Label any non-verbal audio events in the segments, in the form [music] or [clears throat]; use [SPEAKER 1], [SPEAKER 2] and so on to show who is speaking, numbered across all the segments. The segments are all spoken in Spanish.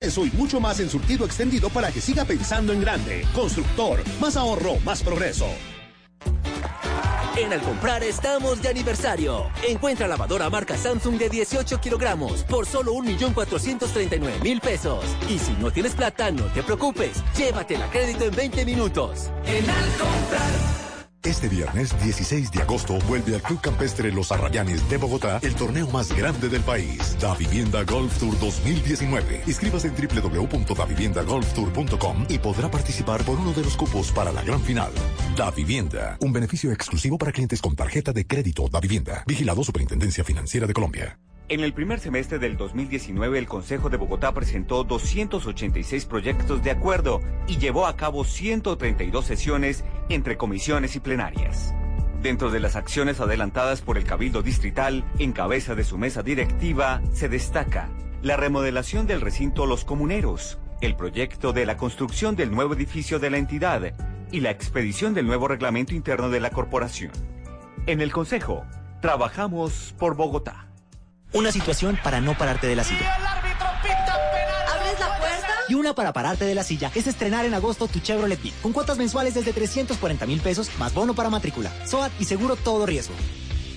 [SPEAKER 1] Eso y mucho más en surtido extendido para que siga pensando en grande. Constructor, más ahorro, más progreso.
[SPEAKER 2] En Al Comprar estamos de aniversario. Encuentra lavadora marca Samsung de 18 kilogramos por solo 1.439.000 pesos. Y si no tienes plata, no te preocupes. Llévatela a crédito en 20 minutos. En Al Comprar.
[SPEAKER 3] Este viernes 16 de agosto vuelve al Club Campestre Los Arrayanes de Bogotá el torneo más grande del país, Da Vivienda Golf Tour 2019. Inscríbase en www.daviviendagolftour.com y podrá participar por uno de los cupos para la gran final. Da Vivienda, un beneficio exclusivo para clientes con tarjeta de crédito Da Vivienda. Vigilado Superintendencia Financiera de Colombia.
[SPEAKER 4] En el primer semestre del 2019, el Consejo de Bogotá presentó 286 proyectos de acuerdo y llevó a cabo 132 sesiones entre comisiones y plenarias. Dentro de las acciones adelantadas por el Cabildo Distrital, en cabeza de su mesa directiva, se destaca la remodelación del recinto Los Comuneros, el proyecto de la construcción del nuevo edificio de la entidad y la expedición del nuevo reglamento interno de la corporación. En el Consejo, trabajamos por Bogotá.
[SPEAKER 5] Una situación para no pararte de la silla.
[SPEAKER 6] ¿Abres la puerta?
[SPEAKER 5] Y una para pararte de la silla es estrenar en agosto tu Chevrolet Beat con cuotas mensuales desde 340 mil pesos más bono para matrícula. SOAT y seguro todo riesgo.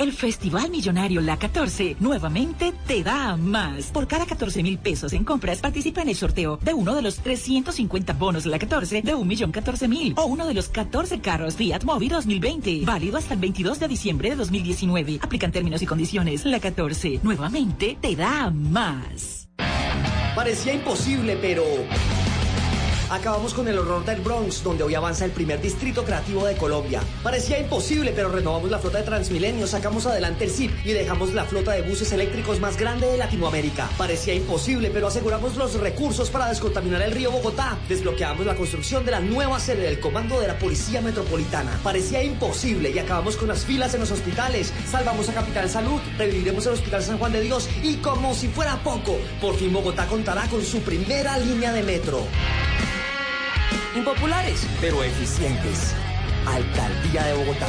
[SPEAKER 7] El Festival Millonario La 14 nuevamente te da más. Por cada 14 mil pesos en compras participa en el sorteo de uno de los 350 bonos La 14 de 1.014.000 o uno de los 14 carros Fiat Mobi 2020. Válido hasta el 22 de diciembre de 2019. Aplican términos y condiciones. La 14 nuevamente te da más.
[SPEAKER 8] Parecía imposible, pero... Acabamos con el horror del Bronx, donde hoy avanza el primer distrito creativo de Colombia. Parecía imposible, pero renovamos la flota de Transmilenio, sacamos adelante el CIP y dejamos la flota de buses eléctricos más grande de Latinoamérica. Parecía imposible, pero aseguramos los recursos para descontaminar el río Bogotá. Desbloqueamos la construcción de la nueva sede del Comando de la Policía Metropolitana. Parecía imposible y acabamos con las filas en los hospitales. Salvamos a Capital Salud, reviviremos el Hospital San Juan de Dios y como si fuera poco, por fin Bogotá contará con su primera línea de metro. Impopulares, pero eficientes. Alcaldía de Bogotá.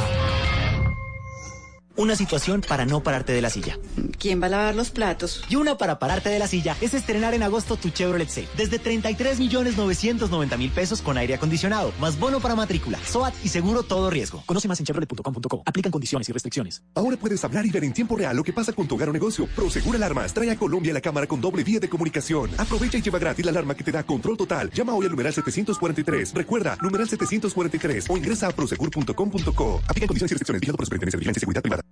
[SPEAKER 5] Una situación para no pararte de la silla.
[SPEAKER 6] ¿Quién va a lavar los platos?
[SPEAKER 5] Y una para pararte de la silla es estrenar en agosto tu Chevrolet Safe. Desde 33 millones 990 mil pesos con aire acondicionado, más bono para matrícula, SOAT y seguro todo riesgo. Conoce más en chevrolet.com.co. Aplican condiciones y restricciones.
[SPEAKER 1] Ahora puedes hablar y ver en tiempo real lo que pasa con tu hogar o negocio. Prosegur Alarmas trae a Colombia la cámara con doble vía de comunicación. Aprovecha y lleva gratis la alarma que te da control total. Llama hoy al numeral 743. Recuerda, numeral 743 o ingresa a prosegur.com.co. Aplican condiciones y restricciones. Vigilado por Superintendencia de Vigilancia y Seguridad Privada.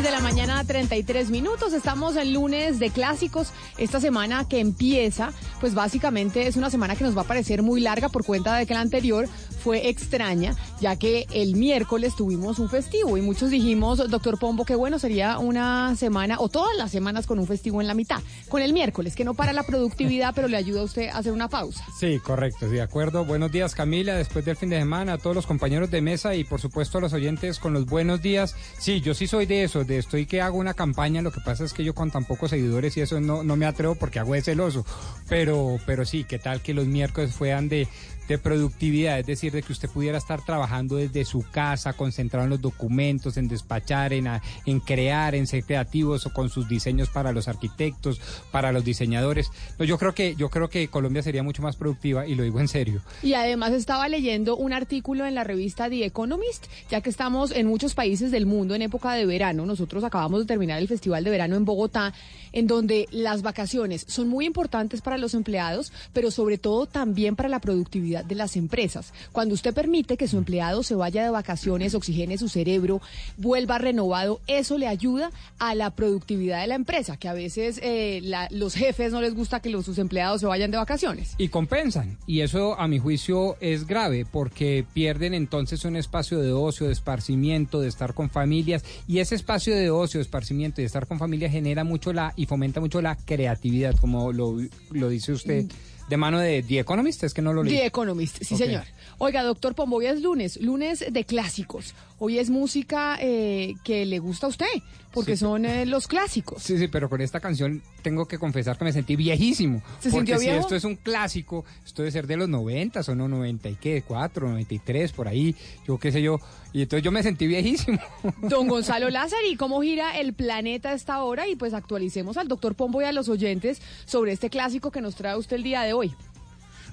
[SPEAKER 9] De la mañana, 33 minutos. Estamos en lunes de clásicos. Esta semana que empieza, pues básicamente es una semana que nos va a parecer muy larga por cuenta de que la anterior fue extraña, ya que el miércoles tuvimos un festivo y muchos dijimos, doctor Pombo, qué bueno sería una semana o todas las semanas con un festivo en la mitad, con el miércoles, que no para la productividad, pero le ayuda a usted a hacer una pausa.
[SPEAKER 10] Sí, correcto, de acuerdo. Buenos días Camila, después del fin de semana, a todos los compañeros de mesa y por supuesto a los oyentes con los buenos días. Sí, yo sí soy de eso, de estoy que hago una campaña, lo que pasa es que yo con tan pocos seguidores y eso no, no me atrevo porque hago de celoso, pero, pero sí, ¿qué tal que los miércoles fueran de de productividad, es decir, de que usted pudiera estar trabajando desde su casa, concentrado en los documentos, en despachar, en, en crear, en ser creativos o con sus diseños para los arquitectos, para los diseñadores. Pues yo creo que yo creo que Colombia sería mucho más productiva y lo digo en serio.
[SPEAKER 9] Y además estaba leyendo un artículo en la revista The Economist, ya que estamos en muchos países del mundo en época de verano. Nosotros acabamos de terminar el Festival de Verano en Bogotá, en donde las vacaciones son muy importantes para los empleados, pero sobre todo también para la productividad de las empresas. Cuando usted permite que su empleado se vaya de vacaciones, oxigene su cerebro, vuelva renovado, eso le ayuda a la productividad de la empresa, que a veces eh, los jefes no les gusta que los, sus empleados se vayan de vacaciones.
[SPEAKER 10] Y compensan. Y eso, a mi juicio, es grave porque pierden entonces un espacio de ocio, de esparcimiento, de estar con familias. Y ese espacio de ocio, de esparcimiento y de estar con familias genera mucho la y fomenta mucho la creatividad, como lo, lo dice usted. Mm de mano de The Economist, es que no lo leí.
[SPEAKER 9] The Economist, sí señor. Oiga, doctor Pombo, hoy es lunes, lunes de clásicos. Hoy es música eh, que le gusta a usted, porque son eh, los clásicos.
[SPEAKER 10] Sí, sí, pero con esta canción tengo que confesar que me sentí viejísimo.
[SPEAKER 9] ¿Se
[SPEAKER 10] porque
[SPEAKER 9] si
[SPEAKER 10] esto es un clásico, esto debe ser de los 90 o no 90 y qué, 4, 93, por ahí, yo qué sé yo. Y entonces yo me sentí viejísimo. [laughs]
[SPEAKER 9] Don Gonzalo Lázaro, ¿y cómo gira el planeta a esta hora? Y pues actualicemos al doctor Pombo y a los oyentes sobre este clásico que nos trae usted el día de hoy.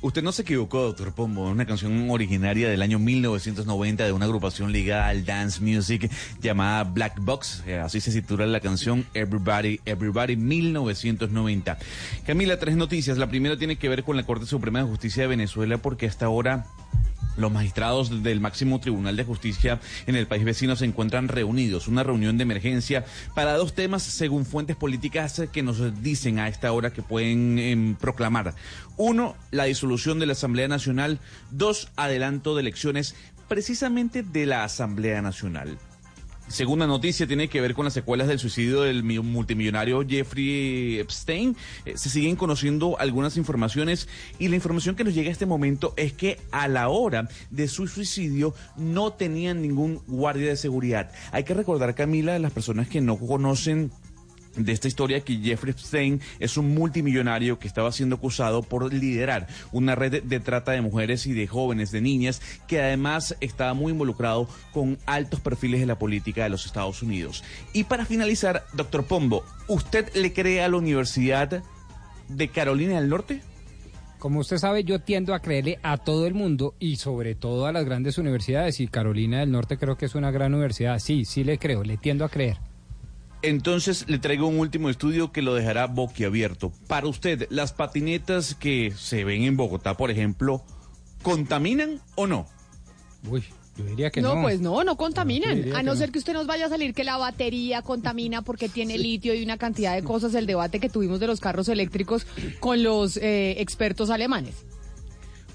[SPEAKER 11] Usted no se equivocó, doctor Pombo, una canción originaria del año 1990 de una agrupación ligada al dance music llamada Black Box, eh, así se titula la canción Everybody, Everybody 1990. Camila, tres noticias. La primera tiene que ver con la Corte Suprema de Justicia de Venezuela porque hasta ahora los magistrados del máximo tribunal de justicia en el país vecino se encuentran reunidos, una reunión de emergencia para dos temas según fuentes políticas que nos dicen a esta hora que pueden em, proclamar. Uno, la disolución de la Asamblea Nacional. Dos, adelanto de elecciones precisamente de la Asamblea Nacional. Segunda noticia tiene que ver con las secuelas del suicidio del multimillonario Jeffrey Epstein. Eh, se siguen conociendo algunas informaciones y la información que nos llega a este momento es que a la hora de su suicidio no tenían ningún guardia de seguridad. Hay que recordar, Camila, las personas que no conocen de esta historia que Jeffrey Epstein es un multimillonario que estaba siendo acusado por liderar una red de trata de mujeres y de jóvenes, de niñas, que además estaba muy involucrado con altos perfiles de la política de los Estados Unidos. Y para finalizar, doctor Pombo, ¿usted le cree a la Universidad de Carolina del Norte?
[SPEAKER 10] Como usted sabe, yo tiendo a creerle a todo el mundo y sobre todo a las grandes universidades. Y Carolina del Norte creo que es una gran universidad. Sí, sí le creo, le tiendo a creer.
[SPEAKER 11] Entonces le traigo un último estudio que lo dejará boquiabierto. Para usted, ¿las patinetas que se ven en Bogotá, por ejemplo, contaminan o no?
[SPEAKER 10] Uy, yo diría que no.
[SPEAKER 9] No, pues no, no contaminan. a no, ser que usted nos vaya a salir que la batería contamina porque tiene litio y una cantidad de cosas. El debate que tuvimos de los carros eléctricos con los eh, expertos alemanes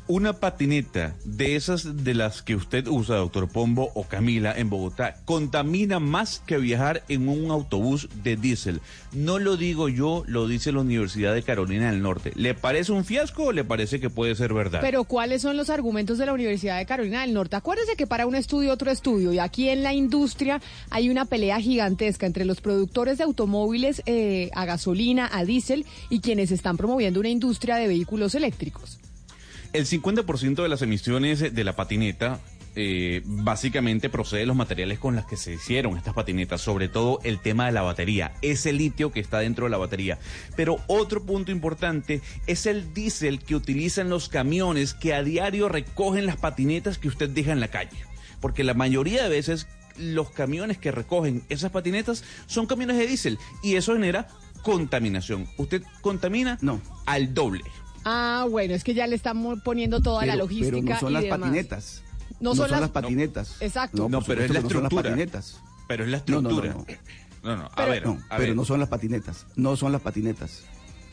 [SPEAKER 11] una patineta de esas de las que usted usa, doctor Pombo o Camila, en Bogotá, contamina más que viajar en un autobús de diésel. No lo digo yo, lo dice la Universidad de Carolina del Norte. ¿Le parece un fiasco o le parece que puede ser verdad?
[SPEAKER 9] Pero ¿cuáles son los argumentos de la Universidad de Carolina del Norte? Acuérdese que para un estudio otro estudio y aquí en la industria hay una pelea gigantesca entre los productores de automóviles eh, a gasolina, a diésel y quienes están promoviendo una industria de vehículos eléctricos.
[SPEAKER 11] El 50% de las emisiones de la patineta eh, básicamente procede de los materiales con los que se hicieron estas patinetas, sobre todo el tema de la batería, ese litio que está dentro de la batería. Pero otro punto importante es el diésel que utilizan los camiones que a diario recogen las patinetas que usted deja en la calle. Porque la mayoría de veces los camiones que recogen esas patinetas son camiones de diésel y eso genera contaminación. ¿Usted contamina?
[SPEAKER 12] No.
[SPEAKER 11] Al doble.
[SPEAKER 9] Ah, bueno, es que ya le estamos poniendo toda la logística.
[SPEAKER 12] Pero no son las patinetas. No, son, las, patinetas.
[SPEAKER 9] exacto.
[SPEAKER 11] No, pero es la estructura. Pero es la estructura.
[SPEAKER 12] No, no, a ver, pero no son las patinetas. No son las patinetas.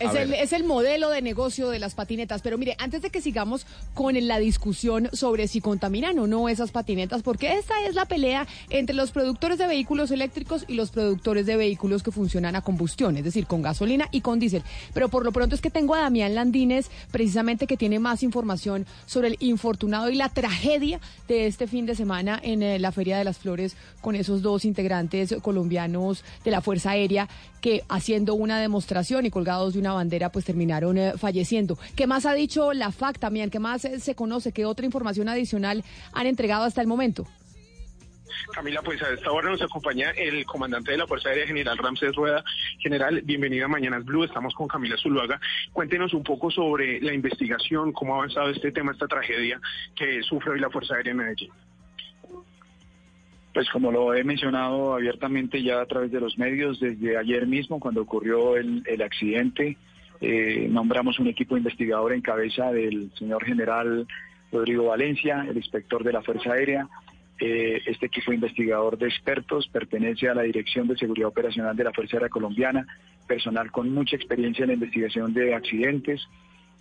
[SPEAKER 9] Es el, es el, modelo de negocio de las patinetas. Pero mire, antes de que sigamos con la discusión sobre si contaminan o no esas patinetas, porque esta es la pelea entre los productores de vehículos eléctricos y los productores de vehículos que funcionan a combustión, es decir, con gasolina y con diésel. Pero por lo pronto es que tengo a Damián Landines, precisamente que tiene más información sobre el infortunado y la tragedia de este fin de semana en eh, la Feria de las Flores con esos dos integrantes colombianos de la Fuerza Aérea que haciendo una demostración y colgados de una bandera pues terminaron eh, falleciendo. ¿Qué más ha dicho la FAC también? ¿Qué más eh, se conoce? ¿Qué otra información adicional han entregado hasta el momento?
[SPEAKER 13] Camila, pues a esta hora nos acompaña el comandante de la Fuerza Aérea General Ramsés Rueda. General, bienvenida a Mañanas Blue, estamos con Camila Zuluaga. Cuéntenos un poco sobre la investigación, cómo ha avanzado este tema, esta tragedia que sufre hoy la Fuerza Aérea en Medellín.
[SPEAKER 14] Pues como lo he mencionado abiertamente ya a través de los medios, desde ayer mismo, cuando ocurrió el, accidente, eh, nombramos un equipo investigador en cabeza del señor general Rodrigo Valencia, el inspector de la Fuerza Aérea, eh, este equipo investigador de expertos pertenece a la Dirección de Seguridad Operacional de la Fuerza Aérea Colombiana, personal con mucha experiencia en la investigación de accidentes,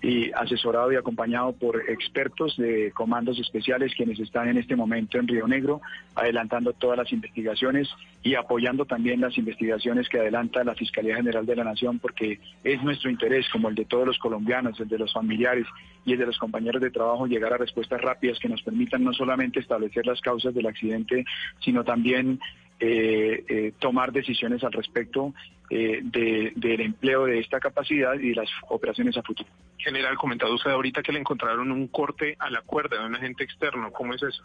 [SPEAKER 14] y asesorado y acompañado por expertos de comandos especiales quienes están en este momento en Río Negro, adelantando todas las investigaciones y apoyando también las investigaciones que adelanta la Fiscalía General de la Nación, porque es nuestro interés, como el de todos los colombianos, el de los familiares y el de los compañeros de trabajo, llegar a respuestas rápidas que nos permitan no solamente establecer las causas del accidente, sino también eh, eh, tomar decisiones al respecto eh, del empleo de esta capacidad y de las operaciones a futuro.
[SPEAKER 13] General, comentado usted ahorita que le encontraron un corte a la cuerda de un agente externo. ¿Cómo es eso?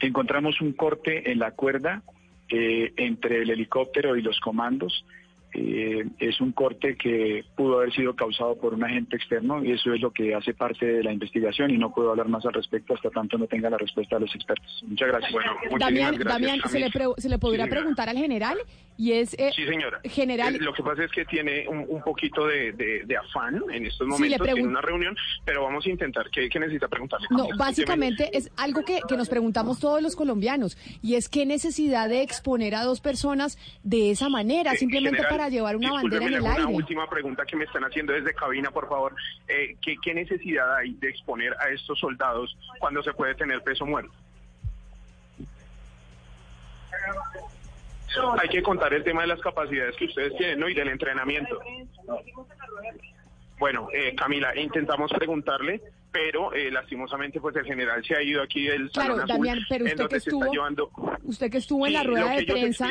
[SPEAKER 14] Encontramos un corte en la cuerda entre el helicóptero y los comandos. Eh, es un corte que pudo haber sido causado por un agente externo y eso es lo que hace parte de la investigación y no puedo hablar más al respecto hasta tanto no tenga la respuesta de los expertos. Muchas gracias.
[SPEAKER 9] Bueno, Damián, Damián ¿se, le ¿se le podría preguntar al general? Y es,
[SPEAKER 13] eh, sí, señora.
[SPEAKER 9] General.
[SPEAKER 13] Eh, lo que pasa es que tiene un, poquito de, afán en estos momentos, en una reunión, pero vamos a intentar. ¿Qué, necesita preguntarle?
[SPEAKER 9] No, básicamente es algo que, nos preguntamos todos los colombianos, y es qué necesidad de exponer a dos personas de esa manera, simplemente para llevar una bandera en el aire.
[SPEAKER 13] Una última pregunta que me están haciendo desde cabina, por favor. Eh, ¿qué, ¿Qué necesidad hay de exponer a estos soldados cuando se puede tener peso muerto? hay que contar el tema de las capacidades que ustedes tienen, ¿no? Y del entrenamiento. Bueno, eh, Camila, intentamos preguntarle, pero eh, lastimosamente pues el general se ha ido aquí del
[SPEAKER 9] claro,
[SPEAKER 13] Salón
[SPEAKER 9] Damián, pero usted que estuvo, usted que estuvo en la rueda de prensa,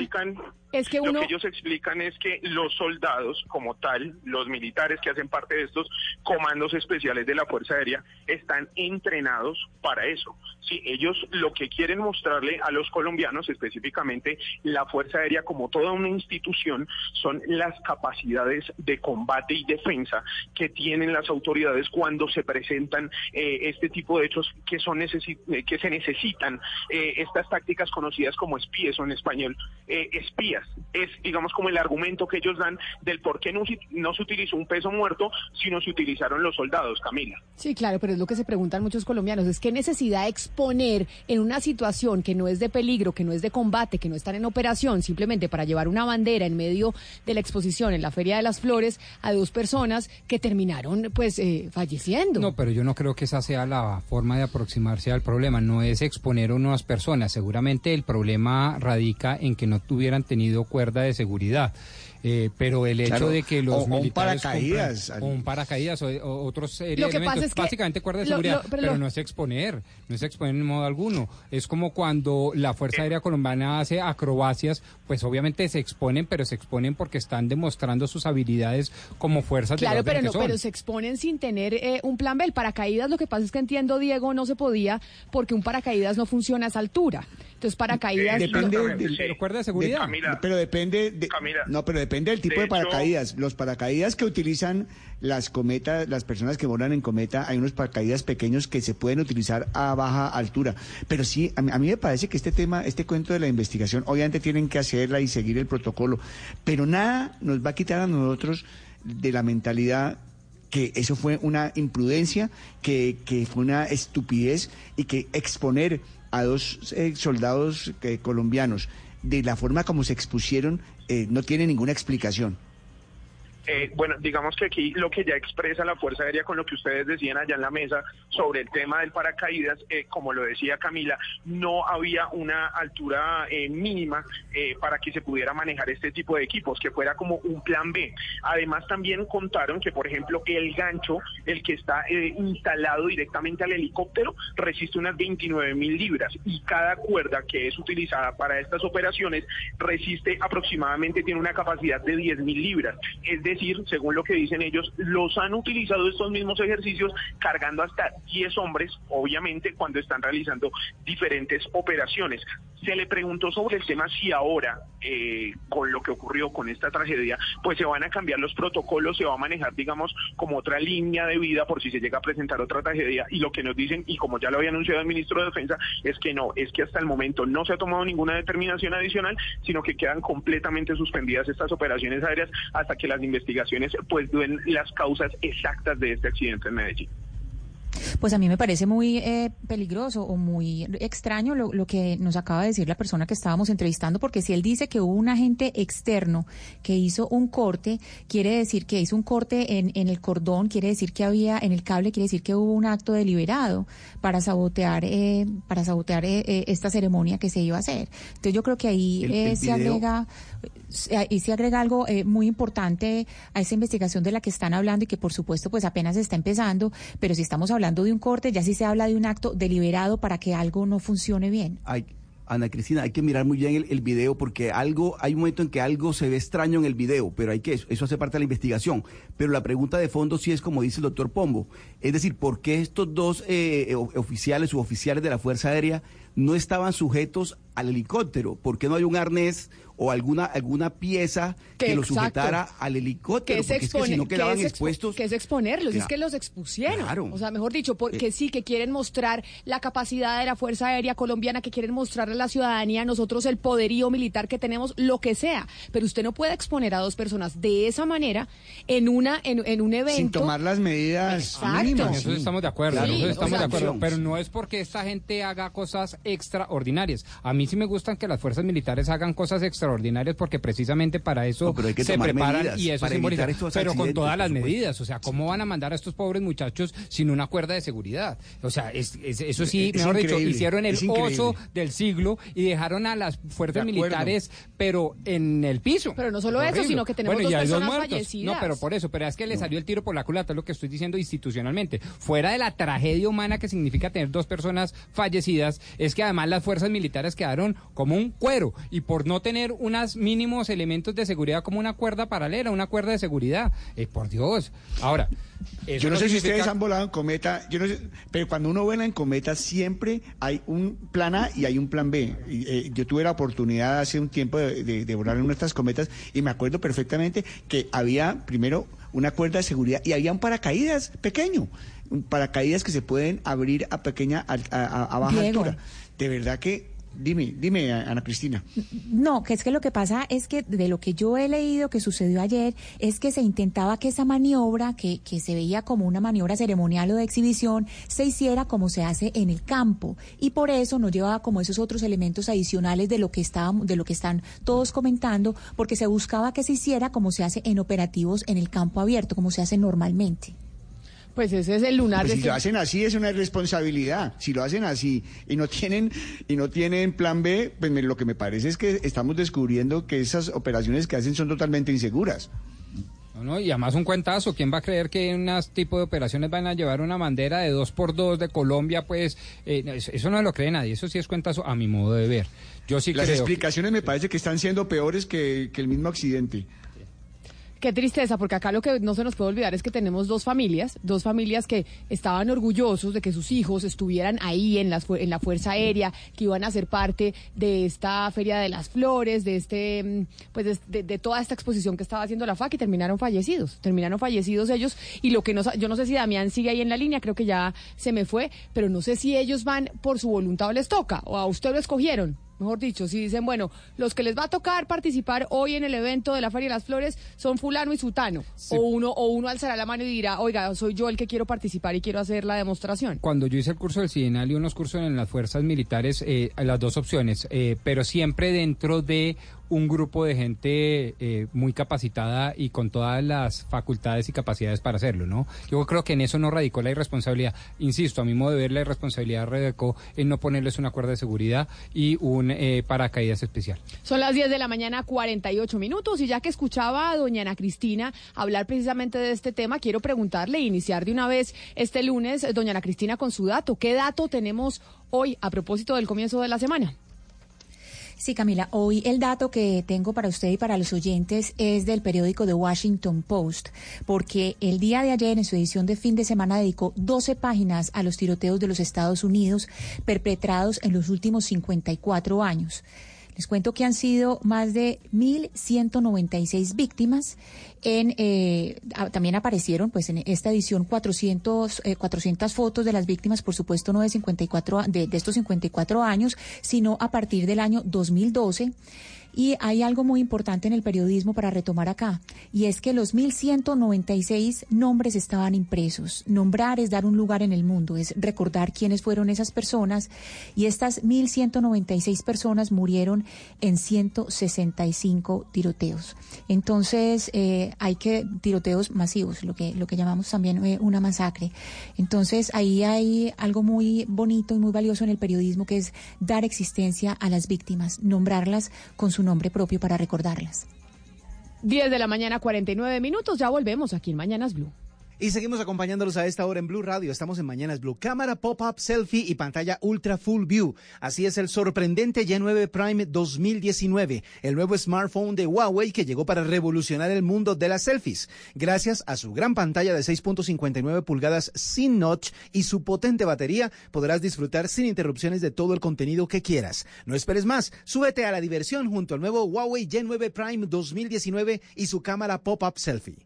[SPEAKER 9] es que uno...
[SPEAKER 13] Lo que ellos explican es que los soldados como tal, los militares que hacen parte de estos comandos especiales de la Fuerza Aérea, están entrenados para eso. Sí, ellos lo que quieren mostrarle a los colombianos, específicamente la Fuerza Aérea como toda una institución, son las capacidades de combate y defensa que tienen las autoridades cuando se presentan eh, este tipo de hechos que son eh, que se necesitan eh, estas tácticas conocidas como espías o en español espías es, digamos, como el argumento que ellos dan del por qué no, no se utilizó un peso muerto, sino se utilizaron los soldados, Camila.
[SPEAKER 9] Sí, claro, pero es lo que se preguntan muchos colombianos, es qué necesidad exponer en una situación que no es de peligro, que no es de combate, que no están en operación, simplemente para llevar una bandera en medio de la exposición en la Feria de las Flores a dos personas que terminaron, pues, eh, falleciendo.
[SPEAKER 10] No, pero yo no creo que esa sea la forma de aproximarse al problema, no es exponer a unas personas, seguramente el problema radica en que no tuvieran tenido cuerda de seguridad. Eh, pero el hecho de que los militares
[SPEAKER 12] un paracaídas
[SPEAKER 10] o un paracaídas o, otros lo que pasa es que básicamente cuerda de seguridad pero, no es exponer no es exponer en modo alguno. Es como cuando la fuerza aérea colombiana hace acrobacias pues obviamente se exponen pero se exponen porque están demostrando sus habilidades como fuerzas
[SPEAKER 9] claro
[SPEAKER 10] de
[SPEAKER 9] pero no pero se exponen sin tener eh, un plan B. El paracaídas lo que pasa es que entiendo Diego no se podía porque un paracaídas no funciona a esa altura. Entonces paracaídas
[SPEAKER 12] depende de, cuerda de seguridad. Pero depende de, no pero depende Depende del tipo de, paracaídas. Los paracaídas que utilizan las cometas, las personas que volan en cometa, hay unos paracaídas pequeños que se pueden utilizar a baja altura. Pero sí, a mí, me parece que este tema, este cuento de la investigación, obviamente tienen que hacerla y seguir el protocolo, pero nada nos va a quitar a nosotros de la mentalidad que eso fue una imprudencia, que, que fue una estupidez y que exponer a dos eh, soldados eh, colombianos de la forma como se expusieron eh, no tiene ninguna explicación.
[SPEAKER 13] Eh, bueno, digamos que aquí lo que ya expresa la Fuerza Aérea con lo que ustedes decían allá en la mesa sobre el tema del paracaídas, eh, como lo decía Camila, no había una altura eh, mínima para que se pudiera manejar este tipo de equipos, que fuera como un plan B. Además, también contaron que, por ejemplo, el gancho, el que está instalado directamente al helicóptero, resiste unas 29 mil libras y cada cuerda que es utilizada para estas operaciones resiste aproximadamente, tiene una capacidad de 10 mil libras. Es de decir, según lo que dicen ellos, los han utilizado estos mismos ejercicios cargando hasta 10 hombres, obviamente, cuando están realizando diferentes operaciones. Se le preguntó sobre el tema si ahora, eh, con lo que ocurrió con esta tragedia, pues se van a cambiar los protocolos, se va a manejar, digamos, como otra línea de vida por si se llega a presentar otra tragedia. Y lo que nos dicen, y como ya lo había anunciado el ministro de Defensa, es que no, es que hasta el momento no se ha tomado ninguna determinación adicional, sino que quedan completamente suspendidas estas operaciones aéreas hasta que las investigaciones pues den las causas exactas de este accidente en Medellín.
[SPEAKER 15] Pues a mí me parece muy eh, peligroso o muy extraño lo, lo, que nos acaba de decir la persona que estábamos entrevistando, porque si él dice que hubo un agente externo que hizo un corte, quiere decir que hizo un corte en, en el cordón, quiere decir que había en el cable, quiere decir que hubo un acto deliberado para sabotear, eh, para sabotear eh, esta ceremonia que se iba a hacer. Entonces yo creo que ahí se agrega y se agrega algo muy importante a esa investigación de la que están hablando y que por supuesto pues apenas está empezando, pero si estamos hablando de un corte, ya sí se habla de un acto deliberado para que algo no funcione bien.
[SPEAKER 16] Ana Cristina, hay que mirar muy bien el, video porque algo, hay un momento en que algo se ve extraño en el video, pero hay que, eso hace parte de la investigación. Pero la pregunta de fondo sí es como dice el doctor Pombo, es decir, ¿por qué estos dos eh, oficiales u oficiales de la Fuerza Aérea no estaban sujetos al helicóptero? ¿Por qué no hay un arnés o alguna alguna pieza que, lo sujetara al helicóptero?
[SPEAKER 9] Que es,
[SPEAKER 16] porque si no quedaban expuestos.
[SPEAKER 9] Que es exponerlos, es que los expusieron. O sea, mejor dicho, porque eh, sí, que quieren mostrar la capacidad de la Fuerza Aérea Colombiana, que quieren mostrarle a la ciudadanía, nosotros el poderío militar que tenemos, lo que sea. Pero usted no puede exponer a dos personas de esa manera en una en, un evento.
[SPEAKER 12] Sin tomar las medidas mínimas.
[SPEAKER 10] Eso estamos de acuerdo, estamos de acuerdo. Pero no es porque esta gente haga cosas extraordinarias. A mí sí me gustan que las fuerzas militares hagan cosas extraordinarias porque precisamente para eso se preparan y eso simboliza. Pero con todas las medidas, o sea, ¿cómo van a mandar a estos pobres muchachos sin una cuerda de seguridad? O sea, eso sí, mejor dicho, hicieron el oso del siglo y dejaron a las fuerzas militares, pero en el piso.
[SPEAKER 9] Pero no solo eso, sino que tenemos dos personas fallecidas.
[SPEAKER 10] No, pero por eso, pero es que le salió el tiro por la culata, es lo que estoy diciendo institucionalmente. Fuera de la tragedia humana que significa tener dos personas fallecidas, es que además las fuerzas militares quedaron como un cuero y por no tener unos mínimos elementos de seguridad como una cuerda paralela, una cuerda de seguridad. Eh, por Dios. Ahora,
[SPEAKER 12] yo no, sé si ustedes han volado en cometa, yo no sé, pero cuando uno vuela en cometa siempre hay un plan A y hay un plan B. Eh, yo tuve la oportunidad hace un tiempo de, volar en nuestras cometas y me acuerdo perfectamente que había primero una cuerda de seguridad y había un paracaídas pequeño, un paracaídas que se pueden abrir a pequeña, a, baja altura. De verdad que Dime, dime, Ana Cristina.
[SPEAKER 15] No, que es que lo que pasa es que de lo que yo he leído que sucedió ayer es que se intentaba que esa maniobra, que, que se veía como una maniobra ceremonial o de exhibición, se hiciera como se hace en el campo. Y por eso no llevaba como esos otros elementos adicionales de lo que estábamos, de lo que están todos comentando, porque se buscaba que se hiciera como se hace en operativos en el campo abierto, como se hace normalmente.
[SPEAKER 9] Pues ese es el lunar.
[SPEAKER 12] Pues
[SPEAKER 9] de
[SPEAKER 12] si lo hacen así es una irresponsabilidad. Si lo hacen así y no tienen y no tienen plan B, pues lo que me parece es que estamos descubriendo que esas operaciones que hacen son totalmente inseguras.
[SPEAKER 10] No, no, y además un cuentazo, ¿quién va a creer que en unas tipo de operaciones van a llevar una bandera de dos por dos de Colombia? Pues eh, eso, no lo cree nadie, eso sí es cuentazo a mi modo de ver. Yo sí
[SPEAKER 12] Las explicaciones me parece que están siendo peores que, que el mismo accidente.
[SPEAKER 9] Qué tristeza, porque acá lo que no se nos puede olvidar es que tenemos dos familias, dos familias que estaban orgullosos de que sus hijos estuvieran ahí en, las, en la Fuerza Aérea, que iban a ser parte de esta Feria de las Flores, de este, mm, pues de, toda esta exposición que estaba haciendo la FAC y terminaron fallecidos, terminaron fallecidos ellos y lo que no, yo no sé si Damián sigue ahí en la línea, creo que ya se me fue, pero no sé si ellos van por su voluntad o les toca, o a usted lo escogieron. Mejor dicho, si dicen, bueno, los que les va a tocar participar hoy en el evento de la Feria de las Flores son fulano y sutano. O uno o uno alzará la mano y dirá, oiga, soy yo el que quiero participar y quiero hacer la demostración.
[SPEAKER 10] Cuando yo hice el curso del CIDENAL y unos cursos en las fuerzas militares, eh, las dos opciones, eh, pero siempre dentro de un grupo de gente eh, muy capacitada y con todas las facultades y capacidades para hacerlo, ¿no? Yo creo que en eso no radicó la irresponsabilidad. Insisto, a mi modo de ver, la irresponsabilidad radicó en no ponerles una cuerda de seguridad y un eh, paracaídas especial.
[SPEAKER 9] Son las 10 de la mañana, 48 minutos, y ya que escuchaba a doña Ana Cristina hablar precisamente de este tema, quiero preguntarle, iniciar de una vez este lunes, doña Ana Cristina, con su dato. ¿Qué dato tenemos hoy a propósito del comienzo de la semana?
[SPEAKER 15] Sí, Camila, hoy el dato que tengo para usted y para los oyentes es del periódico The Washington Post, porque el día de ayer en su edición de fin de semana dedicó 12 páginas a los tiroteos de los Estados Unidos perpetrados en los últimos 54 años. Les cuento que han sido más de 1.196 víctimas. En, eh, también aparecieron pues en esta edición 400, 400 eh, fotos de las víctimas, por supuesto no de, 54, de, de estos 54 años, sino a partir del año 2012. Y hay algo muy importante en el periodismo para retomar acá, y es que los 1.196 nombres estaban impresos. Nombrar es dar un lugar en el mundo, es recordar quiénes fueron esas personas, y estas 1.196 personas murieron en 165 tiroteos. Entonces, eh, hay que, tiroteos masivos, lo que, lo que llamamos también eh, una masacre. Entonces, ahí hay algo muy bonito y muy valioso en el periodismo, que es dar existencia a las víctimas, nombrarlas con su nombre propio para recordarlas.
[SPEAKER 9] 10 de la mañana, 49 minutos. Ya volvemos aquí en Mañanas Blue.
[SPEAKER 17] Y seguimos acompañándolos a esta hora en Blue Radio. Estamos en Mañanas Blue. Cámara pop-up selfie y pantalla ultra full view. Así es el sorprendente Y9 Prime 2019, el nuevo smartphone de Huawei que llegó para revolucionar el mundo de las selfies. Gracias a su gran pantalla de 6.59 pulgadas sin notch y su potente batería, podrás disfrutar sin interrupciones de todo el contenido que quieras. No esperes más. Súbete a la diversión junto al nuevo Huawei Y9 Prime 2019 y su cámara pop-up selfie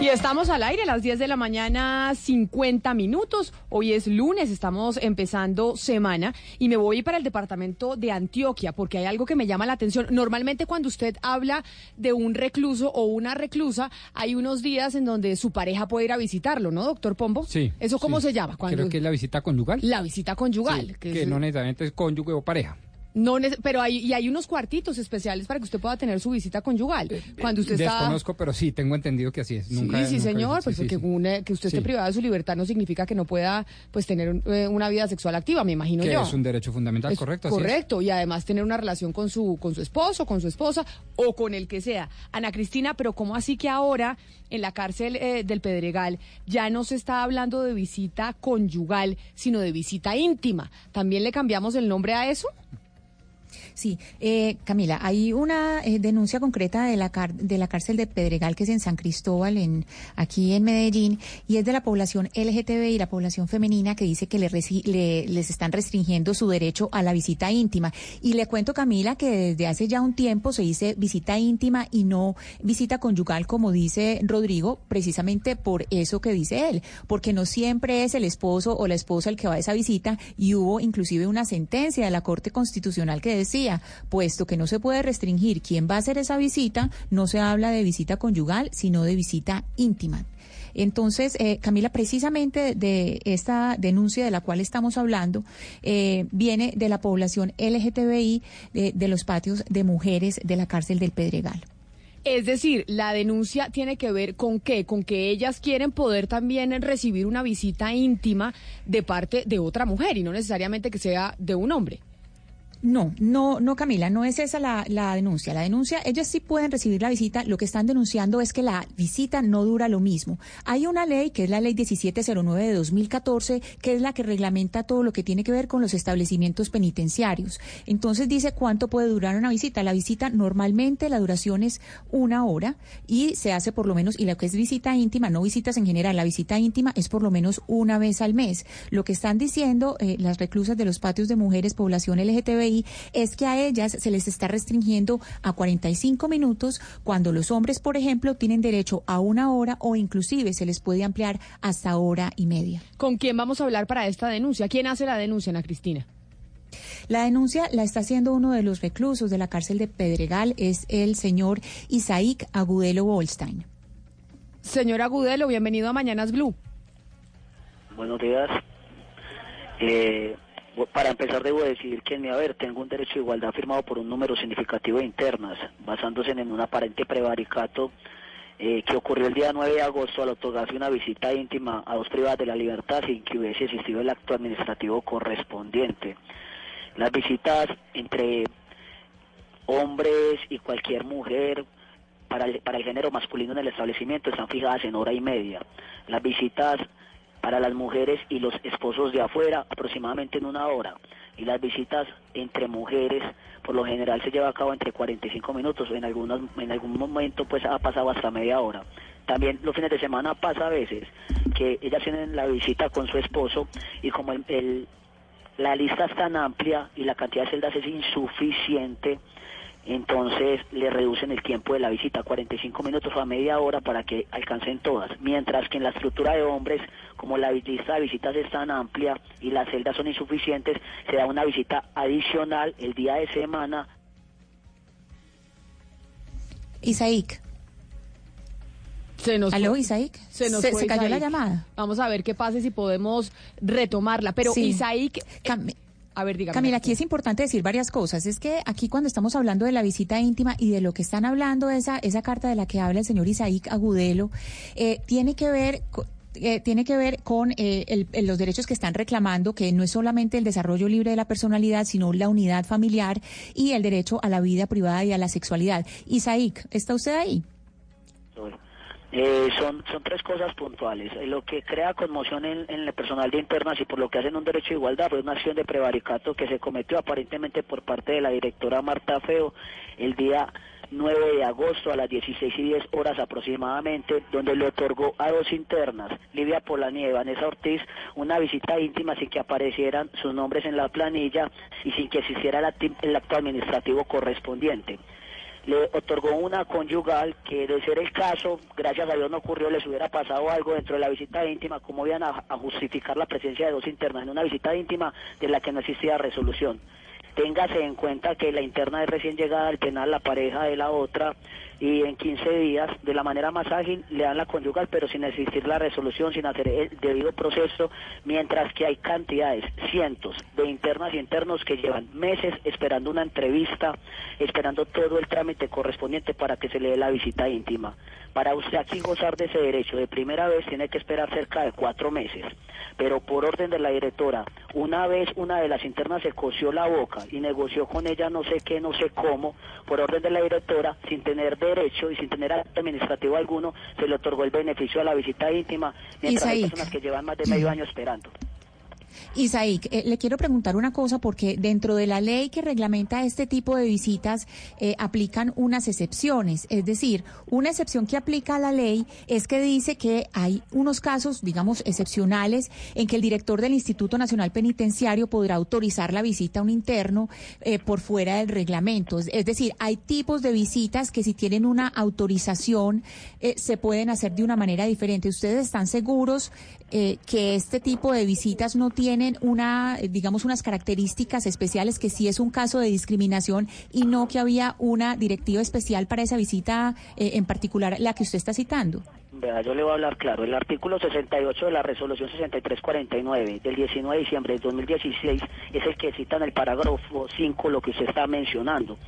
[SPEAKER 9] Y estamos al aire a las 10 de la mañana, 50 minutos. Hoy es lunes, estamos empezando semana y me voy para el departamento de Antioquia porque hay algo que me llama la atención. Normalmente cuando usted habla de un recluso o una reclusa, hay unos días en donde su pareja puede ir a visitarlo, ¿no, doctor Pombo?
[SPEAKER 10] Sí.
[SPEAKER 9] ¿Eso cómo se llama?
[SPEAKER 10] Cuando... Creo que es la visita conyugal.
[SPEAKER 9] La visita conyugal.
[SPEAKER 10] que, no necesariamente es cónyuge o pareja.
[SPEAKER 9] No, pero hay, y hay unos cuartitos especiales para que usted pueda tener su visita conyugal. Eh, Cuando usted
[SPEAKER 10] Desconozco, pero sí, tengo entendido que así es.
[SPEAKER 9] Nunca, sí, sí, señor, pues que, que, usted esté privado de su libertad no significa que no pueda pues tener eh, una vida sexual activa, me imagino
[SPEAKER 10] que
[SPEAKER 9] yo.
[SPEAKER 10] es un derecho fundamental, correcto.
[SPEAKER 9] correcto, y además tener una relación con su, con su esposo, con su esposa o con el que sea. Ana Cristina, pero ¿cómo así que ahora en la cárcel eh, del Pedregal ya no se está hablando de visita conyugal, sino de visita íntima? ¿También le cambiamos el nombre a eso?
[SPEAKER 15] Sí, eh, Camila, hay una eh, denuncia concreta de la, de la cárcel de Pedregal, que es en San Cristóbal, en, aquí en Medellín, y es de la población LGTB y la población femenina que dice que le, les están restringiendo su derecho a la visita íntima. Y le cuento, Camila, que desde hace ya un tiempo se dice visita íntima y no visita conyugal, como dice Rodrigo, precisamente por eso que dice él, porque no siempre es el esposo o la esposa el que va a esa visita, y hubo inclusive una sentencia de la Corte Constitucional que decía puesto que no se puede restringir quién va a hacer esa visita, no se habla de visita conyugal, sino de visita íntima. Entonces, eh, Camila, precisamente de esta denuncia de la cual estamos hablando, eh, viene de la población LGTBI de, de los patios de mujeres de la cárcel del Pedregal.
[SPEAKER 9] Es decir, la denuncia tiene que ver con qué, con que ellas quieren poder también recibir una visita íntima de parte de otra mujer y no necesariamente que sea de un hombre.
[SPEAKER 15] No, no, no, Camila, no es esa la, la, denuncia. La denuncia, ellos sí pueden recibir la visita. Lo que están denunciando es que la visita no dura lo mismo. Hay una ley, que es la ley 1709 de 2014, que es la que reglamenta todo lo que tiene que ver con los establecimientos penitenciarios. Entonces dice cuánto puede durar una visita. La visita normalmente la duración es una hora y se hace por lo menos, y lo que es visita íntima, no visitas en general, la visita íntima es por lo menos una vez al mes. Lo que están diciendo eh, las reclusas de los patios de mujeres, población LGTBI, es que a ellas se les está restringiendo a 45 minutos cuando los hombres, por ejemplo, tienen derecho a una hora o inclusive se les puede ampliar hasta hora y media.
[SPEAKER 9] ¿Con quién vamos a hablar para esta denuncia? ¿Quién hace la denuncia, Ana Cristina?
[SPEAKER 15] La denuncia la está haciendo uno de los reclusos de la cárcel de Pedregal, es el señor Isaac Agudelo Wolstein.
[SPEAKER 9] Señor Agudelo, bienvenido a Mañanas Blue.
[SPEAKER 18] Buenos días. Eh, para empezar, debo decir que en mi haber tengo un derecho de igualdad firmado por un número significativo de internas, basándose en un aparente prevaricato eh, que ocurrió el día 9 de agosto al otorgarse una visita íntima a dos privadas de la libertad sin que hubiese existido el acto administrativo correspondiente. Las visitas entre hombres y cualquier mujer para el, para el género masculino en el establecimiento están fijadas en hora y media. Las visitas para las mujeres y los esposos de afuera aproximadamente en una hora. Y las visitas entre mujeres por lo general se lleva a cabo entre 45 minutos. En algunos en algún momento pues ha pasado hasta media hora. También los fines de semana pasa a veces que ellas tienen la visita con su esposo y como el, la lista es tan amplia y la cantidad de celdas es insuficiente entonces le reducen el tiempo de la visita a 45 minutos o a media hora para que alcancen todas, mientras que en la estructura de hombres, como la lista de visitas es tan amplia y las celdas son insuficientes, se da una visita adicional el día de semana.
[SPEAKER 15] Isaíc.
[SPEAKER 9] Se nos
[SPEAKER 15] ¿Aló?
[SPEAKER 9] Se nos
[SPEAKER 15] se, cayó la llamada.
[SPEAKER 9] Vamos a ver qué pasa si podemos retomarla. Pero
[SPEAKER 15] Sí.
[SPEAKER 9] A ver, dígame.
[SPEAKER 15] Camila, aquí es importante decir varias cosas. Es que aquí cuando estamos hablando de la visita íntima y de lo que están hablando, esa, esa carta de la que habla el señor Isaac Agudelo, eh, tiene que ver... co- eh, tiene que ver con eh, el- el- los derechos que están reclamando, que no es solamente el desarrollo libre de la personalidad, sino la unidad familiar y el derecho a la vida privada y a la sexualidad. Isaac, ¿está usted ahí?
[SPEAKER 18] Eh, son, son tres cosas puntuales. Eh, lo que crea conmoción en, el personal de internas y por lo que hacen un derecho de igualdad fue una acción de prevaricato que se cometió aparentemente por parte de la directora Marta Feo el día 9 de agosto a las 16 y 10 horas aproximadamente, donde le otorgó a dos internas, Livia Polanyi y Vanessa Ortiz, una visita íntima sin que aparecieran sus nombres en la planilla y sin que el acti- el acto administrativo correspondiente le otorgó una conyugal que de ser el caso, gracias a Dios no ocurrió, les hubiera pasado algo dentro de la visita íntima, ¿cómo iban a, justificar la presencia de dos internas en una visita íntima de la que no existía resolución? Téngase en cuenta que la interna es recién llegada al penal, la pareja de la otra, y en 15 días, de la manera más ágil, le dan la conyugal, pero sin existir la resolución, sin hacer el debido proceso, mientras que hay cantidades, cientos de internas y internos que llevan meses esperando una entrevista, esperando todo el trámite correspondiente para que se le dé la visita íntima. Para usted aquí gozar de ese derecho de primera vez tiene que esperar cerca de cuatro meses, pero por orden de la directora, una vez una de las internas se cosió la boca y negoció con ella no sé qué, no sé cómo, por orden de la directora, sin tener derecho y sin tener acto administrativo alguno, se le otorgó el beneficio a la visita íntima, mientras hay personas que llevan más de medio año esperando.
[SPEAKER 15] Isaac, eh, le quiero preguntar una cosa porque dentro de la ley que reglamenta este tipo de visitas eh, aplican unas excepciones. Es decir, una excepción que aplica la ley es que dice que hay unos casos, digamos, excepcionales en que el director del Instituto Nacional Penitenciario podrá autorizar la visita a un interno eh, por fuera del reglamento. Es, es decir, hay tipos de visitas que si tienen una autorización se pueden hacer de una manera diferente. ¿Ustedes están seguros que este tipo de visitas no tienen una, eh, digamos, unas características especiales, que sí es un caso de discriminación y no que había una directiva especial para esa visita eh, en particular, la que usted está citando?
[SPEAKER 18] Yo le voy a hablar claro. El artículo 68 de la resolución 6349 del 19 de diciembre de 2016 es el que cita en el parágrafo 5 lo que usted está mencionando.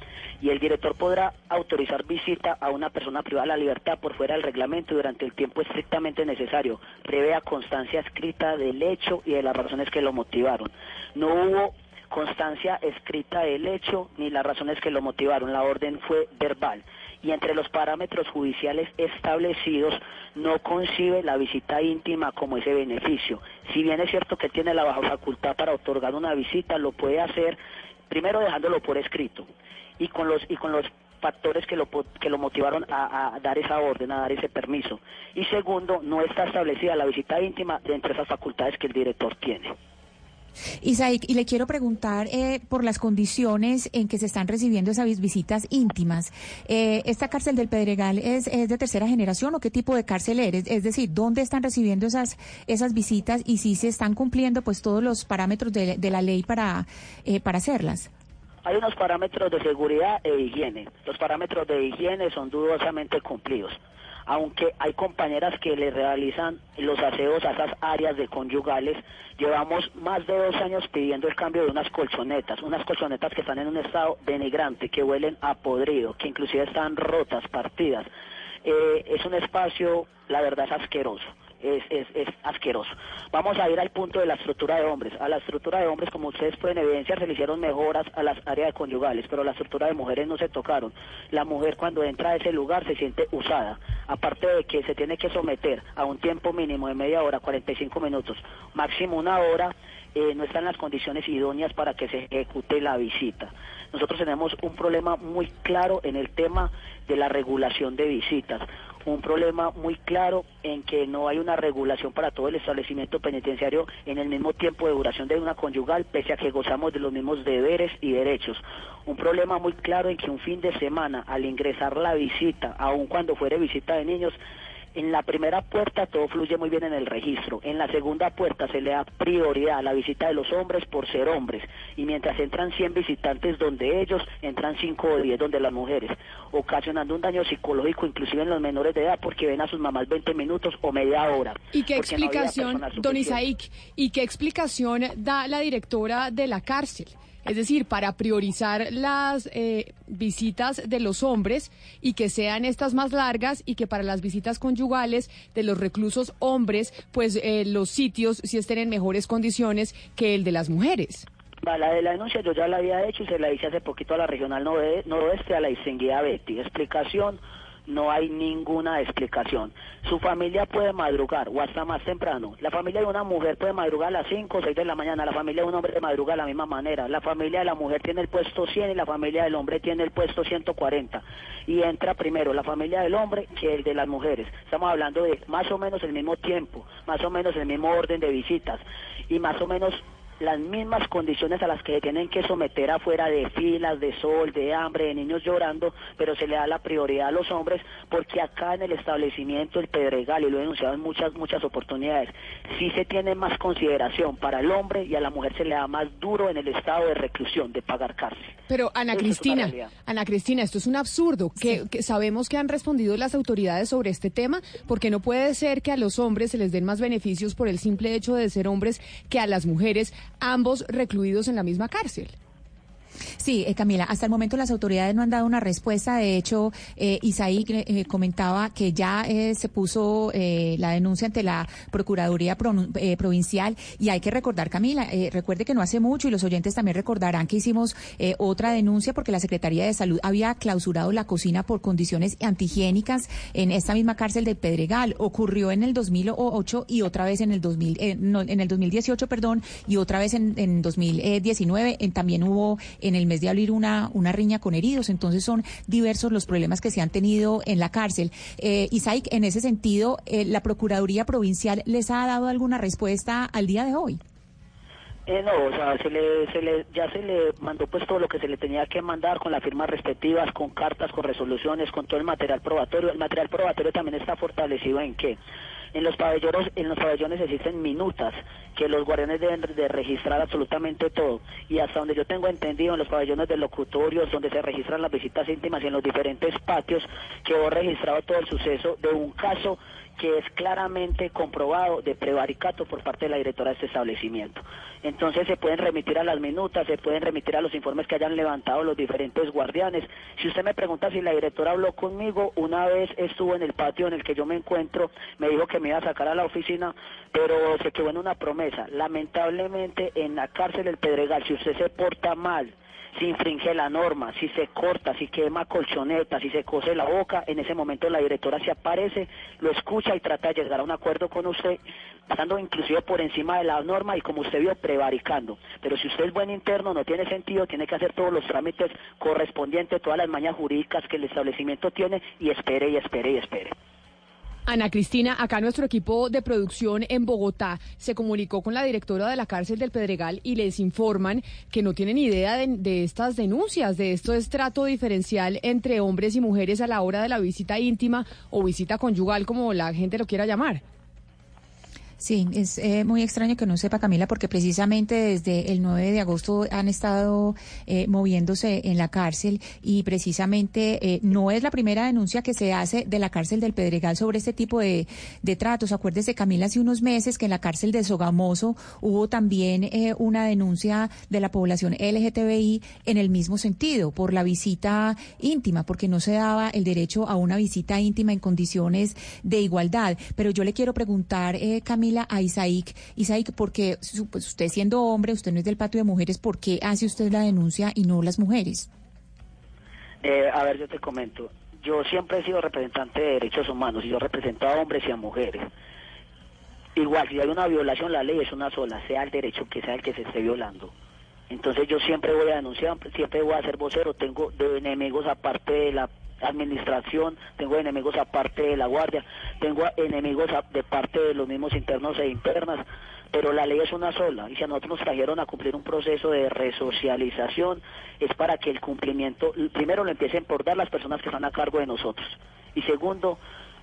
[SPEAKER 18] Y el director podrá autorizar visita a una persona privada de la libertad por fuera del reglamento durante el tiempo estrictamente necesario, previa constancia escrita del hecho y de las razones que lo motivaron. No hubo constancia escrita del hecho ni las razones que lo motivaron. La orden fue verbal y entre los parámetros judiciales establecidos no concibe la visita íntima como ese beneficio. Si bien es cierto que tiene la baja facultad para otorgar una visita, lo puede hacer primero dejándolo por escrito y con los y con los factores que lo que lo motivaron a, dar esa orden, a dar ese permiso. Y segundo, no está establecida la visita íntima entre esas facultades que el director tiene.
[SPEAKER 15] Isaí, y le quiero preguntar eh, por las condiciones en que se están recibiendo esas visitas íntimas. Eh, ¿Esta cárcel del Pedregal es, de tercera generación o qué tipo de cárcel es? Es decir, ¿dónde están recibiendo esas, esas visitas y si se están cumpliendo pues todos los parámetros de, de la ley para, eh, para hacerlas?
[SPEAKER 18] Hay unos parámetros de seguridad e higiene. Los parámetros de higiene son dudosamente cumplidos aunque hay compañeras que le realizan los aseos a esas áreas de conyugales, llevamos más de dos años pidiendo el cambio de unas colchonetas, unas colchonetas que están en un estado denigrante, que huelen a podrido, que inclusive están rotas, partidas. Eh, es un espacio, la verdad, es asqueroso es, es, es, asqueroso. Vamos a ir al punto de la estructura de hombres. A la estructura de hombres, como ustedes pueden evidenciar, se le hicieron mejoras a las áreas conyugales, pero la estructura de mujeres no se tocaron. La mujer cuando entra a ese lugar se siente usada, aparte de que se tiene que someter a un tiempo mínimo de media hora, 45 minutos, máximo una hora, eh, no están las condiciones idóneas para que se ejecute la visita. Nosotros tenemos un problema muy claro en el tema de la regulación de visitas un problema muy claro en que no hay una regulación para todo el establecimiento penitenciario en el mismo tiempo de duración de una conyugal, pese a que gozamos de los mismos deberes y derechos. Un problema muy claro en que un fin de semana, al ingresar la visita, aun cuando fuere visita de niños, en la primera puerta todo fluye muy bien en el registro. En la segunda puerta se le da prioridad a la visita de los hombres por ser hombres. Y mientras entran 100 visitantes donde ellos, entran 5 o 10 donde las mujeres, ocasionando un daño psicológico inclusive en los menores de edad porque ven a sus mamás 20 minutos o media hora.
[SPEAKER 9] ¿Y qué explicación, don Isaíc, y qué explicación da la directora de la cárcel? Es decir, para priorizar las eh, visitas de los hombres y que sean estas más largas y que para las visitas conyugales de los reclusos hombres, pues eh, los sitios sí estén en mejores condiciones que el de las mujeres.
[SPEAKER 18] La de la denuncia yo ya la había hecho y se la hice hace poquito a la regional noroeste, a la distinguida Betty. Explicación, no hay ninguna explicación. Su familia puede madrugar o hasta más temprano. La familia de una mujer puede madrugar a las 5 o 6 de la mañana. La familia de un hombre madruga de la misma manera. La familia de la mujer tiene el puesto 100 y la familia del hombre tiene el puesto 140. Y entra primero la familia del hombre que el de las mujeres. Estamos hablando de más o menos el mismo tiempo, más o menos el mismo orden de visitas y más o menos las mismas condiciones a las que se tienen que someter afuera de filas, de sol, de hambre, de niños llorando, pero se le da la prioridad a los hombres porque acá en el establecimiento el Pedregal, y lo he denunciado en muchas, muchas oportunidades, sí se tiene más consideración para el hombre y a la mujer se le da más duro en el estado de reclusión, de pagar cárcel.
[SPEAKER 9] Pero Ana Cristina, Ana Cristina, esto es un absurdo, que, que sabemos que han respondido las autoridades sobre este tema, porque no puede ser que a los hombres se les den más beneficios por el simple hecho de ser hombres que a las mujeres ambos recluidos en la misma cárcel.
[SPEAKER 15] Sí, eh, Camila, hasta el momento las autoridades no han dado una respuesta. De hecho, eh, Isaí eh, comentaba que ya eh, se puso la denuncia ante la Procuraduría Provincial y hay que recordar, Camila, recuerde que no hace mucho y los oyentes también recordarán que hicimos otra denuncia porque la Secretaría de Salud había clausurado la cocina por condiciones antihigiénicas en esta misma cárcel de Pedregal. Ocurrió en el 2008 y otra vez en el 2000, en el 2018, perdón, y otra vez en, en 2019. también hubo en el mes de abril una, una riña con heridos. Entonces son diversos los problemas que se han tenido en la cárcel. Eh, Isaac, en ese sentido, eh, ¿la Procuraduría Provincial les ha dado alguna respuesta al día de hoy?
[SPEAKER 18] Eh, no, o sea, se le, se le, ya se le mandó pues todo lo que se le tenía que mandar con las firmas respectivas, con cartas, con resoluciones, con todo el material probatorio. El material probatorio también está fortalecido en qué? En los pabellones, en los pabellones existen minutas que los guardianes deben de registrar absolutamente todo. Y hasta donde yo tengo entendido, en los pabellones de locutorios, donde se registran las visitas íntimas y en los diferentes patios, quedó registrado todo el suceso de un caso que es claramente comprobado de prevaricato por parte de la directora de este establecimiento. Entonces se pueden remitir a las minutas, se pueden remitir a los informes que hayan levantado los diferentes guardianes. Si usted me pregunta si la directora habló conmigo, una vez estuvo en el patio en el que yo me encuentro, me dijo que me iba a sacar a la oficina, pero se quedó en una promesa. Lamentablemente en la cárcel del Pedregal, si usted se porta mal, si infringe la norma, si se corta, si quema colchoneta, si se cose la boca, en ese momento la directora se aparece, lo escucha y trata de llegar a un acuerdo con usted, pasando inclusive por encima de la norma y como usted vio, prevaricando. Pero si usted es buen interno, no tiene sentido, tiene que hacer todos los trámites correspondientes, todas las mañas jurídicas que el establecimiento tiene y espere y espere y espere.
[SPEAKER 9] Ana Cristina, acá nuestro equipo de producción en Bogotá se comunicó con la directora de la cárcel del Pedregal y les informan que no tienen idea de, estas denuncias, de esto es trato diferencial entre hombres y mujeres a la hora de la visita íntima o visita conyugal, como la gente lo quiera llamar.
[SPEAKER 15] Sí, es eh, muy extraño que no sepa Camila porque precisamente desde el 9 de agosto han estado eh, moviéndose en la cárcel y precisamente eh, no es la primera denuncia que se hace de la cárcel del Pedregal sobre este tipo de, de tratos. Acuérdese Camila hace unos meses que en la cárcel de Sogamoso hubo también una denuncia de la población LGTBI en el mismo sentido por la visita íntima porque no se daba el derecho a una visita íntima en condiciones de igualdad. Pero yo le quiero preguntar, Camila, a Isaac. Isaac, porque pues, usted siendo hombre, usted no es del patio de mujeres, ¿por qué hace usted la denuncia y no las mujeres?
[SPEAKER 18] Eh, a ver, yo te comento. Yo siempre he sido representante de derechos humanos y yo represento a hombres y a mujeres. Igual, si hay una violación, la ley es una sola, sea el derecho que sea el que se esté violando. Entonces yo siempre voy a denunciar, siempre voy a ser vocero, tengo de enemigos aparte de la administración, tengo enemigos aparte de la guardia, tengo enemigos de parte de los mismos internos e internas, pero la ley es una sola y si a nosotros nos trajeron a cumplir un proceso de resocialización es para que el cumplimiento, primero lo empiecen por dar las personas que están a cargo de nosotros y segundo,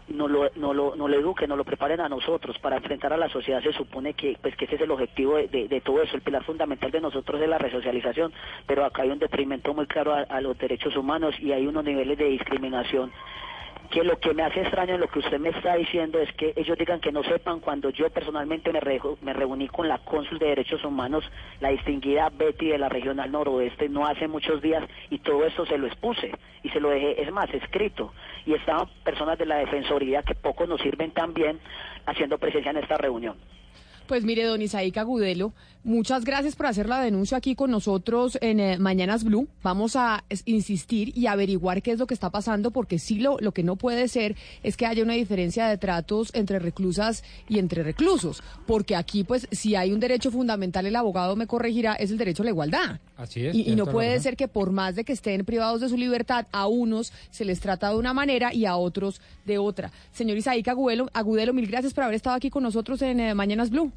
[SPEAKER 18] no lo, no lo, no lo eduquen, no lo preparen a nosotros para enfrentar a la sociedad, se supone que, pues, que ese es el objetivo de, todo eso. El pilar fundamental de nosotros es la resocialización, pero acá hay un detrimento muy claro a los derechos humanos y hay unos niveles de discriminación que lo que me hace extraño en lo que usted me está diciendo es que ellos digan que no sepan cuando yo personalmente me, me reuní con la cónsul de derechos humanos, la distinguida Betty de la regional noroeste, no hace muchos días y todo eso se lo expuse y se lo dejé, es más, escrito. Y estaban personas de la Defensoría que poco nos sirven también haciendo presencia en esta reunión.
[SPEAKER 9] Pues mire, don Isaíca Gudelo, muchas gracias por hacer la denuncia aquí con nosotros en eh, Mañanas Blue. Vamos a insistir y averiguar qué es lo que está pasando, porque sí lo, lo que no puede ser es que haya una diferencia de tratos entre reclusas y entre reclusos, porque aquí pues si hay un derecho fundamental, el abogado me corregirá, es el derecho a la igualdad.
[SPEAKER 10] Así es.
[SPEAKER 9] Y, y no puede ser que por más de que estén privados de su libertad, a unos se les trata de una manera y a otros de otra. Señor Isaíca Agudelo, Agudelo mil gracias por haber estado aquí con nosotros en eh, Mañanas Blue.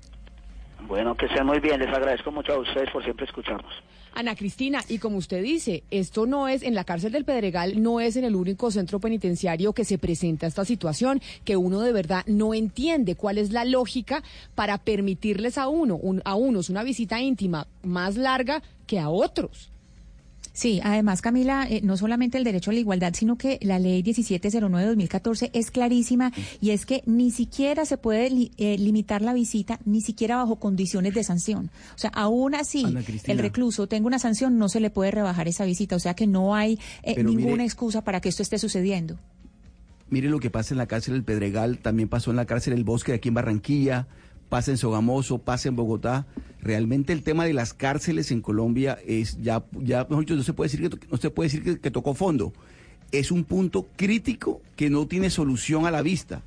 [SPEAKER 18] Bueno, que estén muy bien. Les agradezco mucho a ustedes por siempre escucharnos.
[SPEAKER 9] Ana Cristina, y como usted dice, esto no es en la cárcel del Pedregal, no es en el único centro penitenciario que se presenta esta situación, que uno de verdad no entiende cuál es la lógica para permitirles a uno, a unos una visita íntima más larga que a otros.
[SPEAKER 15] Sí, además, Camila, eh, no solamente el derecho a la igualdad, sino que la ley 1709-2014 es clarísima y es que ni siquiera se puede eh, limitar la visita, ni siquiera bajo condiciones de sanción. O sea, aún así, el recluso tenga una sanción, no se le puede rebajar esa visita. O sea que no hay eh, ninguna excusa para que esto esté sucediendo.
[SPEAKER 16] Mire lo que pasa en la cárcel del Pedregal, también pasó en la cárcel del Bosque de aquí en Barranquilla pasa en Sogamoso, pasa en Bogotá. Realmente el tema de las cárceles en Colombia es ya, ya no se puede decir que no se puede decir que, tocó fondo. Es un punto crítico que no tiene solución a la vista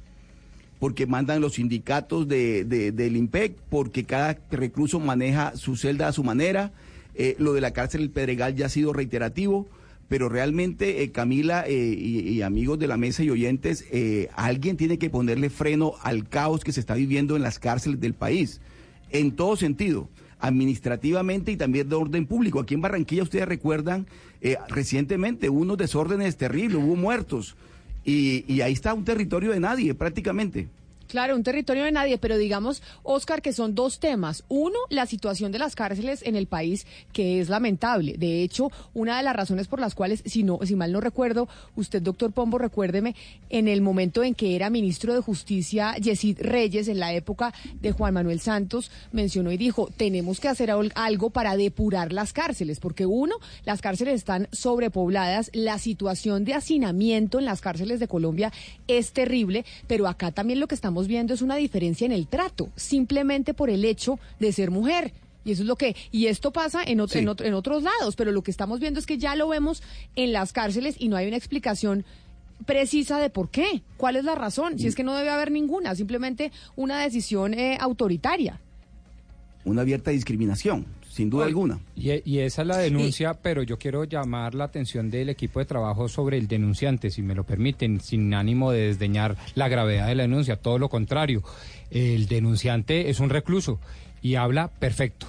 [SPEAKER 16] porque mandan los sindicatos de, del IMPEC, porque cada recluso maneja su celda a su manera. Eh, lo de la cárcel del Pedregal ya ha sido reiterativo pero realmente, eh, Camila eh, y, amigos de la mesa y oyentes, eh, alguien tiene que ponerle freno al caos que se está viviendo en las cárceles del país, en todo sentido administrativamente y también de orden público. Aquí en Barranquilla, ustedes recuerdan, recientemente hubo unos desórdenes terribles, hubo muertos, y ahí está un territorio de nadie prácticamente.
[SPEAKER 9] Claro, un territorio de nadie, pero digamos, Oscar, que son dos temas. Uno, la situación de las cárceles en el país, que es lamentable. De hecho, una de las razones por las cuales, si, no, si mal no recuerdo, usted, doctor Pombo, recuérdeme, en el momento en que era ministro de Justicia, Yesid Reyes, en la época de Juan Manuel Santos, mencionó y dijo, tenemos que hacer algo para depurar las cárceles, porque uno, las cárceles están sobrepobladas, la situación de hacinamiento en las cárceles de Colombia es terrible, pero acá también lo que estamos viendo es una diferencia en el trato, simplemente por el hecho de ser mujer. Y eso es lo que, y esto pasa en, en, en otros lados, pero lo que estamos viendo es que ya lo vemos en las cárceles y no hay una explicación precisa de por qué, cuál es la razón, si es que no debe haber ninguna, simplemente una decisión eh, autoritaria.
[SPEAKER 16] Una abierta discriminación, sin duda alguna.
[SPEAKER 10] Y, y, esa es la denuncia, pero yo quiero llamar la atención del equipo de trabajo sobre el denunciante, si me lo permiten, sin ánimo de desdeñar la gravedad de la denuncia, todo lo contrario. El denunciante es un recluso y habla perfecto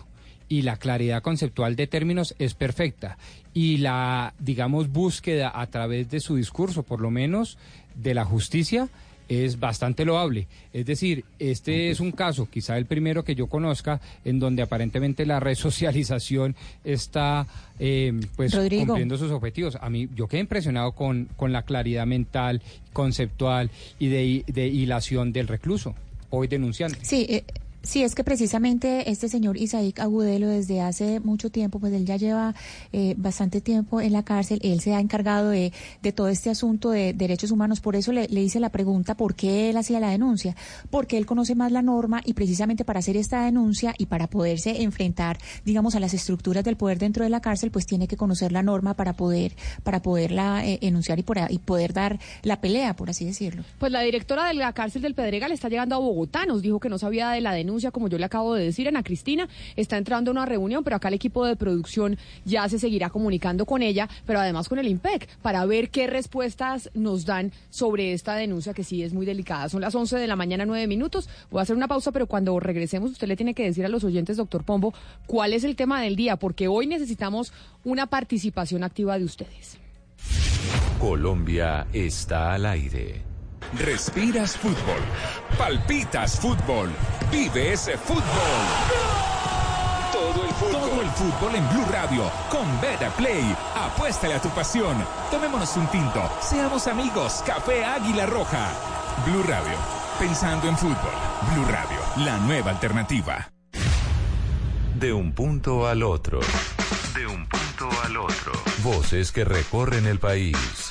[SPEAKER 10] y la claridad conceptual de términos es perfecta y la, digamos, búsqueda a través de su discurso, por lo menos, de la justicia, es bastante loable. Es decir, este es un caso, quizá el primero que yo conozca, en donde aparentemente la resocialización [laughs] está eh, pues cumpliendo sus objetivos. A mí, yo quedé impresionado con, con la claridad mental, conceptual y de, de hilación del recluso, hoy denunciante.
[SPEAKER 15] Sí, eh, Sí, es que precisamente este señor Isaac Agudelo desde hace mucho tiempo, pues él ya lleva eh, bastante tiempo en la cárcel, él se ha encargado de, de todo este asunto de derechos humanos, por eso le, le, hice la pregunta por qué él hacía la denuncia, porque él conoce más la norma y precisamente para hacer esta denuncia y para poderse enfrentar, digamos, a las estructuras del poder dentro de la cárcel, pues tiene que conocer la norma para poder para poderla eh, enunciar y, por, y poder dar la pelea, por así decirlo.
[SPEAKER 9] Pues la directora de la cárcel del Pedregal está llegando a Bogotá, nos dijo que no sabía de la denuncia como yo le acabo de decir, Ana Cristina está entrando a una reunión, pero acá el equipo de producción ya se seguirá comunicando con ella, pero además con el IMPEC, para ver qué respuestas nos dan sobre esta denuncia que sí es muy delicada. Son las 11 de la mañana, 9 minutos. Voy a hacer una pausa, pero cuando regresemos usted le tiene que decir a los oyentes, doctor Pombo, cuál es el tema del día, porque hoy necesitamos una participación activa de ustedes.
[SPEAKER 19] Colombia está al aire.
[SPEAKER 20] Respiras fútbol. Palpitas fútbol. Vive ese fútbol. Todo el fútbol. Todo el fútbol en Blue Radio. Con Beta Play. Apuéstale a tu pasión. Tomémonos un tinto. Seamos amigos. Café Águila Roja. Blue Radio. Pensando en fútbol. Blue Radio. La nueva alternativa.
[SPEAKER 19] De un punto al otro.
[SPEAKER 20] De un punto al otro.
[SPEAKER 19] Voces que recorren el país.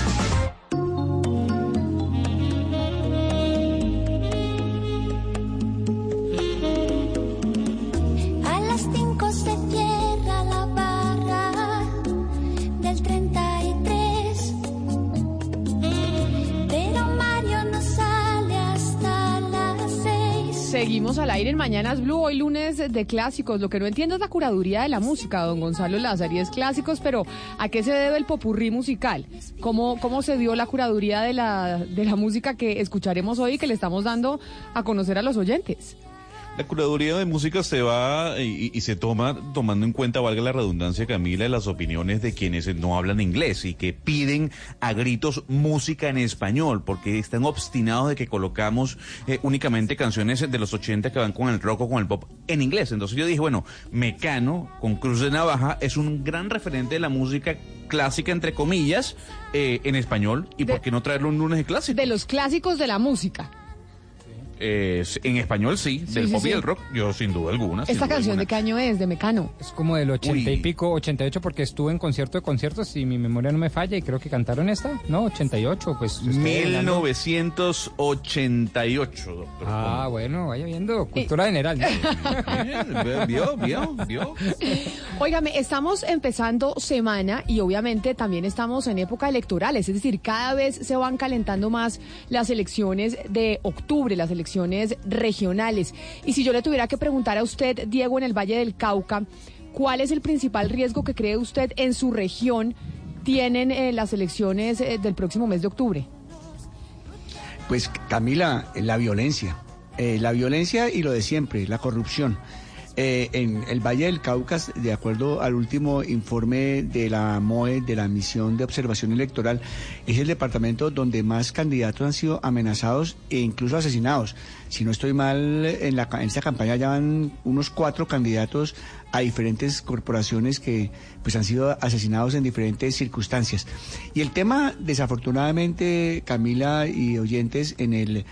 [SPEAKER 9] Seguimos al aire en Mañanas Blue, hoy lunes de clásicos. Lo que no entiendo es la curaduría de la música, don Gonzalo Lázaro, y es clásicos, pero ¿a qué se debe el popurrí musical? ¿Cómo, cómo se dio la curaduría de la, de la música que escucharemos hoy y que le estamos dando a conocer a los oyentes?
[SPEAKER 11] La curaduría de música se va y, y, se toma tomando en cuenta, valga la redundancia, Camila, las opiniones de quienes no hablan inglés y que piden a gritos música en español, porque están obstinados de que colocamos eh, únicamente canciones de los 80 que van con el rock o con el pop en inglés. Entonces yo dije, bueno, Mecano con Cruz de Navaja es un gran referente de la música clásica, entre comillas, eh, en español. ¿Y
[SPEAKER 9] de,
[SPEAKER 11] por qué no traerlo un lunes de clásico?
[SPEAKER 9] De los clásicos de la música.
[SPEAKER 11] Eh, en español sí, del
[SPEAKER 9] sí,
[SPEAKER 11] pop
[SPEAKER 9] sí.
[SPEAKER 11] y el rock, yo sin duda alguna.
[SPEAKER 9] ¿Esta
[SPEAKER 11] duda
[SPEAKER 9] canción
[SPEAKER 11] alguna.
[SPEAKER 9] de qué año es? ¿De Mecano?
[SPEAKER 10] Es como del 80 y
[SPEAKER 11] Uy.
[SPEAKER 10] pico, 88, porque estuve en concierto de conciertos y mi memoria no me falla y creo que cantaron esta, ¿no? 88, pues. estoy hablando-
[SPEAKER 11] 1988, doctor.
[SPEAKER 10] Ah, bueno, vaya viendo, cultura general. [laughs] ¿no?
[SPEAKER 11] Vio, vio, vio.
[SPEAKER 9] Óigame, estamos empezando semana y obviamente también estamos en época electorales, es decir, cada vez se van calentando más las elecciones de octubre, las elecciones regionales. Y si yo le tuviera que preguntar a usted, Diego, en el Valle del Cauca, ¿cuál es el principal riesgo que cree usted en su región tienen eh, las elecciones eh, del próximo mes de octubre?
[SPEAKER 12] Pues Camila, la violencia. Eh, la violencia y lo de siempre, la corrupción. Eh, en el Valle del Cauca, de acuerdo al último informe de la MOE, de la Misión de Observación Electoral, es el departamento donde más candidatos han sido amenazados e incluso asesinados. Si no estoy mal, en, la, en esta campaña ya van unos cuatro candidatos a diferentes corporaciones que pues han sido asesinados en diferentes circunstancias. Y el tema, desafortunadamente, Camila y oyentes, en el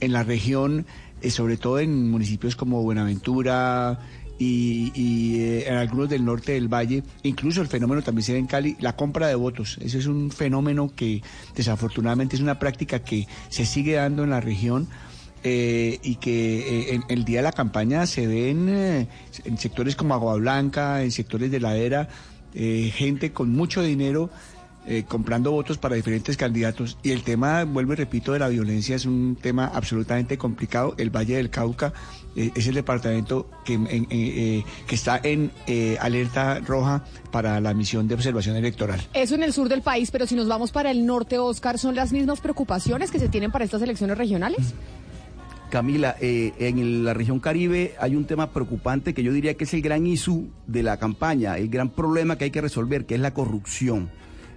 [SPEAKER 12] en la región, sobre todo en municipios como Buenaventura y, eh, en algunos del norte del valle, incluso el fenómeno también se ve en Cali, la compra de votos. Ese es un fenómeno que desafortunadamente es una práctica que se sigue dando en la región. Eh, y que eh, en el día de la campaña se ven eh, en sectores como Agua Blanca, en sectores de ladera, eh, gente con mucho dinero eh, comprando votos para diferentes candidatos. Y el tema, vuelvo y repito, de la violencia es un tema absolutamente complicado. El Valle del Cauca eh, es el departamento que, en- eh, que está en eh, alerta roja para la misión de observación electoral.
[SPEAKER 9] Eso en el sur del país, pero si nos vamos para el norte, Oscar, ¿son las mismas preocupaciones que se tienen para estas elecciones regionales?
[SPEAKER 16] Camila, eh, en la región Caribe hay un tema preocupante que yo diría que es el gran issue de la campaña, el gran problema que hay que resolver, que es la corrupción.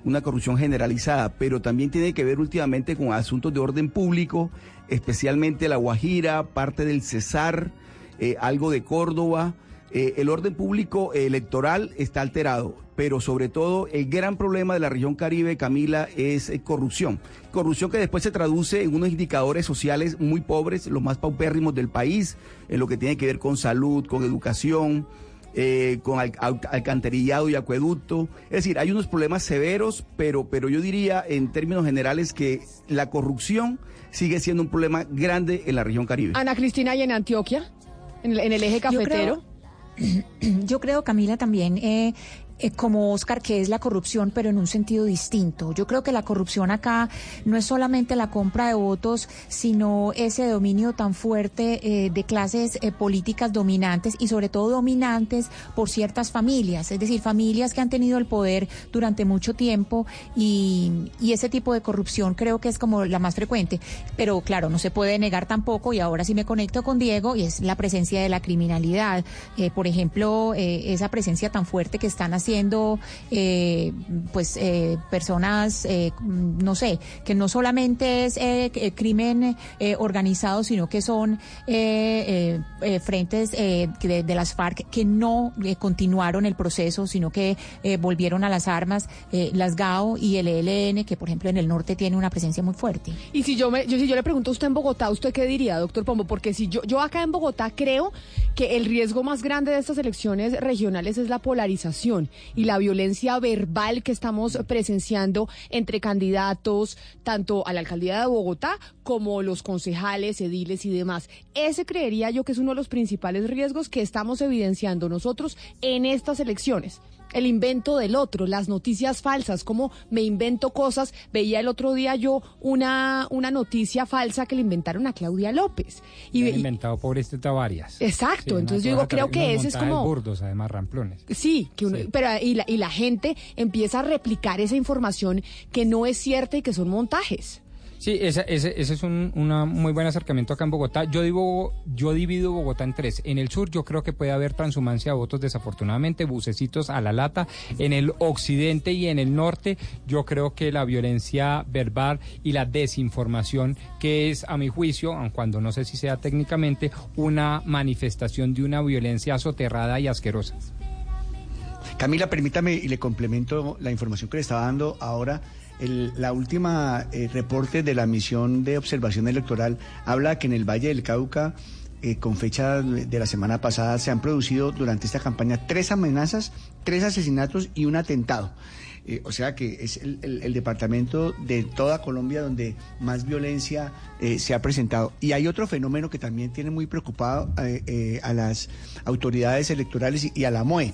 [SPEAKER 16] Una corrupción generalizada, pero también tiene que ver últimamente con asuntos de orden público, especialmente la Guajira, parte del Cesar, eh, algo de Córdoba. Eh, el orden público electoral está alterado, pero sobre todo el gran problema de la región Caribe, Camila, es eh, corrupción. Corrupción que después se traduce en unos indicadores sociales muy pobres, los más paupérrimos del país, en lo que tiene que ver con salud, con educación, eh, con al- al- alcantarillado y acueducto. Es decir, hay unos problemas severos, pero, pero yo diría en términos generales que la corrupción sigue siendo un problema grande en la región Caribe.
[SPEAKER 9] Ana Cristina, y en Antioquia, en el, en el eje
[SPEAKER 15] Yo
[SPEAKER 9] cafetero. [clears throat]
[SPEAKER 15] Yo creo, Camila, también eh, eh, como Oscar, que es la corrupción, pero en un sentido distinto. Yo creo que la corrupción acá no es solamente la compra de votos, sino ese dominio tan fuerte eh, de clases eh, políticas dominantes y sobre todo dominantes por ciertas familias, es decir, familias que han tenido el poder durante mucho tiempo y, y ese tipo de corrupción creo que es como la más frecuente. Pero claro, no se puede negar tampoco, y ahora sí me conecto con Diego, y es la presencia de la criminalidad. Eh, por ejemplo, esa presencia tan fuerte que están haciendo eh, pues eh, personas, eh, no sé, que no solamente es eh, eh, crimen organizado, sino que son frentes de, de las FARC que no continuaron el proceso, sino que volvieron a las armas, las GAO y el ELN, que por ejemplo en el norte tiene una presencia muy fuerte.
[SPEAKER 9] Y si yo, me, yo, si yo le pregunto a usted en Bogotá, ¿usted qué diría, doctor Pombo? Porque si yo, yo acá en Bogotá creo que el riesgo más grande de estas elecciones regionales es la polarización y la violencia verbal que estamos presenciando entre candidatos, tanto a la alcaldía de Bogotá como los concejales, ediles y demás. Ese creería yo que es uno de los principales riesgos que estamos evidenciando nosotros en estas elecciones. El invento del otro, las noticias falsas, como me invento cosas. Veía el otro día yo una, una noticia falsa que le inventaron a Claudia López.
[SPEAKER 10] Y,
[SPEAKER 9] y-
[SPEAKER 10] inventado pobrecita varias.
[SPEAKER 9] Exacto,
[SPEAKER 10] Sí,
[SPEAKER 9] entonces yo digo, creo que ese es como...
[SPEAKER 10] burdos, además ramplones.
[SPEAKER 9] Sí, que uno, pero y la, y la gente empieza a replicar esa información que no es cierta y que son montajes.
[SPEAKER 10] Sí, ese, ese, ese es un una muy buen acercamiento acá en Bogotá. Yo, digo, yo divido Bogotá en tres. En el sur yo creo que puede haber transhumancia de votos desafortunadamente, bucecitos a la lata. En el occidente y en el norte yo creo que la violencia verbal y la desinformación, que es a mi juicio, aun cuando no sé si sea técnicamente, una manifestación de una violencia soterrada y asquerosa.
[SPEAKER 12] Camila, permítame y le complemento la información que le estaba dando ahora. El- la última eh, reporte de la misión de observación electoral habla que en el Valle del Cauca, eh, con fecha de la semana pasada, se han producido durante esta campaña tres amenazas, tres asesinatos y un atentado. Eh, o sea que es el, el- departamento de toda Colombia donde más violencia eh, se ha presentado. Y hay otro fenómeno que también tiene muy preocupado eh, eh, a las autoridades electorales y a la MOE.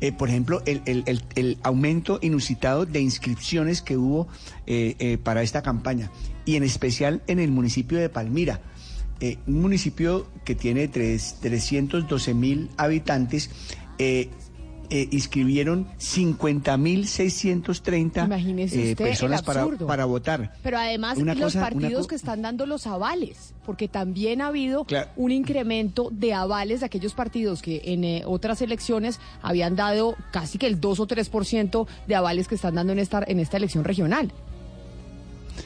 [SPEAKER 12] Eh, por ejemplo, el, el- el- el aumento inusitado de inscripciones que hubo eh, eh, para esta campaña y en especial en el municipio de Palmira. Eh, un municipio que tiene tres- 312 mil habitantes, eh, inscribieron 50.630
[SPEAKER 9] Imagínese
[SPEAKER 12] eh, personas para, votar.
[SPEAKER 9] Pero además
[SPEAKER 12] Una
[SPEAKER 9] los
[SPEAKER 12] cosa-
[SPEAKER 9] partidos que están dando los avales, porque también ha habido
[SPEAKER 12] Claro.
[SPEAKER 9] un incremento de avales de aquellos partidos que en eh, otras elecciones habían dado casi que el 2 o 3% de avales que están dando en esta, en esta elección regional.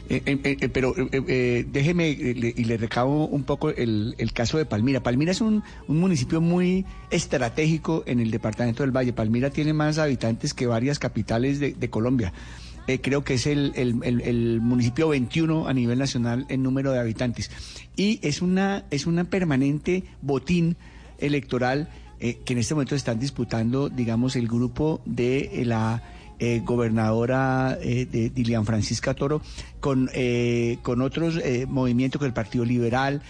[SPEAKER 12] Eh, eh, eh, pero eh, déjeme eh, le- y le recabo un poco el, el caso de Palmira. Palmira es un, un municipio muy estratégico en el departamento del Valle. Palmira tiene más habitantes que varias capitales de, de Colombia. Creo que es el, el- el- municipio 21 a nivel nacional en número de habitantes. Y es una, es una permanente botín electoral que en este momento están disputando, digamos, el grupo de la eh, gobernadora eh, de Dilian Francisca Toro con, eh, con otros eh, movimientos, con el Partido Liberal.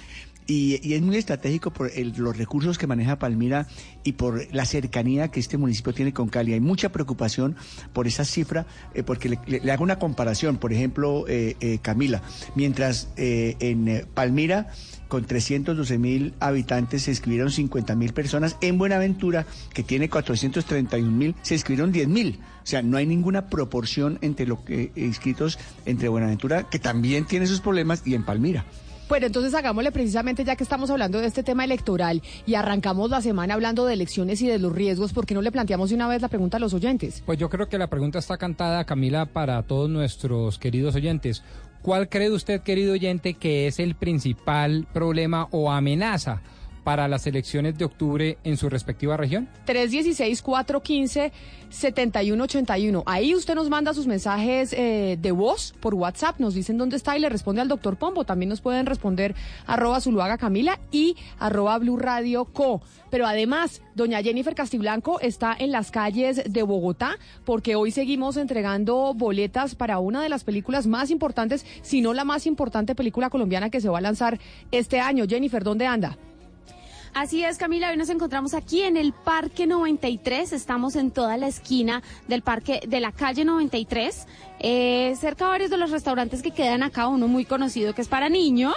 [SPEAKER 12] Y, es muy estratégico por el- los recursos que maneja Palmira y por la cercanía que este municipio tiene con Cali. Hay mucha preocupación por esa cifra, eh, porque le, hago una comparación. Por ejemplo, eh, eh, Camila, mientras en Palmira con 312 mil habitantes se inscribieron 50 mil personas. En Buenaventura, que tiene 431 mil, se inscribieron 10 mil. O sea, no hay ninguna proporción entre los inscritos entre Buenaventura, que también tiene sus problemas, y en Palmira.
[SPEAKER 9] Bueno, entonces hagámosle precisamente ya que estamos hablando de este tema electoral y arrancamos la semana hablando de elecciones y de los riesgos, ¿por qué no le planteamos de una vez la pregunta a los oyentes?
[SPEAKER 10] Pues yo creo que la pregunta está cantada, Camila, para todos nuestros queridos oyentes. ¿Cuál cree usted, querido oyente, que es el principal problema o amenaza para las elecciones de octubre en su respectiva región?
[SPEAKER 9] 316-415-7181. Ahí usted nos manda sus mensajes eh, de voz por WhatsApp, nos dicen dónde está y le responde al doctor Pombo. También nos pueden responder arroba Zuluaga Camila y arroba Blue Radio Co. Pero además, doña Jennifer Castiblanco está en las calles de Bogotá porque hoy seguimos entregando boletas para una de las películas más importantes, si no la más importante película colombiana que se va a lanzar este año. Jennifer, ¿dónde anda?
[SPEAKER 21] Así es, Camila, hoy nos encontramos aquí en el Parque 93, estamos en toda la esquina del parque de la calle 93, eh, cerca de varios de los restaurantes que quedan acá, uno muy conocido que es para niños.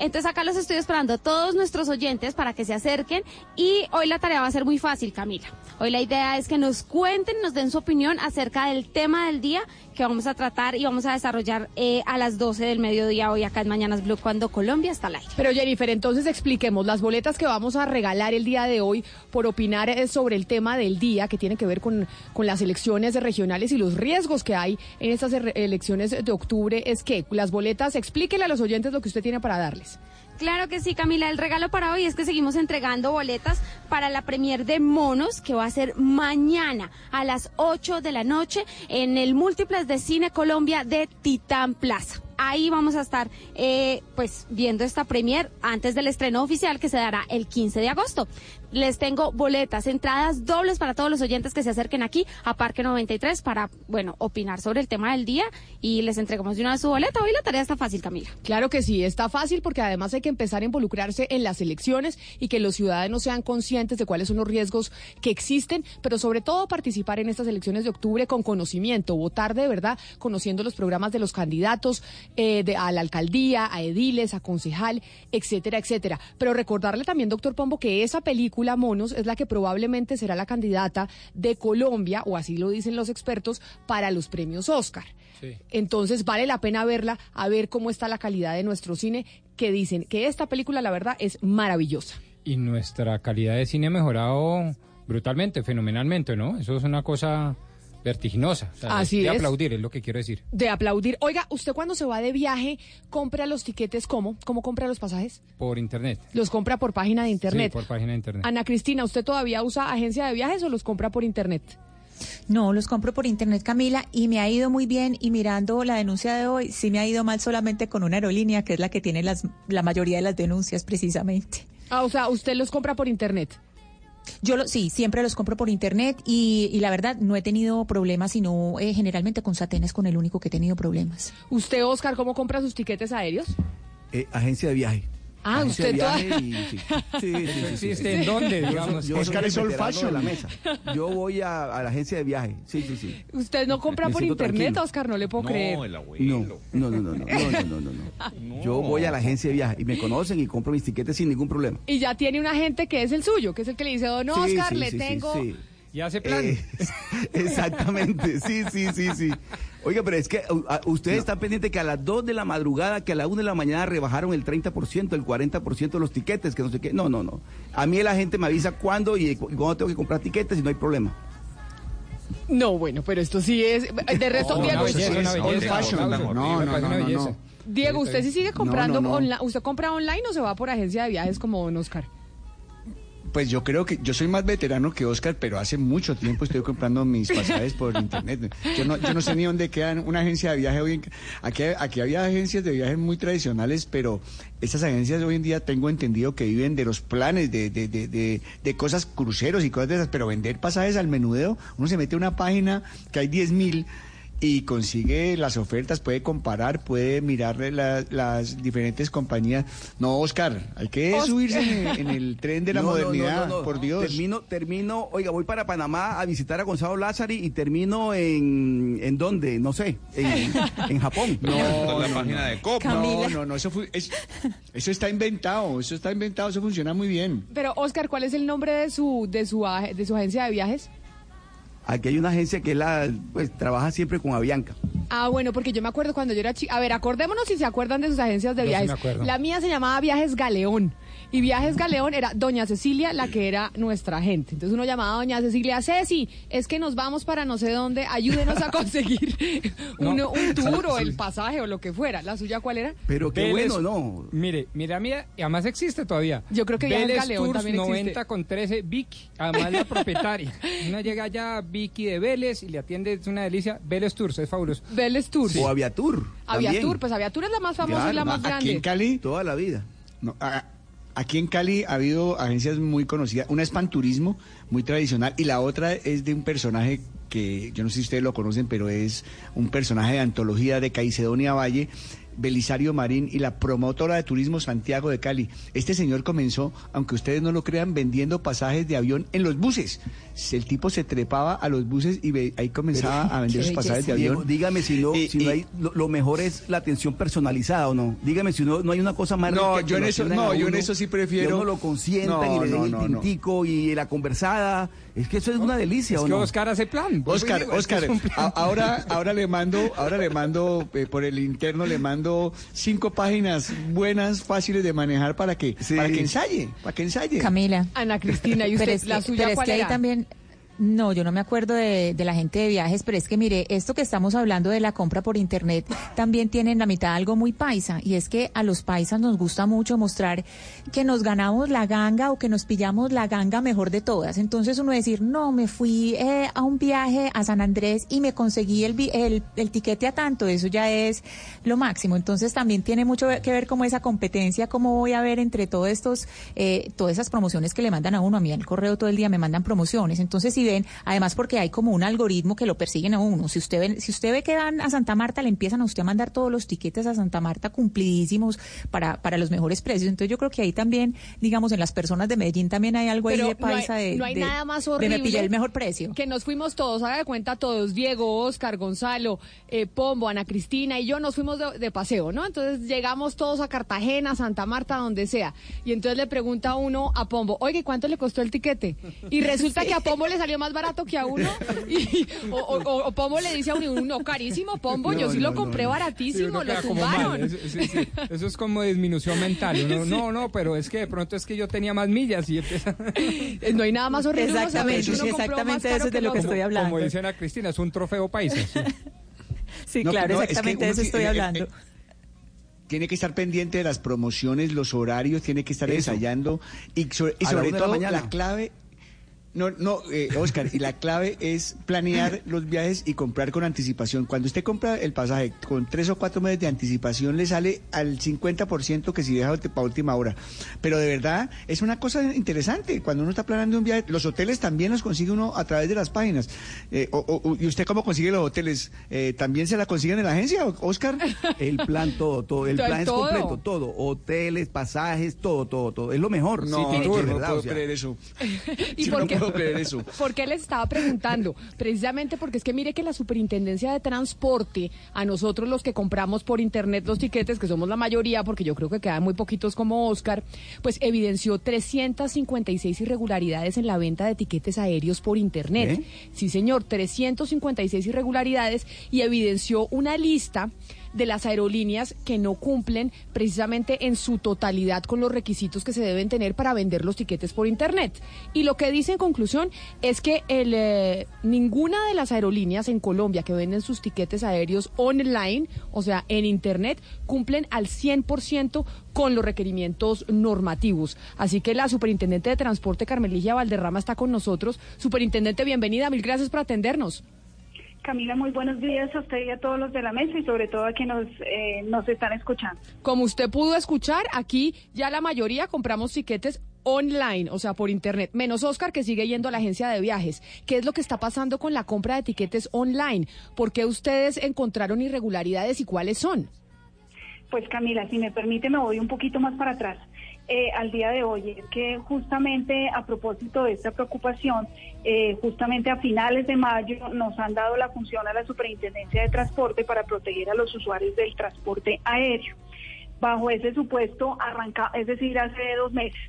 [SPEAKER 21] Entonces acá los estoy esperando a todos nuestros oyentes para que se acerquen y hoy la tarea va a ser muy fácil, Camila. Hoy la idea es que nos cuenten, nos den su opinión acerca del tema del día que vamos a tratar y vamos a desarrollar eh, a las 12 del mediodía hoy acá en Mañanas Blue cuando Colombia está al aire.
[SPEAKER 9] Pero Jennifer, entonces expliquemos las boletas que vamos a regalar el día de hoy por opinar eh, sobre el tema del día que tiene que ver con, con las elecciones regionales y los riesgos que hay en estas er- elecciones de octubre. Es que las boletas, explíquele a los oyentes lo que usted tiene para darles.
[SPEAKER 21] Claro que sí, Camila. El regalo para hoy es que seguimos entregando boletas para la premier de Monos, que va a ser mañana a las 8 de la noche en el Múltiples de Cine Colombia de Titán Plaza. Ahí vamos a estar eh, pues viendo esta premier antes del estreno oficial que se dará el 15 de agosto. Les tengo boletas, entradas dobles para todos los oyentes que se acerquen aquí a Parque 93 para, bueno, opinar sobre el tema del día y les entregamos de una vez su boleta. Hoy la tarea está fácil, Camila.
[SPEAKER 9] Claro que sí, está fácil porque además hay que empezar a involucrarse en las elecciones y que los ciudadanos sean conscientes de cuáles son los riesgos que existen, pero sobre todo participar en estas elecciones de octubre con conocimiento, votar de verdad, conociendo los programas de los candidatos eh, de, a la alcaldía, a ediles, a concejal, etcétera, etcétera. Pero recordarle también, doctor Pombo, que esa película Monos es la que probablemente será la candidata de Colombia, o así lo dicen los expertos, para los premios Oscar. Entonces vale la pena verla, a ver cómo está la calidad de nuestro cine, que dicen que esta película, la verdad, es maravillosa.
[SPEAKER 10] Y nuestra calidad de cine ha mejorado brutalmente, fenomenalmente, ¿no? Eso es una cosa vertiginosa. O sea,
[SPEAKER 9] Así
[SPEAKER 10] de
[SPEAKER 9] es.
[SPEAKER 10] aplaudir, es lo que quiero decir.
[SPEAKER 9] De aplaudir. Oiga, ¿usted cuando se va de viaje compra los tiquetes cómo? ¿Cómo compra los pasajes?
[SPEAKER 10] Por internet.
[SPEAKER 9] Los compra por página de internet.
[SPEAKER 10] Sí, por página de internet.
[SPEAKER 9] Ana Cristina, ¿usted todavía usa agencia de viajes o los compra por internet?
[SPEAKER 15] No, los compro por internet, Camila, y me ha ido muy bien. Y mirando la denuncia de hoy, sí me ha ido mal solamente con una aerolínea, que es la que tiene las, la mayoría de las denuncias, precisamente.
[SPEAKER 9] Ah, o sea, usted los compra por internet.
[SPEAKER 15] Yo lo, sí, siempre los compro por internet y, y la verdad no he tenido problemas, sino eh, generalmente con Satén es con el único que he tenido problemas.
[SPEAKER 9] ¿Usted, Oscar, cómo compra sus tiquetes aéreos?
[SPEAKER 16] Eh, agencia de viaje.
[SPEAKER 9] Ah, usted
[SPEAKER 16] todavía. [laughs] Sí, sí, sí,
[SPEAKER 10] ¿En dónde?
[SPEAKER 12] Oscar es old fashion.
[SPEAKER 16] la mesa. Yo voy a, la agencia de viaje. Sí, sí, sí.
[SPEAKER 9] ¿Usted no compra por internet, Oscar? No le puedo creer.
[SPEAKER 16] No, el. No, no, no, no, no, no, no, Yo voy a la agencia de viaje y me conocen y compro mis tiquetes sin ningún problema.
[SPEAKER 9] Y ya tiene un agente que es el suyo, que es el que le dice, oh,
[SPEAKER 16] don
[SPEAKER 9] Oscar, le tengo
[SPEAKER 10] ¿Y hace plan?
[SPEAKER 16] Eh, [laughs] exactamente, sí, sí, sí, sí. Oiga, pero es que uh, uh, ustedes están pendientes que a las 2 de la madrugada, que a la 1 de la mañana rebajaron el 30%, el 40% de los tiquetes, que no sé qué. No, no, no. A mí la gente me avisa cuándo y, cu- y cuándo tengo que comprar tiquetes y no hay problema.
[SPEAKER 9] No, bueno, pero esto sí es... De resto, [laughs]
[SPEAKER 16] No,
[SPEAKER 9] Diego,
[SPEAKER 12] No, no, no, no, no.
[SPEAKER 9] Diego, ¿usted sí sigue comprando
[SPEAKER 12] No, no, no.
[SPEAKER 9] online? ¿Usted compra online o se va por agencia de viajes como don Oscar?
[SPEAKER 12] Pues yo creo que yo soy más veterano que Oscar, pero hace mucho tiempo estoy comprando mis pasajes por internet. Yo no, yo no sé ni dónde quedan una agencia de viaje hoy. en- aquí, aquí había agencias de viajes muy tradicionales, pero estas agencias hoy en día tengo entendido que viven de los planes, de, de, de, de, de cosas cruceros y cosas de esas, pero vender pasajes al menudeo, uno se mete a una página que hay 10 mil y consigue las ofertas, puede comparar, puede mirar la- las diferentes compañías. No, Oscar, hay que
[SPEAKER 16] Oscar.
[SPEAKER 12] subirse en, el- en el [laughs] tren de la
[SPEAKER 16] No, no, no,
[SPEAKER 12] modernidad,
[SPEAKER 16] no, no.
[SPEAKER 12] por Dios.
[SPEAKER 16] Termino, termino, oiga, voy para Panamá a visitar a Gonzalo Lázari y termino en, ¿en dónde? No sé, en, en Japón. [laughs]
[SPEAKER 12] No,
[SPEAKER 11] la
[SPEAKER 12] no,
[SPEAKER 11] página
[SPEAKER 12] no.
[SPEAKER 11] de COP.
[SPEAKER 12] No, no, no, eso, fue- es- eso está inventado, eso está inventado, eso funciona muy bien.
[SPEAKER 9] Pero, Oscar, ¿cuál es el nombre de su, de su, de su agencia de viajes?
[SPEAKER 16] Aquí hay una agencia que la, pues, trabaja siempre con Avianca.
[SPEAKER 9] Ah, bueno, porque yo me acuerdo cuando yo era chica. A ver, acordémonos si se acuerdan de sus agencias de
[SPEAKER 16] Yo sí
[SPEAKER 9] viajes.
[SPEAKER 16] me acuerdo.
[SPEAKER 9] La mía se llamaba Viajes Galeón. Y Viajes Galeón era Doña Cecilia, la que era nuestra agente. Entonces uno llamaba a Doña Cecilia, Ceci, es que nos vamos para no sé dónde, ayúdenos a [laughs] conseguir un,
[SPEAKER 10] No.
[SPEAKER 9] un [laughs] tour o
[SPEAKER 10] Sí.
[SPEAKER 9] el pasaje o lo que fuera. ¿La suya cuál era?
[SPEAKER 16] Pero qué
[SPEAKER 10] Vélez-
[SPEAKER 16] bueno, ¿no?
[SPEAKER 10] Mire, mira, y además existe todavía.
[SPEAKER 9] Yo creo que Viajes
[SPEAKER 10] Vélez
[SPEAKER 9] Galeón
[SPEAKER 10] Tours
[SPEAKER 9] también existe.
[SPEAKER 10] 90 con 13, Vicky, además la propietaria. Uno llega allá, Vicky de Vélez, y le atiende, es una delicia. Vélez Tours, es fabuloso.
[SPEAKER 9] Vélez Tours.
[SPEAKER 16] O Aviatur.
[SPEAKER 9] Aviatur,
[SPEAKER 16] también.
[SPEAKER 9] pues Aviatur es la más famosa
[SPEAKER 16] Claro,
[SPEAKER 9] y la más
[SPEAKER 12] Aquí
[SPEAKER 9] grande.
[SPEAKER 12] en Cali,
[SPEAKER 16] Toda la vida.
[SPEAKER 12] no, a- aquí en Cali ha habido agencias muy conocidas. Una es Panturismo, muy tradicional, y la otra es de un personaje que yo no sé si ustedes lo conocen, pero es un personaje de antología de Caicedonia Valle. Belisario Marín y la promotora de turismo Santiago de Cali. Este señor comenzó, aunque ustedes no lo crean, vendiendo pasajes de avión en los buses. El tipo se trepaba a los buses y ve- ahí comenzaba a vender sus pasajes de
[SPEAKER 16] Diego,
[SPEAKER 12] avión.
[SPEAKER 16] dígame si no, si no hay, lo, lo mejor es la atención personalizada o no. Dígame si no, no hay una cosa más
[SPEAKER 12] No,
[SPEAKER 16] rica que
[SPEAKER 12] yo en eso- no, yo en eso sí
[SPEAKER 16] que
[SPEAKER 12] prefiero-
[SPEAKER 16] uno lo consientan
[SPEAKER 12] No,
[SPEAKER 16] y le den el tintico y la conversada. Es que eso es una delicia,
[SPEAKER 10] Es
[SPEAKER 16] ¿o
[SPEAKER 10] que
[SPEAKER 16] no?
[SPEAKER 10] Oscar hace plan.
[SPEAKER 12] Oscar,
[SPEAKER 10] digo,
[SPEAKER 12] Oscar,
[SPEAKER 10] es un plan.
[SPEAKER 12] a- ahora, ahora le mando, ahora le mando eh, por el interno le mando cinco páginas buenas, fáciles de manejar para que, para que ensaye, para que ensaye.
[SPEAKER 15] Camila.
[SPEAKER 9] Ana Cristina, ¿y usted,
[SPEAKER 15] Pero es
[SPEAKER 9] la
[SPEAKER 15] que-
[SPEAKER 9] suya
[SPEAKER 15] pero es
[SPEAKER 9] cuál
[SPEAKER 15] que ahí también... No, yo no me acuerdo de, de la gente de viajes, pero es que mire, esto que estamos hablando de la compra por internet también tiene en la mitad algo muy paisa, y es que a los paisas nos gusta mucho mostrar que nos ganamos la ganga o que nos pillamos la ganga mejor de todas. Entonces uno decir, no, me fui eh, a un viaje a San Andrés y me conseguí el, el, tiquete a tanto, eso ya es lo máximo. Entonces también tiene mucho que ver como esa competencia, cómo voy a ver entre todos estos, eh, todas esas promociones que le mandan a uno. A mí el correo todo el día me mandan promociones. Entonces si ven, además porque hay como un algoritmo que lo persiguen a uno. Si usted ve, si usted ve que van a Santa Marta, le empiezan a usted a mandar todos los tiquetes a Santa Marta cumplidísimos para, para los mejores precios. Entonces yo creo que ahí también, digamos, en las personas de Medellín también hay algo
[SPEAKER 9] Pero
[SPEAKER 15] ahí de
[SPEAKER 9] no hay-
[SPEAKER 15] paisa de,
[SPEAKER 9] no hay
[SPEAKER 15] de-
[SPEAKER 9] nada más
[SPEAKER 15] de
[SPEAKER 9] horrible
[SPEAKER 15] me pillé el mejor precio.
[SPEAKER 9] Que nos fuimos todos, haga de cuenta todos, Diego, Oscar, Gonzalo, eh, Pombo, Ana Cristina y yo nos fuimos de, de paseo, ¿no? Entonces llegamos todos a Cartagena, Santa Marta, donde sea. Y entonces le pregunta uno a Pombo, oye, ¿cuánto le costó el tiquete? Y resulta que a Pombo le salió más barato que a uno. Y, o, o- o- o Pombo le dice a uno, no, carísimo, Pombo, yo sí
[SPEAKER 10] no,
[SPEAKER 9] lo compré
[SPEAKER 10] no.
[SPEAKER 9] Baratísimo, lo tumbaron.
[SPEAKER 10] Eso, sí, sí. Eso es como disminución mental. Uno, [laughs]
[SPEAKER 9] Sí.
[SPEAKER 10] No, no, pero es que de pronto es que yo tenía más millas y empieza... [laughs]
[SPEAKER 9] No hay nada más horrible.
[SPEAKER 15] Exactamente,
[SPEAKER 9] uno
[SPEAKER 15] exactamente eso es de lo que estoy hablando.
[SPEAKER 10] Como dice Ana Cristina, es un trofeo paisa. sí. [laughs]
[SPEAKER 15] Sí,
[SPEAKER 12] No,
[SPEAKER 15] claro,
[SPEAKER 12] no, es que
[SPEAKER 15] exactamente de eso estoy
[SPEAKER 12] eh, eh,
[SPEAKER 15] hablando.
[SPEAKER 12] eh, tiene que estar pendiente de las promociones, los horarios, tiene que estar
[SPEAKER 16] Eso.
[SPEAKER 12] ensayando y sobre, y
[SPEAKER 16] A la la
[SPEAKER 12] todo
[SPEAKER 16] mañana.
[SPEAKER 12] la clave No, no, eh, Oscar, y la clave es planear los viajes y comprar con anticipación. Cuando usted compra el pasaje con tres o cuatro meses de anticipación, le sale al 50% que si deja para última hora. Pero de verdad, es una cosa interesante. Cuando uno está planeando un viaje, los hoteles también los consigue uno a través de las páginas. Eh, o- o- ¿Y usted cómo consigue los hoteles? Eh, ¿También se la consiguen en la agencia, Oscar?
[SPEAKER 16] El plan, todo, todo. El
[SPEAKER 12] Todo,
[SPEAKER 16] plan es completo, todo. Hoteles, pasajes, todo, todo, todo. Es lo mejor.
[SPEAKER 12] No,
[SPEAKER 16] Sí,
[SPEAKER 12] no,
[SPEAKER 16] de
[SPEAKER 12] no
[SPEAKER 16] verdad,
[SPEAKER 12] puedo
[SPEAKER 16] o sea.
[SPEAKER 12] creer eso. [laughs]
[SPEAKER 9] ¿Y por qué?
[SPEAKER 12] Puedo creer eso. [laughs]
[SPEAKER 9] ¿Por qué les estaba preguntando? Precisamente porque es que mire que la Superintendencia de Transporte, a nosotros los que compramos por internet los tiquetes, que somos la mayoría, porque yo creo que quedan muy poquitos como Oscar, pues evidenció 356 irregularidades en la venta de tiquetes aéreos por internet. Sí, señor, 356 irregularidades y evidenció una lista de las aerolíneas que no cumplen precisamente en su totalidad con los requisitos que se deben tener para vender los tiquetes por internet. Y lo que dice en conclusión es que el, eh, ninguna de las aerolíneas en Colombia que venden sus tiquetes aéreos online, o sea, en internet, cumplen al 100% con los requerimientos normativos. Así que la superintendente de transporte Carmelilla Valderrama está con nosotros. Superintendente, bienvenida, mil gracias por atendernos.
[SPEAKER 22] Camila, muy buenos días a usted y a todos los de la mesa y sobre todo a quienes nos, eh, nos están escuchando.
[SPEAKER 9] Como usted pudo escuchar, aquí ya la mayoría compramos tiquetes online, o sea, por internet, menos Oscar que sigue yendo a la agencia de viajes. ¿Qué es lo que está pasando con la compra de etiquetes online? ¿Por qué ustedes encontraron irregularidades y cuáles son?
[SPEAKER 22] Pues Camila, si me permite, me voy un poquito más para atrás. Eh, al día de hoy es que justamente a propósito de esta preocupación, eh, justamente a finales de mayo nos han dado la función a la Superintendencia de Transporte para proteger a los usuarios del transporte aéreo. Bajo ese supuesto, arranca, es decir, hace dos meses,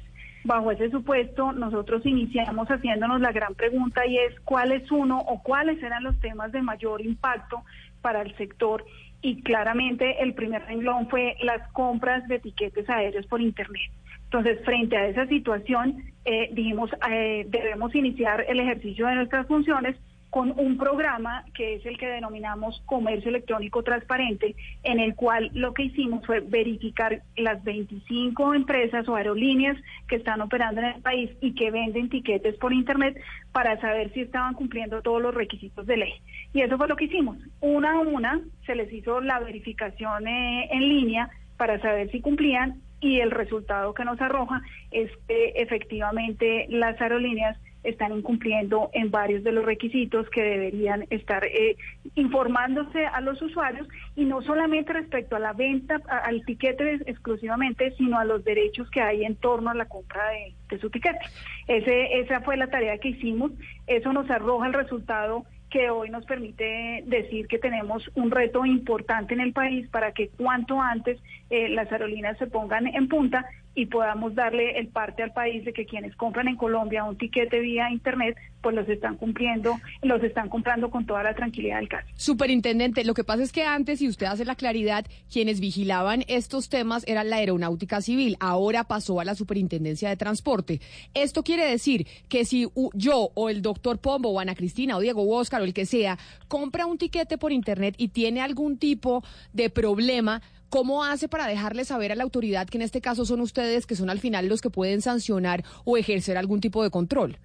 [SPEAKER 22] bajo ese supuesto, nosotros iniciamos haciéndonos la gran pregunta y es cuál es uno o cuáles eran los temas de mayor impacto para el sector y claramente el primer renglón fue las compras de etiquetes aéreos por Internet. Entonces, frente a esa situación, eh, dijimos, eh, debemos iniciar el ejercicio de nuestras funciones con un programa que es el que denominamos comercio electrónico transparente, en el cual lo que hicimos fue verificar las 25 empresas o aerolíneas que están operando en el país y que venden tiquetes por Internet para saber si estaban cumpliendo todos los requisitos de ley. Y eso fue lo que hicimos. Una a una se les hizo la verificación eh, en línea para saber si cumplían y el resultado que nos arroja es que efectivamente las aerolíneas están incumpliendo en varios de los requisitos que deberían estar eh, informándose a los usuarios y no solamente respecto a la venta, al tiquete exclusivamente, sino a los derechos que hay en torno a la compra de, de su tiquete. Ese, esa fue la tarea que hicimos. Eso nos arroja el resultado que hoy nos permite decir que tenemos un reto importante en el país para que cuanto antes eh, las aerolíneas se pongan en punta y podamos darle el parte al país de que quienes compran en Colombia un tiquete vía internet, pues los están cumpliendo, los están comprando con toda la tranquilidad del caso.
[SPEAKER 9] Superintendente, lo que pasa es que antes, si usted hace la claridad, quienes vigilaban estos temas era la aeronáutica civil, ahora pasó a la superintendencia de transporte. Esto quiere decir que si yo o el doctor Pombo o Ana Cristina o Diego o Oscar o el que sea compra un tiquete por internet y tiene algún tipo de problema, ¿Cómo hace para dejarle saber a la autoridad que en este caso son ustedes, que son al final los que pueden sancionar o ejercer algún tipo de control?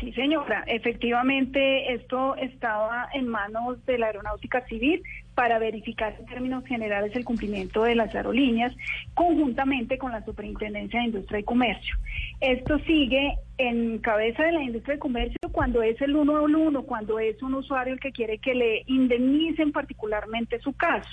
[SPEAKER 22] Sí, señora. Efectivamente, esto estaba en manos de la Aeronáutica Civil para verificar en términos generales el cumplimiento de las aerolíneas, conjuntamente con la Superintendencia de Industria y Comercio. Esto sigue en cabeza de la industria de comercio cuando es el uno al uno, cuando es un usuario el que quiere que le indemnicen particularmente su caso.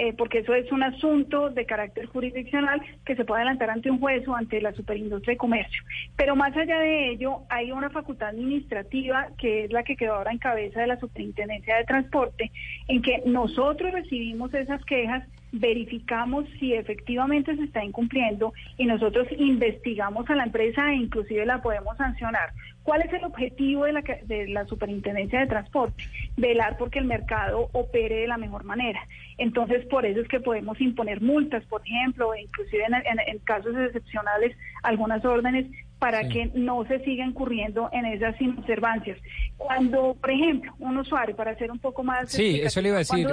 [SPEAKER 22] Eh, porque eso es un asunto de carácter jurisdiccional que se puede adelantar ante un juez o ante la superindustria de comercio. Pero más allá de ello, hay una facultad administrativa que es la que quedó ahora en cabeza de la superintendencia de transporte, en que nosotros recibimos esas quejas verificamos si efectivamente se está incumpliendo y nosotros investigamos a la empresa e inclusive la podemos sancionar. ¿Cuál es el objetivo de la, de la Superintendencia de Transporte? Velar porque el mercado opere de la mejor manera. Entonces, por eso es que podemos imponer multas, por ejemplo, e inclusive en casos excepcionales algunas órdenes para que no se siga incurriendo en esas inobservancias. Cuando, por ejemplo, un usuario, para hacer un poco más...
[SPEAKER 10] Sí, eso le iba a decir.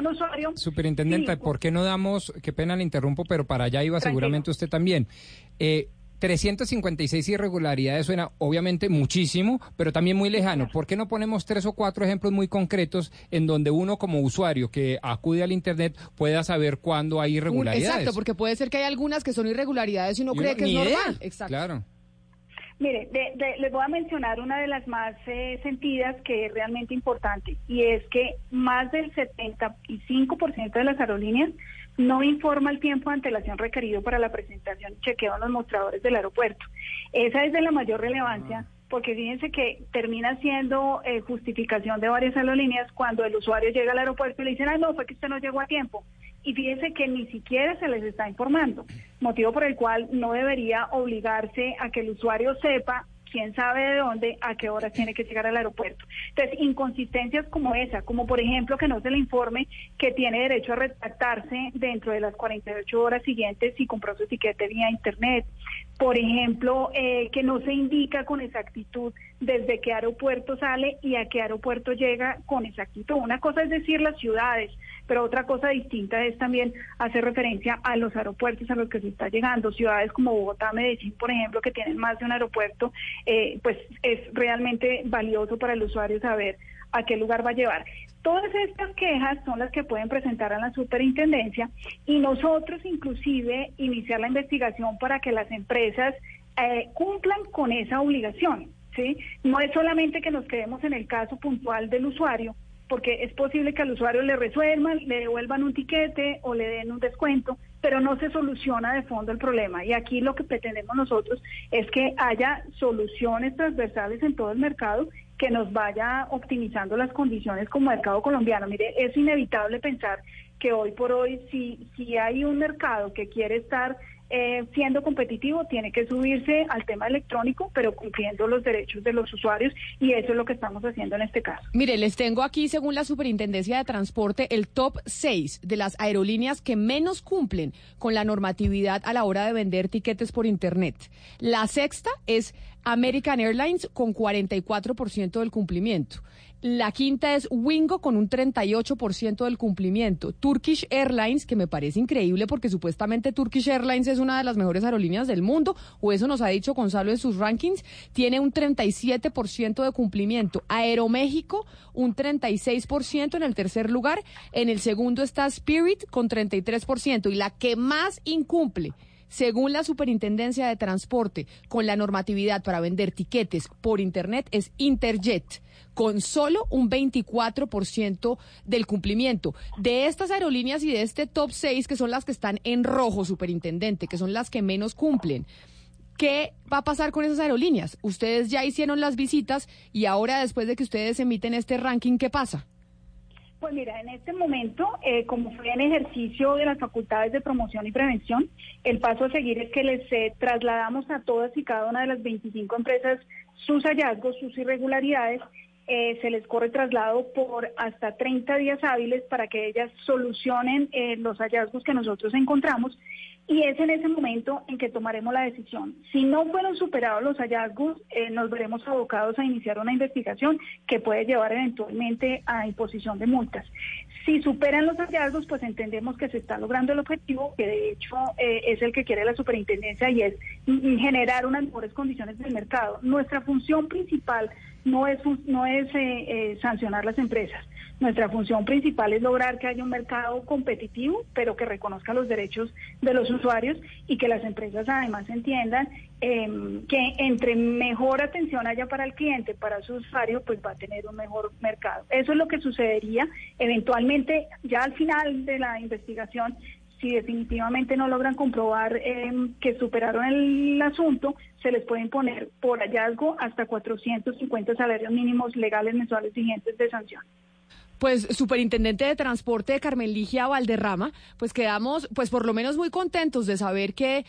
[SPEAKER 10] Superintendente, ¿por qué no damos, qué pena le interrumpo, pero para allá iba seguramente usted también? Eh, 356 irregularidades suena obviamente muchísimo, pero también muy lejano. ¿Por qué no ponemos tres o cuatro ejemplos muy concretos en donde uno como usuario que acude al Internet pueda saber cuándo hay irregularidades?
[SPEAKER 9] Exacto, porque puede ser que hay algunas que son irregularidades y uno cree que es normal. Exacto.
[SPEAKER 10] Claro.
[SPEAKER 22] Mire, les voy a mencionar una de las más eh, sentidas que es realmente importante y es que más del 75% de las aerolíneas no informa el tiempo de antelación requerido para la presentación y chequeo en los mostradores del aeropuerto. Esa es de la mayor relevancia porque fíjense que termina siendo eh, justificación de varias aerolíneas cuando el usuario llega al aeropuerto y le dicen, ah, no, fue que usted no llegó a tiempo y fíjense que ni siquiera se les está informando, motivo por el cual no debería obligarse a que el usuario sepa quién sabe de dónde, a qué hora tiene que llegar al aeropuerto. Entonces, inconsistencias como esa, como por ejemplo que no se le informe que tiene derecho a retractarse dentro de las 48 horas siguientes si compró su etiquete vía Internet, por ejemplo, eh, que no se indica con exactitud desde qué aeropuerto sale y a qué aeropuerto llega con exactitud. Una cosa es decir las ciudades, pero otra cosa distinta es también hacer referencia a los aeropuertos a los que se está llegando. Ciudades como Bogotá, Medellín, por ejemplo, que tienen más de un aeropuerto, eh, pues es realmente valioso para el usuario saber a qué lugar va a llevar. Todas estas quejas son las que pueden presentar a la superintendencia y nosotros inclusive iniciar la investigación para que las empresas eh, cumplan con esa obligación. ¿sí? No es solamente que nos quedemos en el caso puntual del usuario, porque es posible que al usuario le resuelvan, le devuelvan un tiquete o le den un descuento, pero no se soluciona de fondo el problema. Y aquí lo que pretendemos nosotros es que haya soluciones transversales en todo el mercado que nos vaya optimizando las condiciones como mercado colombiano. Mire, es inevitable pensar que hoy por hoy, si, si hay un mercado que quiere estar eh, siendo competitivo, tiene que subirse al tema electrónico, pero cumpliendo los derechos de los usuarios, y eso es lo que estamos haciendo en este caso.
[SPEAKER 9] Mire, les tengo aquí, según la Superintendencia de Transporte, el top 6 de las aerolíneas que menos cumplen con la normatividad a la hora de vender tiquetes por Internet. La sexta es American Airlines con 44% del cumplimiento. La quinta es Wingo con un 38% del cumplimiento. Turkish Airlines, que me parece increíble porque supuestamente Turkish Airlines es una de las mejores aerolíneas del mundo, o eso nos ha dicho Gonzalo en sus rankings, tiene un 37% de cumplimiento. Aeroméxico, un 36% en el tercer lugar. En el segundo está Spirit con 33%. Y la que más incumple según la Superintendencia de Transporte, con la normatividad para vender tiquetes por Internet es Interjet, con solo un 24% del cumplimiento. De estas aerolíneas y de este top 6, que son las que están en rojo, Superintendente, que son las que menos cumplen. ¿Qué va a pasar con esas aerolíneas? Ustedes ya hicieron las visitas y ahora después de que ustedes emiten este ranking, ¿qué pasa?
[SPEAKER 22] Pues mira, en este momento, eh, como fue en ejercicio de las facultades de promoción y prevención, el paso a seguir es que les eh, trasladamos a todas y cada una de las 25 empresas sus hallazgos, sus irregularidades. Eh, se les corre traslado por hasta 30 días hábiles para que ellas solucionen los hallazgos que nosotros encontramos y es en ese momento en que tomaremos la decisión. Si no fueron superados los hallazgos, eh, nos veremos abocados a iniciar una investigación que puede llevar eventualmente a imposición de multas. Si superan los hallazgos, pues entendemos que se está logrando el objetivo, que de hecho eh, es el que quiere la superintendencia y es generar unas mejores condiciones del mercado. Nuestra función principal no es, no es eh, sancionar las empresas. Nuestra función principal es lograr que haya un mercado competitivo, pero que reconozca los derechos de los usuarios y que las empresas además entiendan em, que entre mejor atención haya para el cliente, para su usuario, pues va a tener un mejor mercado. Eso es lo que sucedería eventualmente ya al final de la investigación si definitivamente no logran comprobar em, que superaron el asunto, se les pueden poner por hallazgo hasta 450 salarios mínimos legales mensuales vigentes de sanción
[SPEAKER 9] pues superintendente de transporte Carmen Ligia Valderrama, pues quedamos pues por lo menos muy contentos de saber que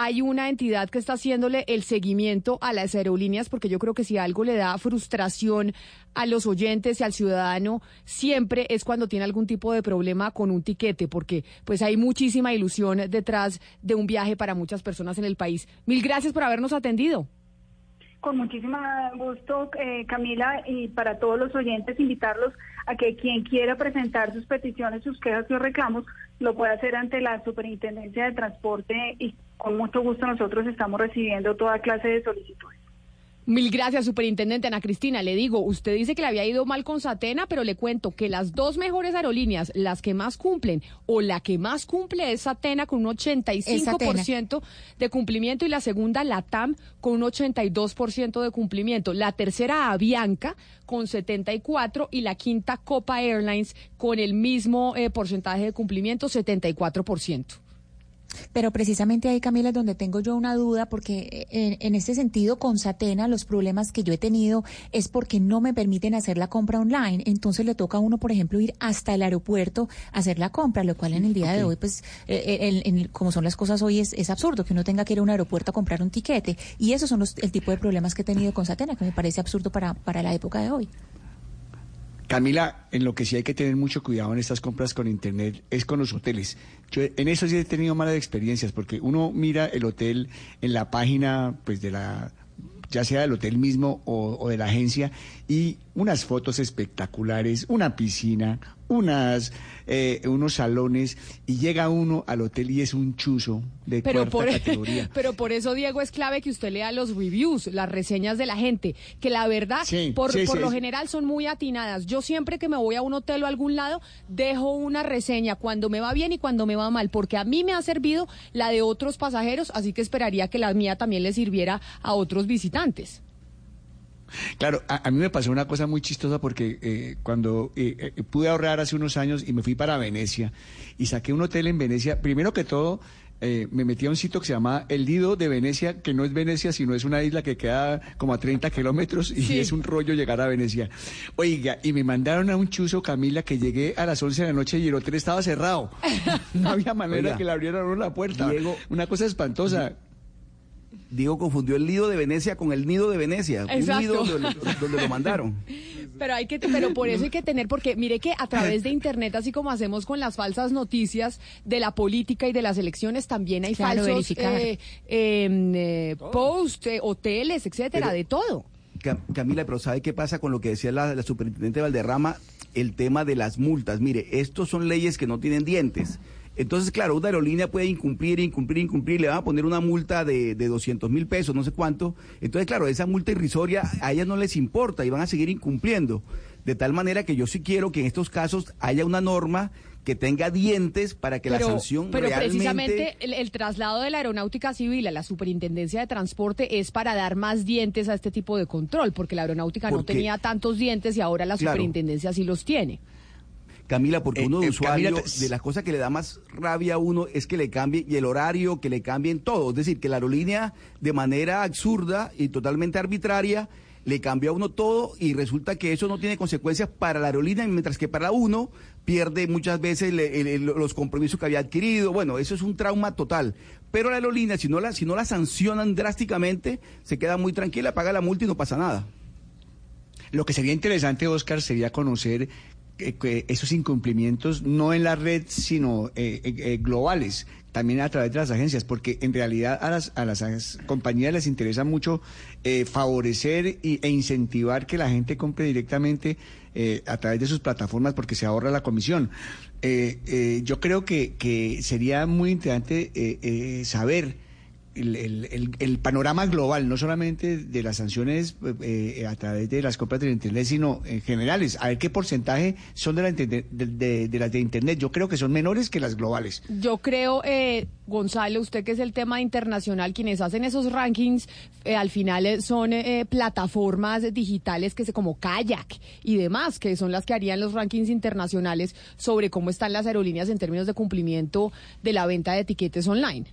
[SPEAKER 9] hay una entidad que está haciéndole el seguimiento a las aerolíneas, porque yo creo que si algo le da frustración a los oyentes y al ciudadano, siempre es cuando tiene algún tipo de problema con un tiquete, porque pues hay muchísima ilusión detrás de un viaje para muchas personas en el país. Mil gracias por habernos atendido.
[SPEAKER 22] Con muchísimo gusto, eh, Camila, y para todos los oyentes, invitarlos a que quien quiera presentar sus peticiones, sus quejas, sus reclamos, lo pueda hacer ante la Superintendencia de Transporte y con mucho gusto nosotros estamos recibiendo toda clase de solicitudes.
[SPEAKER 9] Mil gracias, superintendente Ana Cristina. Le digo, usted dice que le había ido mal con Satena, pero le cuento que las dos mejores aerolíneas, las que más cumplen o la que más cumple es Satena con un 85% de cumplimiento y la segunda, la TAM, con un 82% de cumplimiento. La tercera, Avianca, con 74% y la quinta, Copa Airlines, con el mismo eh, porcentaje de cumplimiento, 74%.
[SPEAKER 15] Pero precisamente ahí, Camila, es donde tengo yo una duda, porque eh, en, este sentido, con Satena, los problemas que yo he tenido es porque no me permiten hacer la compra online. Entonces le toca a uno, por ejemplo, ir hasta el aeropuerto a hacer la compra, lo cual en el día de hoy, pues, eh, eh como son las cosas hoy, es, es, absurdo que uno tenga que ir a un aeropuerto a comprar un tiquete. Y esos son los, el tipo de problemas que he tenido con Satena, que me parece absurdo para, para la época de hoy.
[SPEAKER 12] Camila, en lo que sí hay que tener mucho cuidado en estas compras con internet es con los hoteles. Yo en eso sí he tenido malas experiencias porque uno mira el hotel en la página pues de la ya sea del hotel mismo o, de la agencia, y unas fotos espectaculares, una piscina, unas eh, unos salones y llega uno al hotel y es un chuzo de
[SPEAKER 9] Pero
[SPEAKER 12] cuarta
[SPEAKER 9] por,
[SPEAKER 12] categoría. [laughs]
[SPEAKER 9] pero por eso, Diego, es clave que usted lea los reviews, las reseñas de la gente, que la verdad,
[SPEAKER 12] Sí,
[SPEAKER 9] por,
[SPEAKER 12] sí,
[SPEAKER 9] por
[SPEAKER 12] sí,
[SPEAKER 9] lo general, son muy atinadas. Yo siempre que me voy a un hotel o a algún lado, dejo una reseña cuando me va bien y cuando me va mal, porque a mí me ha servido la de otros pasajeros, así que esperaría que la mía también le sirviera a otros visitantes.
[SPEAKER 12] Claro, a, a mí me pasó una cosa muy chistosa porque eh, cuando eh, eh, pude ahorrar hace unos años y me fui para Venecia y saqué un hotel en Venecia, primero que todo eh, me metí a un sitio que se llama El Lido de Venecia, que no es Venecia, sino es una isla que queda como a 30 kilómetros y
[SPEAKER 23] Sí.
[SPEAKER 12] es un rollo llegar a Venecia. Oiga, y me mandaron a un chuzo, Camila, que llegué a las 11 de la noche y el hotel estaba cerrado. [laughs] No había manera
[SPEAKER 16] Oiga.
[SPEAKER 12] que le abrieran la puerta.
[SPEAKER 16] Diego-
[SPEAKER 12] una cosa espantosa.
[SPEAKER 16] Diego confundió el nido de Venecia con el nido de Venecia.
[SPEAKER 9] Exacto.
[SPEAKER 16] Un nido donde, donde lo mandaron. [laughs]
[SPEAKER 9] Pero hay que, pero por eso hay que tener, porque mire que a través de internet, así como hacemos con las falsas noticias de la política y de las elecciones, también hay
[SPEAKER 15] Claro,
[SPEAKER 9] falsos eh, em, eh, posts, eh, hoteles, etcétera,
[SPEAKER 16] Pero-
[SPEAKER 9] de todo.
[SPEAKER 16] Ca- Camila, pero ¿sabe qué pasa con lo que decía la, la superintendente Valderrama? El tema de las multas. Mire, estos son leyes que no tienen dientes. Entonces, claro, una aerolínea puede incumplir, incumplir, incumplir, le van a poner una multa de, de 200 mil pesos, no sé cuánto. Entonces, claro, esa multa irrisoria a ellas no les importa y van a seguir incumpliendo. De tal manera que yo sí quiero que en estos casos haya una norma que tenga dientes para que la sanción
[SPEAKER 9] pero
[SPEAKER 16] realmente...
[SPEAKER 9] precisamente el, el traslado de la aeronáutica civil a la superintendencia de transporte es para dar más dientes a este tipo de control, porque la aeronáutica no tenía tantos dientes y ahora la
[SPEAKER 16] Claro.
[SPEAKER 9] superintendencia sí los tiene.
[SPEAKER 16] Camila, porque
[SPEAKER 12] Eh,
[SPEAKER 16] uno de
[SPEAKER 12] eh,
[SPEAKER 16] usuario,
[SPEAKER 12] Camila, te-
[SPEAKER 16] de las cosas que le da más rabia a uno es que le cambien, y el horario, que le cambien todo. Es decir, que la aerolínea, de manera absurda y totalmente arbitraria, le cambió a uno todo y resulta que eso no tiene consecuencias para la aerolínea, mientras que para uno pierde muchas veces le- los compromisos que había adquirido. Bueno, eso es un trauma total. Pero la aerolínea, si no la, si no la sancionan drásticamente, se queda muy tranquila, paga la multa y no pasa nada.
[SPEAKER 12] Lo que sería interesante, Oscar, sería conocer esos incumplimientos no en la red, sino eh, eh, eh, globales, también a través de las agencias, porque en realidad a las, a las as- compañías les interesa mucho eh, favorecer y- e incentivar que la gente compre directamente eh, a través de sus plataformas porque se ahorra la comisión. Yo creo que, que sería muy interesante saber el, panorama global, no solamente de las sanciones eh, a través de las compras de Internet, sino en generales. A ver qué porcentaje son de, la de- las de Internet. Yo creo que son menores que las globales.
[SPEAKER 9] Yo creo, eh, Gonzalo, usted que es el tema internacional, quienes hacen esos rankings, eh, al final eh, son eh, plataformas digitales que se como Kayak y demás, que son las que harían los rankings internacionales sobre cómo están las aerolíneas en términos de cumplimiento de la venta de etiquetes online.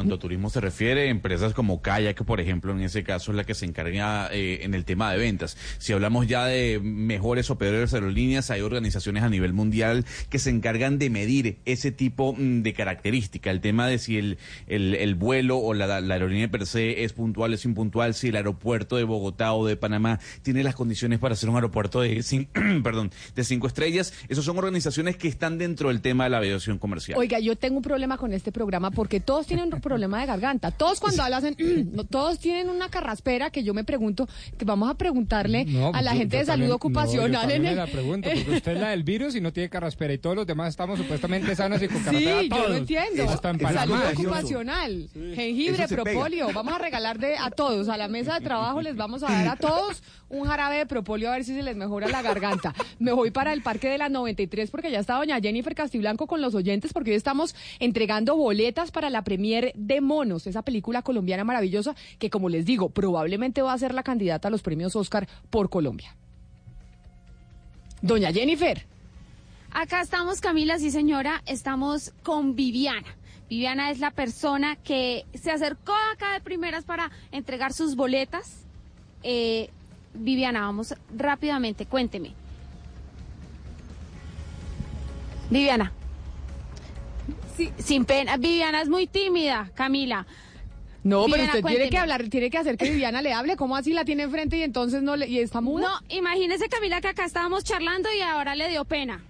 [SPEAKER 11] Cuando turismo se refiere, empresas como Kayak, por ejemplo, en ese caso es la que se encarga eh, en el tema de ventas. Si hablamos ya de mejores o peores aerolíneas, hay organizaciones a nivel mundial que se encargan de medir ese tipo mm, de característica. El tema de si el, el, el vuelo o la, la aerolínea per se es puntual, es impuntual, si el aeropuerto de Bogotá o de Panamá tiene las condiciones para ser un aeropuerto de, cin- [clears throat] perdón, de cinco estrellas. Esas son organizaciones que están dentro del tema de la aviación comercial.
[SPEAKER 9] Oiga, yo tengo un problema con este programa porque todos tienen problema de garganta. Todos cuando hablan, hacen, no, todos tienen una carraspera que yo me pregunto, que vamos a preguntarle
[SPEAKER 10] No,
[SPEAKER 9] a la
[SPEAKER 10] yo-
[SPEAKER 9] gente
[SPEAKER 10] yo
[SPEAKER 9] de salud
[SPEAKER 10] también-
[SPEAKER 9] ocupacional.
[SPEAKER 10] no, yo
[SPEAKER 9] en el-
[SPEAKER 10] me la pregunto, porque usted es la del virus y no tiene carraspera y todos los demás estamos supuestamente sanos y con carraspera
[SPEAKER 9] Sí, yo
[SPEAKER 10] todos.
[SPEAKER 9] lo entiendo.
[SPEAKER 10] En
[SPEAKER 9] Salud ocupacional, jengibre,
[SPEAKER 10] se pega.
[SPEAKER 9] propóleo. Vamos a regalar de, a todos, a la mesa de trabajo les vamos a dar a todos un jarabe de propóleo a ver si se les mejora la garganta. Me voy para el Parque de la 93 porque ya está doña Jennifer Castiblanco con los oyentes porque hoy estamos entregando boletas para la premier de Monos, esa película colombiana maravillosa que como les digo, probablemente va a ser la candidata a los premios Oscar por Colombia. Doña Jennifer.
[SPEAKER 21] Acá estamos, Camila, sí señora, estamos con Viviana. Viviana es la persona que se acercó acá de primeras para entregar sus boletas. Eh, Viviana, vamos rápidamente, cuénteme. Viviana. Sí, sin pena. Viviana es muy tímida, Camila.
[SPEAKER 9] No, pero usted tiene que hablar, tiene que hacer que Viviana le hable. ¿Cómo así la tiene enfrente y entonces no le, y está muda?
[SPEAKER 21] No, imagínese, Camila, que acá estábamos charlando y ahora le dio pena.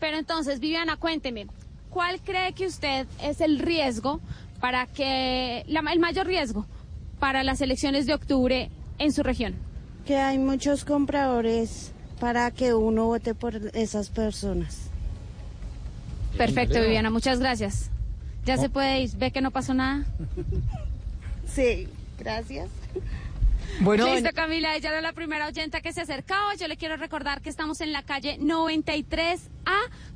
[SPEAKER 21] Pero entonces, Viviana, cuénteme, ¿cuál cree que usted es el riesgo para que, la- el mayor riesgo para las elecciones de octubre en su región?
[SPEAKER 24] que hay muchos compradores
[SPEAKER 23] para que uno vote por esas personas.
[SPEAKER 21] Perfecto, Viviana, muchas gracias. Ya se puede ir, ve que no pasó nada. [laughs]
[SPEAKER 23] Sí, gracias.
[SPEAKER 21] Bueno, Listo, Camila, ella era la primera oyenta que se acercaba. Yo le quiero recordar que estamos en la calle 93A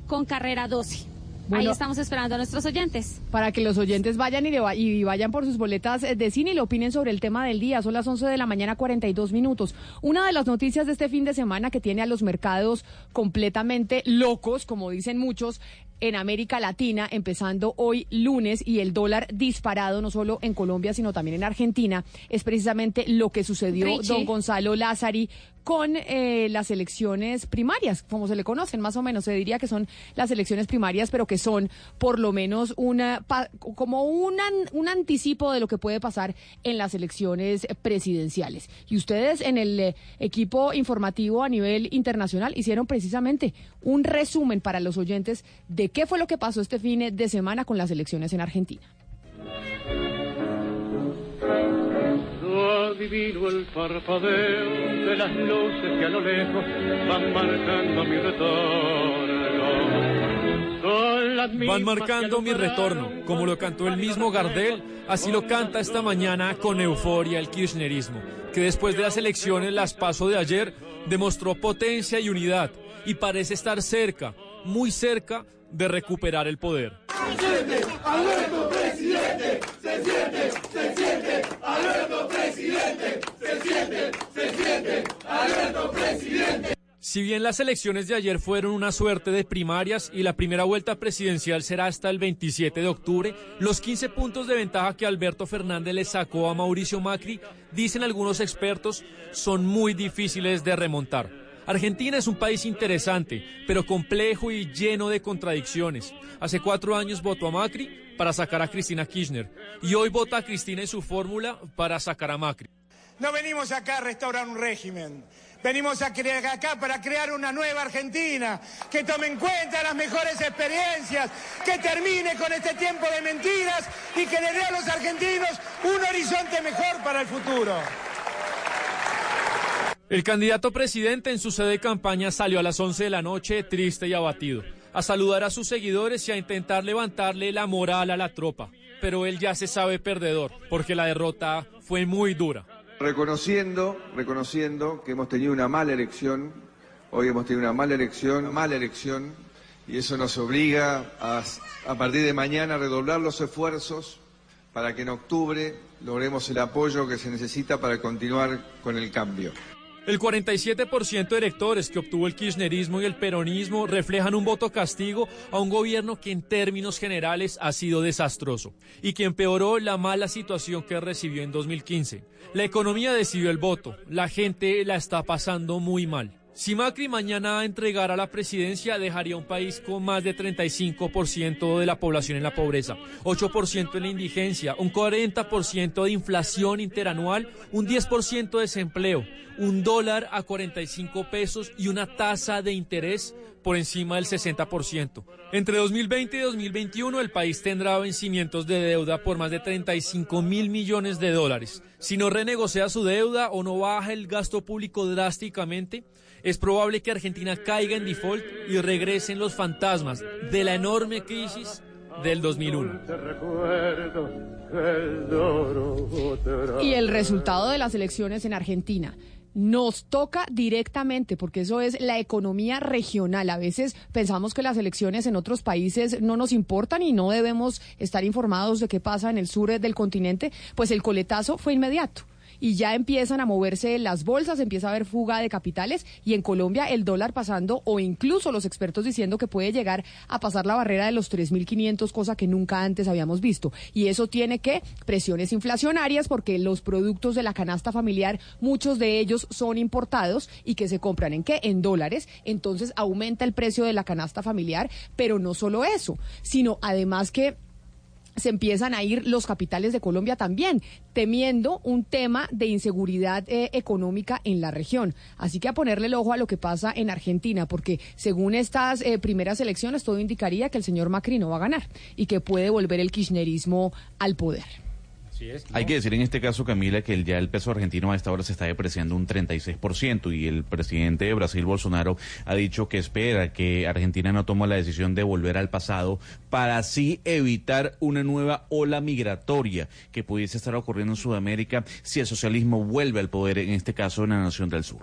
[SPEAKER 21] con carrera 12. Ahí estamos esperando a nuestros oyentes.
[SPEAKER 9] Para que los oyentes vayan y, le y vayan por sus boletas eh, de cine y le opinen sobre el tema del día. Son las 11 de la mañana, 42 minutos. Una de las noticias de este fin de semana que tiene a los mercados completamente locos, como dicen muchos, en América Latina, empezando hoy lunes, y el dólar disparado no solo en Colombia, sino también en Argentina, es precisamente lo que sucedió, don Gonzalo Lázari, con eh, las elecciones primarias, como se le conocen más o menos. Se diría que son las elecciones primarias, pero que son por lo menos una como un anticipo de lo que puede pasar en las elecciones presidenciales. Y ustedes en el eh, equipo informativo a nivel internacional hicieron precisamente un resumen para los oyentes de qué fue lo que pasó este fin de semana con las elecciones en Argentina.
[SPEAKER 24] Adivino el parpadeo de las luces que a lo lejos van marcando mi retorno.
[SPEAKER 25] Van marcando mi retorno, como lo cantó el mismo Gardel, así lo canta esta mañana con euforia el kirchnerismo, que después de las elecciones, las paso de ayer, demostró potencia y unidad, y parece estar cerca, muy cerca, de recuperar el poder.
[SPEAKER 26] Alberto presidente, se siente, se siente, Alberto presidente, se siente, se siente, Alberto presidente.
[SPEAKER 25] Si bien las elecciones de ayer fueron una suerte de primarias y la primera vuelta presidencial será hasta el 27 de octubre, los 15 puntos de ventaja que Alberto Fernández le sacó a Mauricio Macri, dicen algunos expertos, son muy difíciles de remontar. Argentina es un país interesante, pero complejo y lleno de contradicciones. Hace cuatro años votó a Macri para sacar a Cristina Kirchner y hoy vota a Cristina y su fórmula para sacar a Macri.
[SPEAKER 27] No venimos acá a restaurar un régimen. Venimos acá para crear una nueva Argentina que tome en cuenta las mejores experiencias, que termine con este tiempo de mentiras y que le dé a los argentinos un horizonte mejor para el futuro.
[SPEAKER 25] El candidato presidente en su sede de campaña salió a las 11 de la noche triste y abatido, a saludar a sus seguidores y a intentar levantarle la moral a la tropa. Pero él ya se sabe perdedor, porque la derrota fue muy dura.
[SPEAKER 28] Reconociendo, reconociendo que hemos tenido una mala elección, hoy hemos tenido una mala elección, mala elección, y eso nos obliga a, a partir de mañana a redoblar los esfuerzos para que en octubre logremos el apoyo que se necesita para continuar con el cambio.
[SPEAKER 25] El 47% de electores que obtuvo el kirchnerismo y el peronismo reflejan un voto castigo a un gobierno que en términos generales ha sido desastroso y que empeoró la mala situación que recibió en 2015. La economía decidió el voto, la gente la está pasando muy mal. Si Macri mañana entregara la presidencia, dejaría un país con más de 35% de la población en la pobreza, 8% en la indigencia, un 40% de inflación interanual, un 10% de desempleo, un dólar a 45 pesos y una tasa de interés por encima del 60%. Entre 2020 y 2021 el país tendrá vencimientos de deuda por más de 35 mil millones de dólares. Si no renegocia su deuda o no baja el gasto público drásticamente, es probable que Argentina caiga en default y regresen los fantasmas de la enorme crisis del 2001.
[SPEAKER 9] Y el resultado de las elecciones en Argentina nos toca directamente, porque eso es la economía regional. A veces pensamos que las elecciones en otros países no nos importan y no debemos estar informados de qué pasa en el sur del continente, pues el coletazo fue inmediato y ya empiezan a moverse las bolsas, empieza a haber fuga de capitales y en Colombia el dólar pasando o incluso los expertos diciendo que puede llegar a pasar la barrera de los 3.500, cosa que nunca antes habíamos visto. Y eso tiene que presiones inflacionarias porque los productos de la canasta familiar, muchos de ellos son importados y que se compran en qué? En dólares. Entonces aumenta el precio de la canasta familiar, pero no solo eso, sino además que se empiezan a ir los capitales de Colombia también, temiendo un tema de inseguridad eh, económica en la región. Así que a ponerle el ojo a lo que pasa en Argentina, porque según estas eh, primeras elecciones, todo indicaría que el señor Macri no va a ganar y que puede volver el kirchnerismo al poder.
[SPEAKER 11] Hay que decir en este caso, Camila, que el, ya el peso argentino a esta hora se está depreciando un 36% y el presidente de Brasil, Bolsonaro, ha dicho que espera que Argentina no tome la decisión de volver al pasado para así evitar una nueva ola migratoria que pudiese estar ocurriendo en Sudamérica si el socialismo vuelve al poder, en este caso en la nación del sur.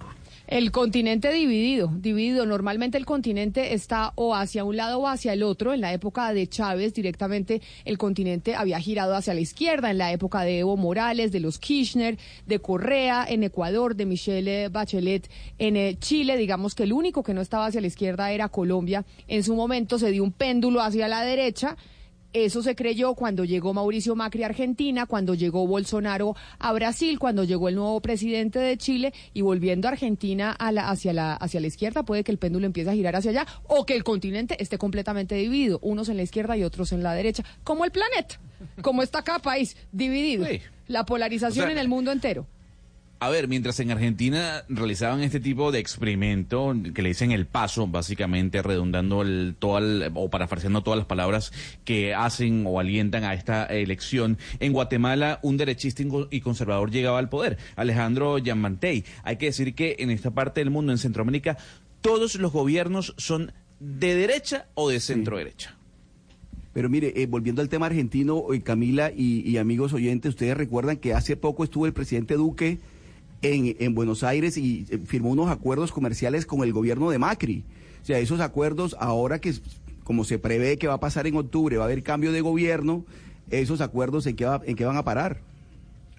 [SPEAKER 9] El continente dividido, dividido. Normalmente el continente está o hacia un lado o hacia el otro. En la época de Chávez directamente el continente había girado hacia la izquierda. En la época de Evo Morales, de los Kirchner, de Correa, en Ecuador, de Michelle Bachelet, en eh, Chile, digamos que el único que no estaba hacia la izquierda era Colombia. En su momento se dio un péndulo hacia la derecha eso se creyó cuando llegó Mauricio Macri a Argentina, cuando llegó Bolsonaro a Brasil, cuando llegó el nuevo presidente de Chile y volviendo a Argentina a la, hacia, la, hacia la izquierda puede que el péndulo empiece a girar hacia allá o que el continente esté completamente dividido, unos en la izquierda y otros en la derecha, como el planeta, como está cada país dividido, la polarización en el mundo entero.
[SPEAKER 11] A ver, mientras en Argentina realizaban este tipo de experimento que le dicen el paso, básicamente redundando el, todo o parafraseando todas las palabras que hacen o alientan a esta elección, en Guatemala un derechista y conservador llegaba al poder, Alejandro Yamantey. Hay que decir que en esta parte del mundo, en Centroamérica, todos los gobiernos son de derecha o de centro derecha.
[SPEAKER 16] Pero mire, eh, volviendo al tema argentino, eh, Camila y amigos oyentes, ustedes recuerdan que hace poco estuvo el presidente Duque en, en Buenos Aires y eh, firmó unos acuerdos comerciales con el gobierno de Macri. O sea, esos acuerdos, ahora que como se prevé que va a pasar en octubre, va a haber cambio de gobierno, esos acuerdos en qué, va, en qué van a parar.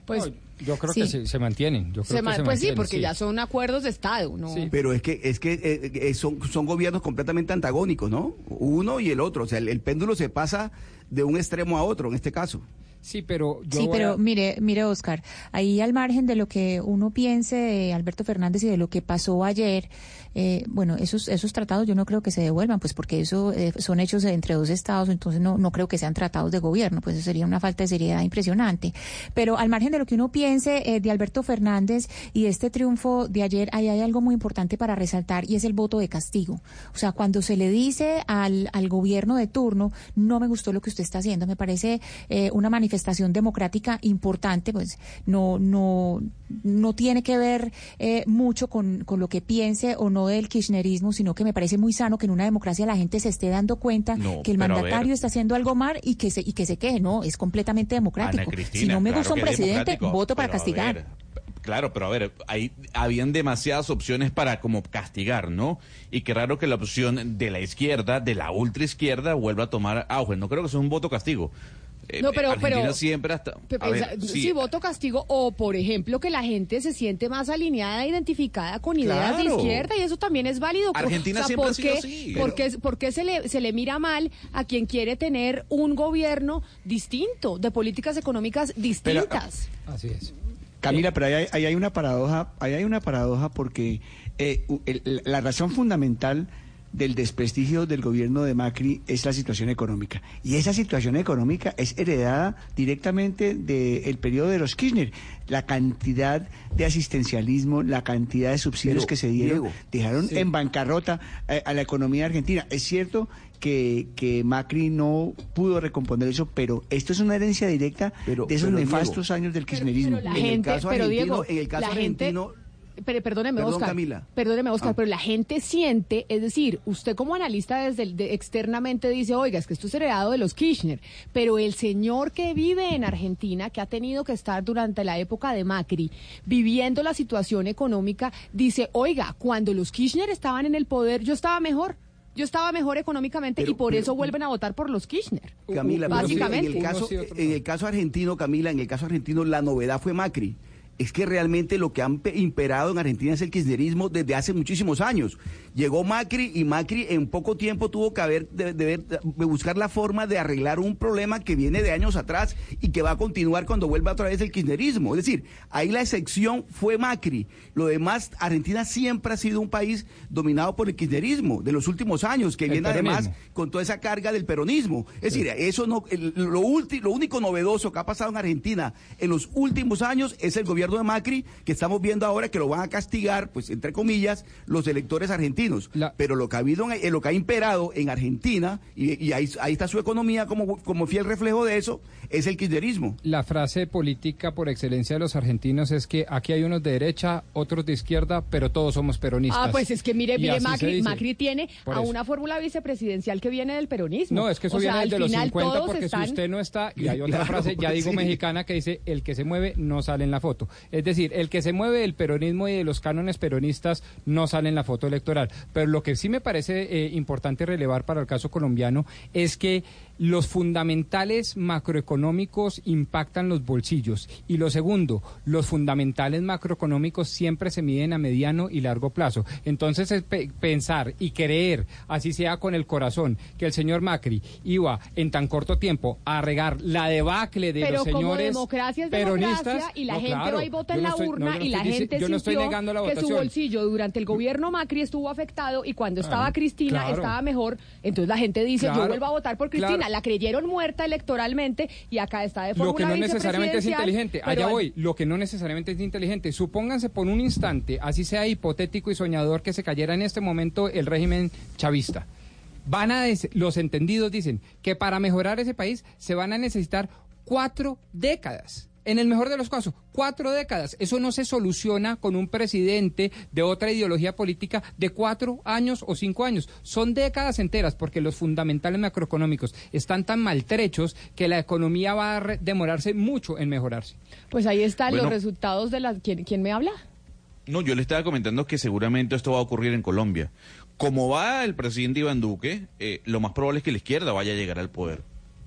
[SPEAKER 10] Pues yo creo que se, mantienen. Yo creo
[SPEAKER 9] que pues sí, porque ya son acuerdos de Estado. ¿no?
[SPEAKER 16] Pero es que es que eh, eh, son, son gobiernos completamente antagónicos, ¿no? Uno y el otro. O sea, el péndulo se pasa de un extremo a otro en este caso.
[SPEAKER 10] Sí, pero
[SPEAKER 15] Sí, pero mire, mire Oscar, ahí al margen de lo que uno piense de Alberto Fernández y de lo que pasó ayer, eh, bueno, esos esos tratados yo no creo que se devuelvan, pues porque eso eh, son hechos entre dos estados, entonces no no creo que sean tratados de gobierno, pues eso sería una falta de seriedad impresionante. Pero al margen de lo que uno piense eh, de Alberto Fernández y este triunfo de ayer, ahí hay algo muy importante para resaltar y es el voto de castigo. O sea, cuando se le dice al al gobierno de turno, no me gustó lo que usted está haciendo, me parece una manifestación manifestación democrática importante, pues no, no, no tiene que ver eh, mucho con, con, lo que piense o no del kirchnerismo, sino que me parece muy sano que en una democracia la gente se esté dando cuenta que el mandatario está haciendo algo mal y que se, y que se queje. No, es completamente democrático. si no me gusta un presidente, voto para castigar.
[SPEAKER 11] Claro, pero a ver, hay, habían demasiadas opciones para como castigar, ¿no? Y qué raro que la opción de la izquierda, de la ultra izquierda, vuelva a tomar auge. No creo que sea un voto castigo.
[SPEAKER 9] Eh, no, pero, pero
[SPEAKER 11] siempre hasta
[SPEAKER 9] sí. voto castigo o por ejemplo que la gente se siente más alineada identificada con ideas de izquierda y eso también es válido.
[SPEAKER 11] Argentina siempre ha sido así,
[SPEAKER 9] ¿por qué, se le se le mira mal a quien quiere tener un gobierno distinto de políticas económicas distintas
[SPEAKER 10] así es.
[SPEAKER 12] Camila, pero ahí hay, hay, una paradoja, ahí hay una paradoja porque eh, la razón fundamental del desprestigio del gobierno de Macri es la situación económica. Y esa situación económica es heredada directamente del periodo de los Kirchner. La cantidad de asistencialismo, la cantidad de subsidios que se dieron, dejaron en bancarrota eh, a, la economía argentina. Es cierto que, que, Macri no pudo recomponer eso, pero esto es una herencia directa de esos nefastos años del kirchnerismo.
[SPEAKER 9] en el caso argentino, en el caso argentino pero, perdóneme, Oscar. Perdóneme, Oscar, ah. pero la gente siente, es decir, usted como analista desde externamente dice, oiga, es que esto es heredado de los Kirchner, pero el señor que vive en Argentina, que ha tenido que estar durante la época de Macri, viviendo la situación económica, dice, oiga, cuando los Kirchner estaban en el poder, yo estaba mejor. Yo estaba mejor económicamente y por eso vuelven a votar por los Kirchner.
[SPEAKER 16] Camila, básicamente. en, el caso, en el caso argentino, Camila, en el caso argentino, la novedad fue Macri es que realmente lo que han imperado en Argentina es el kirchnerismo desde hace muchísimos años. Llegó Macri y Macri en poco tiempo tuvo que haber, de, buscar la forma de arreglar un problema que viene de años atrás y que va a continuar cuando vuelva otra vez el kirchnerismo. Es decir, ahí la excepción fue Macri. Lo demás, Argentina siempre ha sido un país dominado por el kirchnerismo de los últimos años, que viene además con toda esa carga del peronismo. Es decir, eso no, lo, lo único novedoso que ha pasado en Argentina en los últimos años es el gobierno gobierno de Macri que estamos viendo ahora que lo van a castigar, pues entre comillas, los electores argentinos. Pero lo que ha habido, en- eh, lo que ha imperado en Argentina, y, y ahí, ahí está su economía como, como fiel reflejo de eso, es el kirchnerismo.
[SPEAKER 10] La frase política por excelencia de los argentinos es que aquí hay unos de derecha, otros de izquierda, pero todos somos peronistas.
[SPEAKER 9] Ah, pues es que mire, mire, Macri. Macri tiene
[SPEAKER 10] Por
[SPEAKER 9] a
[SPEAKER 10] eso.
[SPEAKER 9] una fórmula vicepresidencial que viene del peronismo.
[SPEAKER 10] No, es que eso
[SPEAKER 9] O sea,
[SPEAKER 10] viene de los
[SPEAKER 9] final
[SPEAKER 10] 50
[SPEAKER 9] todos
[SPEAKER 10] porque
[SPEAKER 9] están-
[SPEAKER 10] si usted no está, y hay [laughs] otra
[SPEAKER 16] Claro,
[SPEAKER 10] frase, ya digo
[SPEAKER 16] sí.
[SPEAKER 10] mexicana, que dice, el que se mueve no sale en la foto. Es decir, el que se mueve del peronismo y de los cánones peronistas no sale en la foto electoral. Pero lo que sí me parece eh, importante relevar para el caso colombiano es que los fundamentales macroeconómicos impactan los bolsillos. Y lo segundo, los fundamentales macroeconómicos siempre se miden a mediano y largo plazo. Entonces, es pe- pensar y creer, así sea con el corazón, que el señor Macri iba en tan corto tiempo a regar la debacle de
[SPEAKER 9] Pero
[SPEAKER 10] los señores
[SPEAKER 9] democracia es
[SPEAKER 10] peronistas.
[SPEAKER 9] democracia y la
[SPEAKER 10] No,
[SPEAKER 9] gente
[SPEAKER 10] claro,
[SPEAKER 9] va y vota en la
[SPEAKER 10] estoy-
[SPEAKER 9] urna
[SPEAKER 10] no
[SPEAKER 9] y la gente
[SPEAKER 10] yo no estoy
[SPEAKER 9] sintió
[SPEAKER 10] negando la
[SPEAKER 9] que su bolsillo durante el gobierno Macri estuvo afectado y cuando estaba Cristina
[SPEAKER 10] claro.
[SPEAKER 9] estaba mejor. Entonces la gente dice, yo vuelvo a votar por Cristina. La creyeron muerta electoralmente y acá está de
[SPEAKER 10] Lo que no necesariamente es inteligente, allá
[SPEAKER 9] al-
[SPEAKER 10] voy, lo que no necesariamente es inteligente. Supónganse por un instante, así sea hipotético y soñador, que se cayera en este momento el régimen chavista. Van a des- los entendidos dicen que para mejorar ese país se van a necesitar cuatro décadas. En el mejor de los casos, cuatro décadas. Eso no se soluciona con un presidente de otra ideología política de cuatro años o cinco años. Son décadas enteras porque los fundamentales macroeconómicos están tan maltrechos que la economía va a re- demorarse mucho en mejorarse.
[SPEAKER 9] Pues ahí están
[SPEAKER 11] Bueno.
[SPEAKER 9] los resultados de la... ¿Quién, quién me habla?
[SPEAKER 11] No, yo le estaba comentando que seguramente esto va a ocurrir en Colombia. Como va el presidente Iván Duque, eh, lo más probable es que la izquierda vaya a llegar al poder.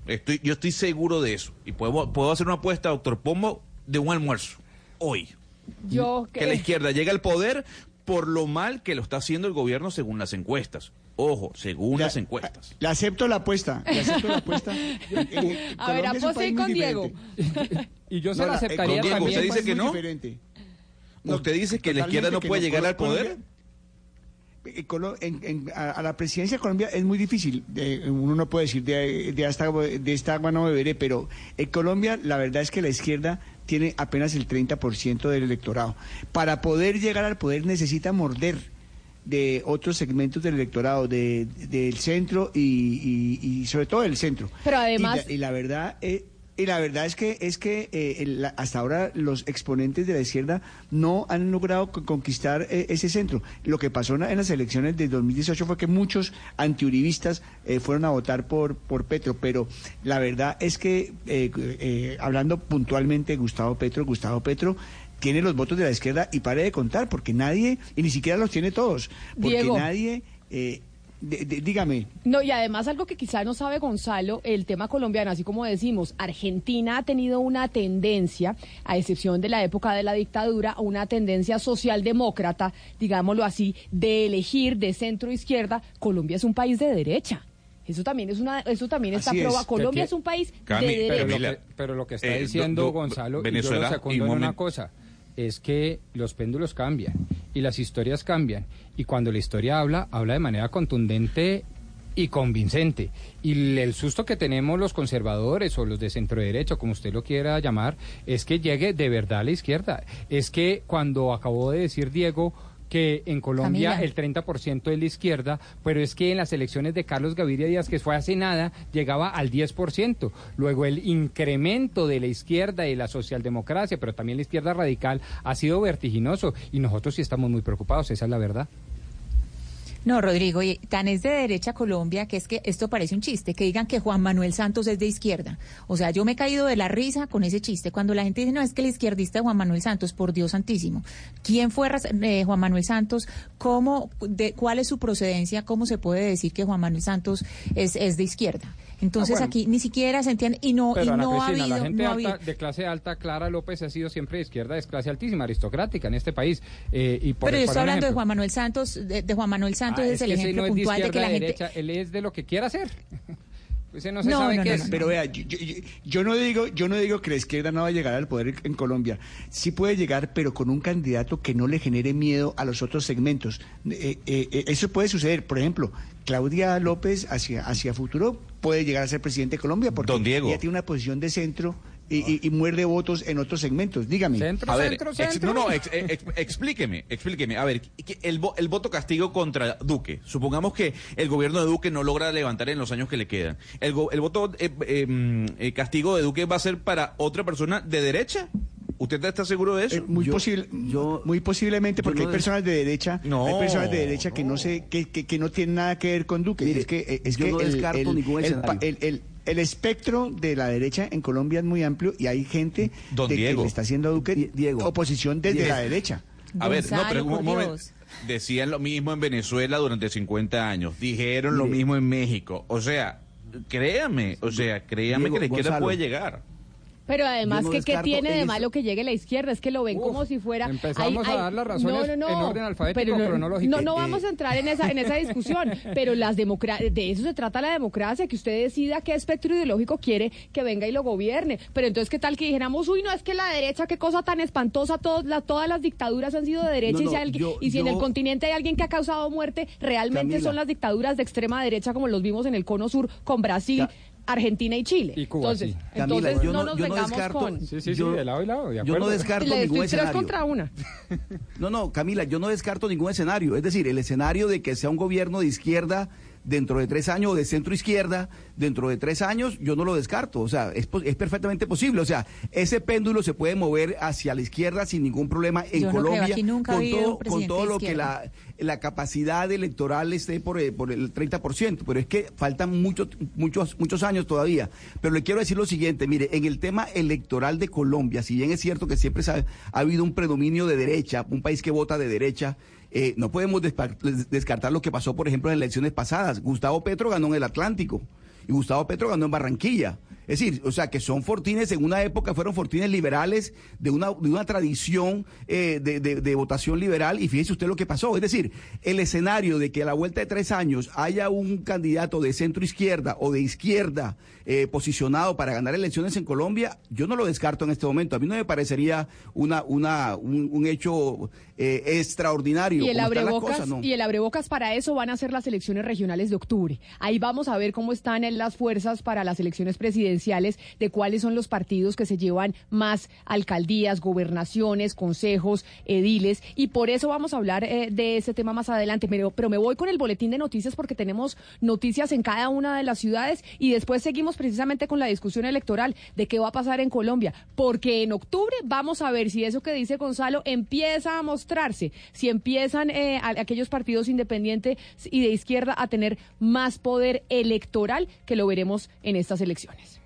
[SPEAKER 11] Estoy, yo estoy seguro de eso. Y puedo, puedo hacer una apuesta, doctor Pombo, de un almuerzo. Hoy.
[SPEAKER 9] Yo
[SPEAKER 11] Que la izquierda llegue al poder por lo mal que lo está haciendo el gobierno según las encuestas. Ojo, según las encuestas.
[SPEAKER 12] Le acepto la apuesta. Le acepto la apuesta. [laughs] Eh, eh,
[SPEAKER 9] A ver,
[SPEAKER 12] país
[SPEAKER 9] con Diego.
[SPEAKER 10] Y yo se
[SPEAKER 12] No,
[SPEAKER 10] la aceptaría
[SPEAKER 11] Don Diego,
[SPEAKER 10] también.
[SPEAKER 11] ¿usted dice que no?
[SPEAKER 12] diferente.
[SPEAKER 11] ¿Usted dice que la izquierda no puede
[SPEAKER 12] que
[SPEAKER 11] llegar al poder?
[SPEAKER 12] En- en- a, a la presidencia de Colombia es muy difícil. eh, uno no puede decir de, de, esta, de esta agua no beberé, pero en Colombia la verdad es que la izquierda tiene apenas el 30% del electorado. Para poder llegar al poder necesita morder de otros segmentos del electorado, de, del centro y, y- y sobre todo del centro.
[SPEAKER 9] Pero además-
[SPEAKER 12] Y la, y la verdad... eh, y la verdad es que es que eh, el- hasta ahora los exponentes de la izquierda no han logrado co- conquistar eh, ese centro. Lo que pasó en, la- en las elecciones de 2018 fue que muchos antiuribistas eh, fueron a votar por por Petro, pero la verdad es que eh, eh, hablando puntualmente de Gustavo Petro, Gustavo Petro tiene los votos de la izquierda y pare de contar porque nadie y ni siquiera los tiene todos, porque
[SPEAKER 9] Diego.
[SPEAKER 12] nadie eh, de- de- dígame.
[SPEAKER 9] No, y además algo que quizá no sabe Gonzalo, el tema colombiano, así como decimos, Argentina ha tenido una tendencia, a excepción de la época de la dictadura, una tendencia socialdemócrata, digámoslo así, de elegir de centro izquierda. Colombia es un país de derecha. Eso también es una, eso también está
[SPEAKER 10] Así es.
[SPEAKER 9] probado. Colombia
[SPEAKER 10] Que-
[SPEAKER 9] es un país
[SPEAKER 11] Cami,
[SPEAKER 9] de
[SPEAKER 10] Pero
[SPEAKER 9] derecha.
[SPEAKER 10] lo, que, pero lo que está
[SPEAKER 11] eh,
[SPEAKER 10] diciendo
[SPEAKER 11] do- do-
[SPEAKER 10] Gonzalo,
[SPEAKER 11] Venezuela,
[SPEAKER 10] y yo lo
[SPEAKER 11] y
[SPEAKER 10] secundo
[SPEAKER 11] un
[SPEAKER 10] en una cosa, es que los péndulos cambian y las historias cambian. Y cuando la historia habla, habla de manera contundente y convincente. Y el susto que tenemos los conservadores o los de centro derecha, como usted lo quiera llamar, es que llegue de verdad a la izquierda. Es que cuando acabó de decir Diego que en Colombia
[SPEAKER 15] Camila.
[SPEAKER 10] el 30% es la izquierda, pero es que en las elecciones de Carlos Gaviria Díaz, que fue hace nada, llegaba al 10%. Luego el incremento de la izquierda y la socialdemocracia, pero también la izquierda radical, ha sido vertiginoso y nosotros sí estamos muy preocupados, esa es la verdad.
[SPEAKER 15] No, Rodrigo, y tan es de derecha Colombia que es que esto parece un chiste, que digan que Juan Manuel Santos es de izquierda. O sea, yo me he caído de la risa con ese chiste. Cuando la gente dice, no, es que el izquierdista Juan Manuel Santos, por Dios santísimo. ¿Quién fue eh, Juan Manuel Santos? ¿Cómo, de, ¿Cuál es su procedencia? ¿Cómo se puede decir que Juan Manuel Santos es, es de izquierda? Entonces
[SPEAKER 10] Ah, bueno.
[SPEAKER 15] aquí ni siquiera se entiende y no, y
[SPEAKER 10] Pero Ana
[SPEAKER 15] no ha habido...
[SPEAKER 10] la gente
[SPEAKER 15] no ha
[SPEAKER 10] alta-
[SPEAKER 15] habido-
[SPEAKER 10] de clase alta, Clara López ha sido siempre de izquierda, es clase altísima, aristocrática en este país. Eh, y por
[SPEAKER 15] Pero yo estoy hablando de Juan Manuel Santos, de, de Juan Manuel Santos
[SPEAKER 10] Ah,
[SPEAKER 15] es, el ejemplo
[SPEAKER 10] no es de
[SPEAKER 15] puntual de que la gente...
[SPEAKER 10] derecha, él es de lo que quiera hacer. Ese no se
[SPEAKER 15] No,
[SPEAKER 10] sabe
[SPEAKER 15] no,
[SPEAKER 10] qué
[SPEAKER 15] no,
[SPEAKER 10] es.
[SPEAKER 15] no.
[SPEAKER 12] Pero vea, yo, yo- yo- yo no digo, yo no digo que la izquierda no va a llegar al poder en Colombia. Sí puede llegar, pero con un candidato que no le genere miedo a los otros segmentos. Eh, eh, eh, eso puede suceder. Por ejemplo, Claudia López hacia, hacia futuro puede llegar a ser presidente de Colombia porque
[SPEAKER 11] Don Diego.
[SPEAKER 12] ella tiene una posición de centro y, y- y muerde votos en otros segmentos. Dígame.
[SPEAKER 11] a ver, ex- no, no, ex- ex- explíqueme, explíqueme. A ver, el, vo- el voto castigo contra Duque. Supongamos que el gobierno de Duque no logra levantar en los años que le quedan. ¿El, el voto eh, eh, mm, eh, castigo de Duque va a ser para otra persona de derecha? ¿Usted está seguro de eso?
[SPEAKER 12] Eh, muy posible, muy posiblemente porque
[SPEAKER 11] no
[SPEAKER 12] hay personas de derecha,
[SPEAKER 11] No,
[SPEAKER 12] hay personas de derecha que no sé, que, que, que no tienen nada que ver con Duque.
[SPEAKER 16] Mire,
[SPEAKER 12] es que es
[SPEAKER 16] yo
[SPEAKER 12] que
[SPEAKER 16] no
[SPEAKER 12] el,
[SPEAKER 16] descarto
[SPEAKER 12] el-
[SPEAKER 16] ningún
[SPEAKER 12] el
[SPEAKER 16] escenario.
[SPEAKER 12] el- el- espectro de la derecha en Colombia es muy amplio y hay gente
[SPEAKER 11] Don
[SPEAKER 12] de que
[SPEAKER 11] Diego.
[SPEAKER 12] le está haciendo a Duque oposición desde
[SPEAKER 11] Diego.
[SPEAKER 12] la derecha.
[SPEAKER 11] A ver, no, pero un momento. Decían lo mismo en Venezuela durante 50 años. Dijeron lo mismo en México. O sea, créame, o sea, créame
[SPEAKER 16] Diego,
[SPEAKER 11] que la izquierda
[SPEAKER 16] Gonzalo.
[SPEAKER 11] puede llegar.
[SPEAKER 9] Pero además,
[SPEAKER 16] no
[SPEAKER 9] que ¿qué tiene de malo que llegue la izquierda? Es que lo ven como si fuera...
[SPEAKER 10] empezamos a dar las razones en orden alfabético
[SPEAKER 9] no,
[SPEAKER 10] cronológico.
[SPEAKER 9] No, no
[SPEAKER 10] Eh,
[SPEAKER 9] vamos a entrar en esa, en esa discusión, [laughs] pero las de eso se trata la democracia, que usted decida qué espectro ideológico quiere que venga y lo gobierne. Pero entonces, ¿qué tal que dijéramos, uy, no, es que la derecha, qué cosa tan espantosa, todos, la- todas las dictaduras han sido de derecha
[SPEAKER 16] No,
[SPEAKER 9] y, si,
[SPEAKER 16] no,
[SPEAKER 9] alguien-
[SPEAKER 16] yo-
[SPEAKER 9] y si en el continente hay alguien que ha causado muerte, realmente
[SPEAKER 16] Camila.
[SPEAKER 9] son las dictaduras de extrema derecha como los vimos en el cono sur con Brasil. Argentina y Chile.
[SPEAKER 10] Y Cuba,
[SPEAKER 9] entonces,
[SPEAKER 10] sí.
[SPEAKER 16] Camila,
[SPEAKER 9] entonces
[SPEAKER 16] yo
[SPEAKER 9] no,
[SPEAKER 16] no-
[SPEAKER 9] nos
[SPEAKER 16] yo no
[SPEAKER 9] vengamos
[SPEAKER 16] descarto-
[SPEAKER 9] con...
[SPEAKER 10] Sí, sí, sí,
[SPEAKER 16] Yo-
[SPEAKER 10] de lado y lado, de
[SPEAKER 16] Yo no descarto
[SPEAKER 9] Le
[SPEAKER 16] ningún
[SPEAKER 9] tres
[SPEAKER 16] escenario.
[SPEAKER 9] contra una. [laughs]
[SPEAKER 16] No, no, Camila, yo no descarto ningún escenario. Es decir, el escenario de que sea un gobierno de izquierda dentro de tres años de centro izquierda dentro de tres años, yo no lo descarto. O sea, es, es perfectamente posible. O sea, ese péndulo se puede mover hacia la izquierda sin ningún problema en
[SPEAKER 15] Yo no creo,
[SPEAKER 16] Colombia
[SPEAKER 15] aquí nunca ha
[SPEAKER 16] con todo, con todo lo que la, la capacidad electoral esté por, eh, por el 30%. Pero es que faltan muchos, muchos, muchos años todavía. Pero le quiero decir lo siguiente, mire, en el tema electoral de Colombia, si bien es cierto que siempre ha, ha habido un predominio de derecha, un país que vota de derecha, eh, no podemos descartar lo que pasó, por ejemplo, en las elecciones pasadas. Gustavo Petro ganó en el Atlántico y Gustavo Petro ganó en Barranquilla. Es decir, o sea, que son fortines, en una época fueron fortines liberales de una, de una tradición eh, de, de- de votación liberal y fíjese usted lo que pasó. Es decir, el escenario de que a la vuelta de tres años haya un candidato de centro izquierda o de izquierda eh, posicionado para ganar elecciones en Colombia, yo no lo descarto en este momento. A mí no me parecería una, una, un, un hecho eh, extraordinario.
[SPEAKER 9] Y el, abrebocas,
[SPEAKER 16] cosas, ¿no?
[SPEAKER 9] y el abrebocas para eso van a ser las elecciones regionales de octubre. Ahí vamos a ver cómo están en las fuerzas para las elecciones presidenciales, de cuáles son los partidos que se llevan más alcaldías, gobernaciones, consejos, ediles. Y por eso vamos a hablar eh, de ese tema más adelante. Pero, me voy con el boletín de noticias porque tenemos noticias en cada una de las ciudades y después seguimos precisamente con la discusión electoral de qué va a pasar en Colombia. Porque en octubre vamos a ver si eso que dice Gonzalo empieza a mostrarse, si empiezan eh, aquellos partidos independientes y de izquierda a tener más poder electoral, que lo veremos en estas elecciones.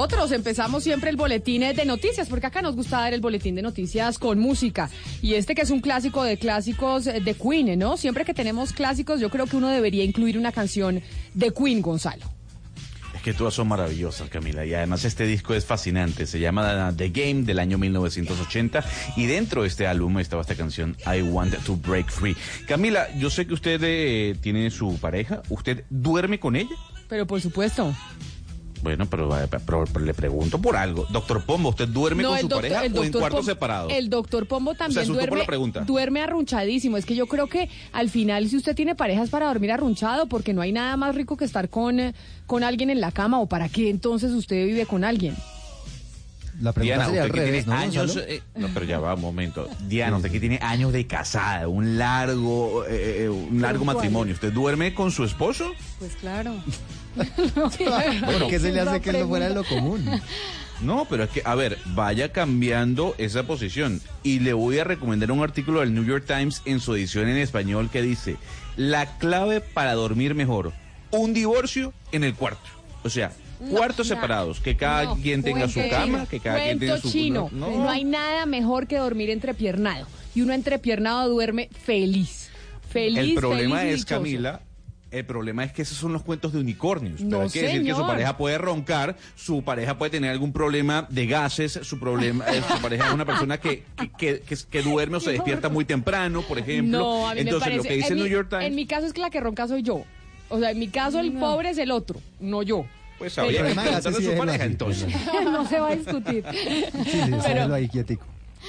[SPEAKER 9] Nosotros empezamos siempre el boletín de noticias, porque acá nos gusta dar el boletín de noticias con música. Y este que es un clásico de clásicos eh, de Queen, ¿no? Siempre que tenemos clásicos, yo creo que uno debería incluir una canción de Queen, Gonzalo.
[SPEAKER 11] Es que todas son maravillosas, Camila. Y además este disco es fascinante. Se llama The Game del año 1980. Y dentro de este álbum estaba esta canción I Want to Break Free. Camila, yo sé que usted eh, tiene su pareja. ¿Usted duerme con ella?
[SPEAKER 9] Pero por supuesto.
[SPEAKER 11] Bueno, pero, eh, pero- pero le pregunto por algo. Doctor Pombo, ¿usted duerme con su
[SPEAKER 9] doctor-
[SPEAKER 11] pareja o en cuartos separados?
[SPEAKER 9] El doctor Pombo también duerme,
[SPEAKER 11] la pregunta.
[SPEAKER 9] duerme arrunchadísimo. Es que yo creo que al final, si usted tiene parejas para dormir arrunchado, porque no hay nada más rico que estar con, eh, con alguien en la cama, o para qué entonces usted vive con alguien.
[SPEAKER 16] La
[SPEAKER 11] Diana,
[SPEAKER 16] sería
[SPEAKER 11] usted
[SPEAKER 16] al
[SPEAKER 11] que
[SPEAKER 16] revés,
[SPEAKER 11] tiene
[SPEAKER 16] ¿no,
[SPEAKER 11] años... Eh, no, pero ya va, un momento. Diana, usted que tiene años de casada, un largo, eh, un largo
[SPEAKER 9] ¿Cuánto
[SPEAKER 11] matrimonio. ¿Usted duerme con su esposo?
[SPEAKER 9] Pues claro. [laughs]
[SPEAKER 16] ¿Por qué se le hace que no fuera lo común?
[SPEAKER 11] No, pero es que, a ver, vaya cambiando esa posición. Y le voy a recomendar un artículo del New York Times en su edición en español que dice, la clave para dormir mejor, un divorcio en el cuarto. O sea, cuartos separados, que cada
[SPEAKER 9] No,
[SPEAKER 11] quien tenga su cama, que cada quien tenga su...
[SPEAKER 9] chino.
[SPEAKER 11] no,
[SPEAKER 9] No, hay nada mejor que dormir entrepiernado. Y uno entrepiernado duerme feliz. Feliz,
[SPEAKER 11] El problema
[SPEAKER 9] feliz
[SPEAKER 11] es,
[SPEAKER 9] dichoso.
[SPEAKER 11] Camila, el problema es que esos son los cuentos de unicornios.
[SPEAKER 9] No,
[SPEAKER 11] Pero hay que decir que su pareja puede roncar, su pareja puede tener algún problema de gases, su problema, eh, su pareja es una persona que, que, que- que- que duerme o se [laughs] despierta muy temprano, por ejemplo.
[SPEAKER 9] No, a mí
[SPEAKER 11] Entonces,
[SPEAKER 9] me parece.
[SPEAKER 11] lo que dice
[SPEAKER 9] en
[SPEAKER 11] New
[SPEAKER 9] mi-
[SPEAKER 11] York Times.
[SPEAKER 9] En mi caso es que la que ronca soy yo. O sea, en mi caso el pobre es el otro, no yo.
[SPEAKER 11] Pues habría que a su pareja
[SPEAKER 9] es
[SPEAKER 11] entonces. [laughs]
[SPEAKER 9] no se va a discutir.
[SPEAKER 16] Sí, sí,
[SPEAKER 9] Pero-
[SPEAKER 16] ahí quietico.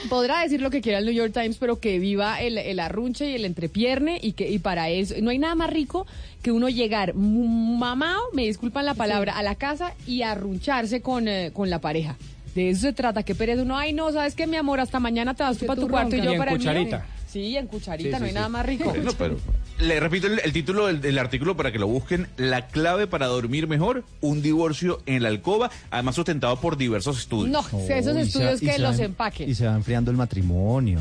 [SPEAKER 9] Podrá decir lo que quiera el New York Times, pero que viva el, el arrunche y el entrepierne y que y para eso no hay nada más rico que uno llegar mamao, me disculpan la palabra, a la casa y arruncharse con, eh, con la pareja. De eso se trata, que pereza uno, ay no, sabes que mi amor, hasta mañana te vas tú para tu cuarto y yo
[SPEAKER 25] Y
[SPEAKER 9] para el mío. Sí, en cucharita,
[SPEAKER 11] Sí,
[SPEAKER 9] no
[SPEAKER 11] sí,
[SPEAKER 9] hay
[SPEAKER 11] sí.
[SPEAKER 9] nada más rico. [laughs]
[SPEAKER 11] Bueno, pero le repito el, el título del, del artículo para que lo busquen. La clave para dormir mejor, un divorcio en la alcoba, además sustentado por diversos estudios.
[SPEAKER 9] No, esos
[SPEAKER 16] Oh,
[SPEAKER 9] estudios que los
[SPEAKER 16] va-
[SPEAKER 9] empaquen.
[SPEAKER 16] Y se va enfriando el matrimonio.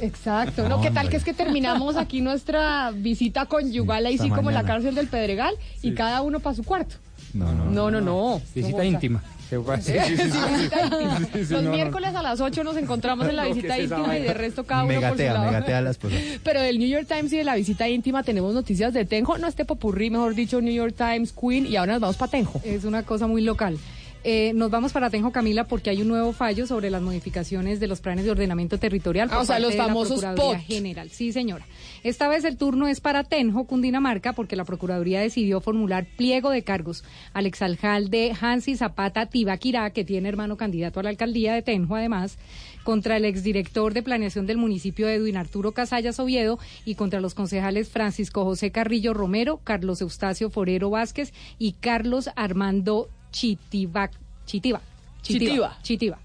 [SPEAKER 9] Exacto, ¿no? ¿Qué tal que es que terminamos aquí nuestra visita conyugal ahí sí como en la cárcel del Pedregal y cada uno para su cuarto?
[SPEAKER 16] No, no.
[SPEAKER 9] No, no, no.
[SPEAKER 25] Visita
[SPEAKER 9] No,
[SPEAKER 25] íntima.
[SPEAKER 9] Sí, visita íntima.
[SPEAKER 25] Sí, sí,
[SPEAKER 9] Los
[SPEAKER 25] no, no.
[SPEAKER 9] miércoles a las 8 nos encontramos en la
[SPEAKER 25] No, ¿qué
[SPEAKER 9] visita íntima y de resto cada uno por su lado.
[SPEAKER 16] me gatea la esposa. [laughs]
[SPEAKER 9] Pero del New York Times y de la visita íntima tenemos noticias de Tenjo, no este popurrí, mejor dicho, New York Times, Queen, y ahora nos vamos para Tenjo.
[SPEAKER 29] Es una cosa muy local. Eh, nos vamos para Tenjo, Camila, porque hay un nuevo fallo sobre las modificaciones de los planes de ordenamiento territorial.
[SPEAKER 9] Ah, o sea,
[SPEAKER 29] parte
[SPEAKER 9] los
[SPEAKER 29] de la
[SPEAKER 9] famosos
[SPEAKER 29] Procuraduría
[SPEAKER 9] POT.
[SPEAKER 29] General. Sí, señora. Esta vez el turno es para Tenjo, Cundinamarca, porque la Procuraduría decidió formular pliego de cargos al exalcalde Hansi Zapata Tibaquirá, que tiene hermano candidato a la alcaldía de Tenjo, además, contra el exdirector de planeación del municipio Edwin Arturo Casallas Oviedo y contra los concejales Francisco José Carrillo Romero, Carlos Eustacio Forero Vázquez y Carlos Armando Chitiba, Chitiba,
[SPEAKER 9] Chitiba.
[SPEAKER 29] Chitiba.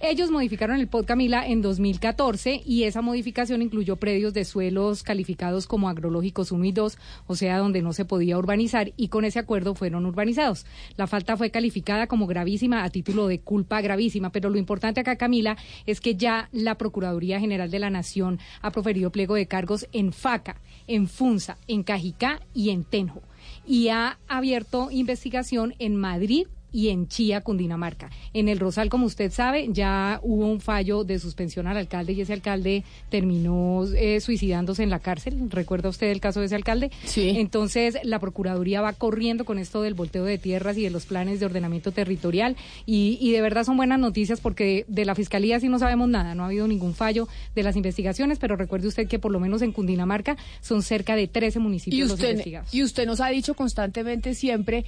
[SPEAKER 29] Ellos modificaron el POT Camila en 2014 y esa modificación incluyó predios de suelos calificados como agrológicos 1 y 2, o sea, donde no se podía urbanizar y con ese acuerdo fueron urbanizados. La falta fue calificada como gravísima a título de culpa gravísima, pero lo importante acá, Camila, es que ya la Procuraduría General de la Nación ha proferido pliego de cargos en FACA, en FUNSA, en Cajicá y en Tenjo y ha abierto investigación en Madrid y en Chía, Cundinamarca. En el Rosal, como usted sabe, ya hubo un fallo de suspensión al alcalde y ese alcalde terminó eh, suicidándose en la cárcel. ¿Recuerda usted el caso de ese alcalde?
[SPEAKER 9] Sí.
[SPEAKER 29] Entonces, la Procuraduría va corriendo con esto del volteo de tierras y de los planes de ordenamiento territorial y, y de verdad son buenas noticias porque de la Fiscalía sí no sabemos nada, no ha habido ningún fallo de las investigaciones, pero recuerde usted que por lo menos en Cundinamarca son cerca de 13 municipios
[SPEAKER 9] Y
[SPEAKER 29] los
[SPEAKER 9] usted,
[SPEAKER 29] investigados.
[SPEAKER 9] y usted nos ha dicho constantemente siempre